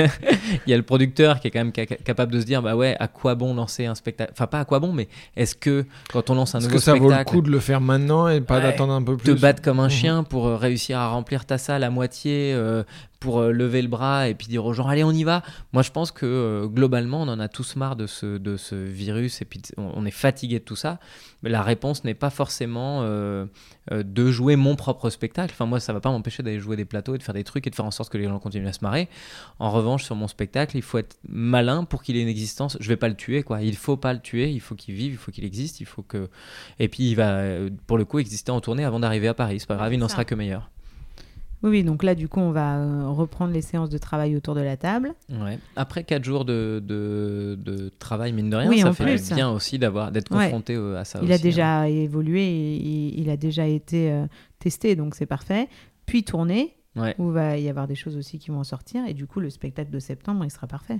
Il y, a, le producteur qui est quand même ca- capable de se dire bah ouais, à quoi bon lancer un spectacle? Enfin, pas à quoi bon, mais est-ce que quand on lance un Est-ce nouveau que ça vaut le spectacle, coup de le faire maintenant et pas Ouais. d'attendre un peu te plus battre comme un Mhm. chien pour euh, réussir à remplir ta salle à moitié, euh, pour euh, lever le bras et puis dire aux gens allez on y va. Moi je pense que euh, globalement on en a tous marre de ce, de ce virus et puis on, est fatigué de tout ça. Mais la réponse n'est pas forcément euh, euh, de jouer mon propre spectacle. Enfin moi ça va pas m'empêcher d'aller jouer des plateaux et de faire des trucs et de faire en sorte que les gens continuent à se marrer. En revanche sur mon spectacle il faut être malin pour qu'il ait une existence. Je vais pas le tuer quoi. Il faut pas le tuer. Il faut qu'il vive. Il faut qu'il existe. Il faut que et puis il va pour le coup exister en tournée avant d'arriver à Paris. C'est pas grave, il n'en sera que meilleur. Oui, donc là, du coup, on va euh, reprendre les séances de travail autour de la table. Ouais. Après 4 jours de, de, de travail, mine de rien, Oui, ça en fait plus. bien aussi d'avoir d'être confronté euh, à ça il a hein. déjà évolué, il, il a déjà été euh, testé, donc c'est parfait. Puis tourné, Ouais. où va y avoir des choses aussi qui vont en sortir, et du coup, le spectacle de septembre, il sera parfait.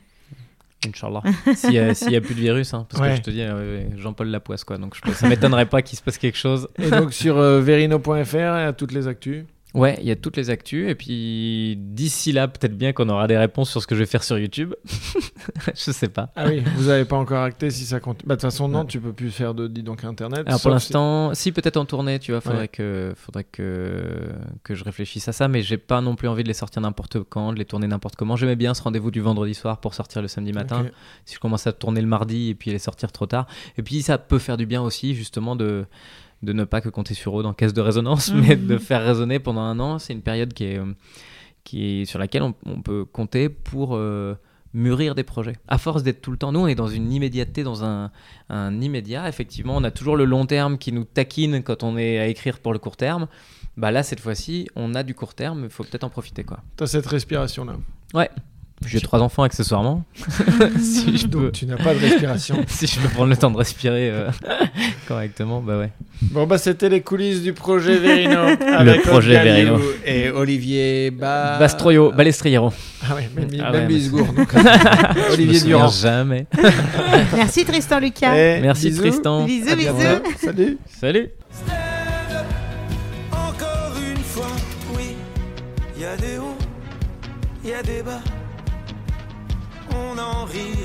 Inch'Allah. S'il n'y a, s'il y a plus de virus, hein, parce Ouais. que je te dis, euh, Jean-Paul Lapoisse, quoi. Donc je, ça m'étonnerait pas qu'il se passe quelque chose. Et donc sur euh, verino.fr, toutes les actus. Ouais, il y a toutes les actus. Et puis d'ici là, peut-être bien qu'on aura des réponses sur ce que je vais faire sur YouTube. je sais pas. Ah oui, vous n'avez pas encore acté si ça compte. Bah, de toute façon, non, tu peux plus faire de dis donc internet. Alors pour l'instant, si peut-être en tournée, tu vois, faudrait Ouais. que faudrait que que je réfléchisse à ça, mais j'ai pas non plus envie de les sortir n'importe quand, de les tourner n'importe comment. J'aimais bien ce rendez-vous du vendredi soir pour sortir le samedi matin. Si je commence à tourner le mardi et puis les sortir trop tard, et puis ça peut faire du bien aussi justement de de ne pas que compter sur eux dans caisse de résonance, mais Mhm. de faire résonner pendant un an. C'est une période qui est euh, qui est sur laquelle on, on peut compter pour euh, mûrir des projets. À force d'être tout le temps, nous on est dans une immédiateté, dans un, un immédiat. Effectivement, on a toujours le long terme qui nous taquine quand on est à écrire pour le court terme. Bah là, cette fois-ci, on a du court terme, il faut peut-être en profiter quoi. T'as cette respiration là. J'ai trois enfants accessoirement. si je peux, tu n'as pas de respiration. si je peux prendre le temps de respirer euh, correctement, bah ouais. bon bah c'était les coulisses du projet Verino. avec projet Olga Verino. Et Olivier ba... Bastroyo, Balestriero. Ah ouais, même, Ah même ouais, mais Bisgour, donc. Je me Olivier Durand. jamais. Merci Tristan Lucas. Merci bisous. Tristan. Bisous, bisous. Salut. Salut. Encore une fois, oui, il y a des hauts, il y a des bas. En rira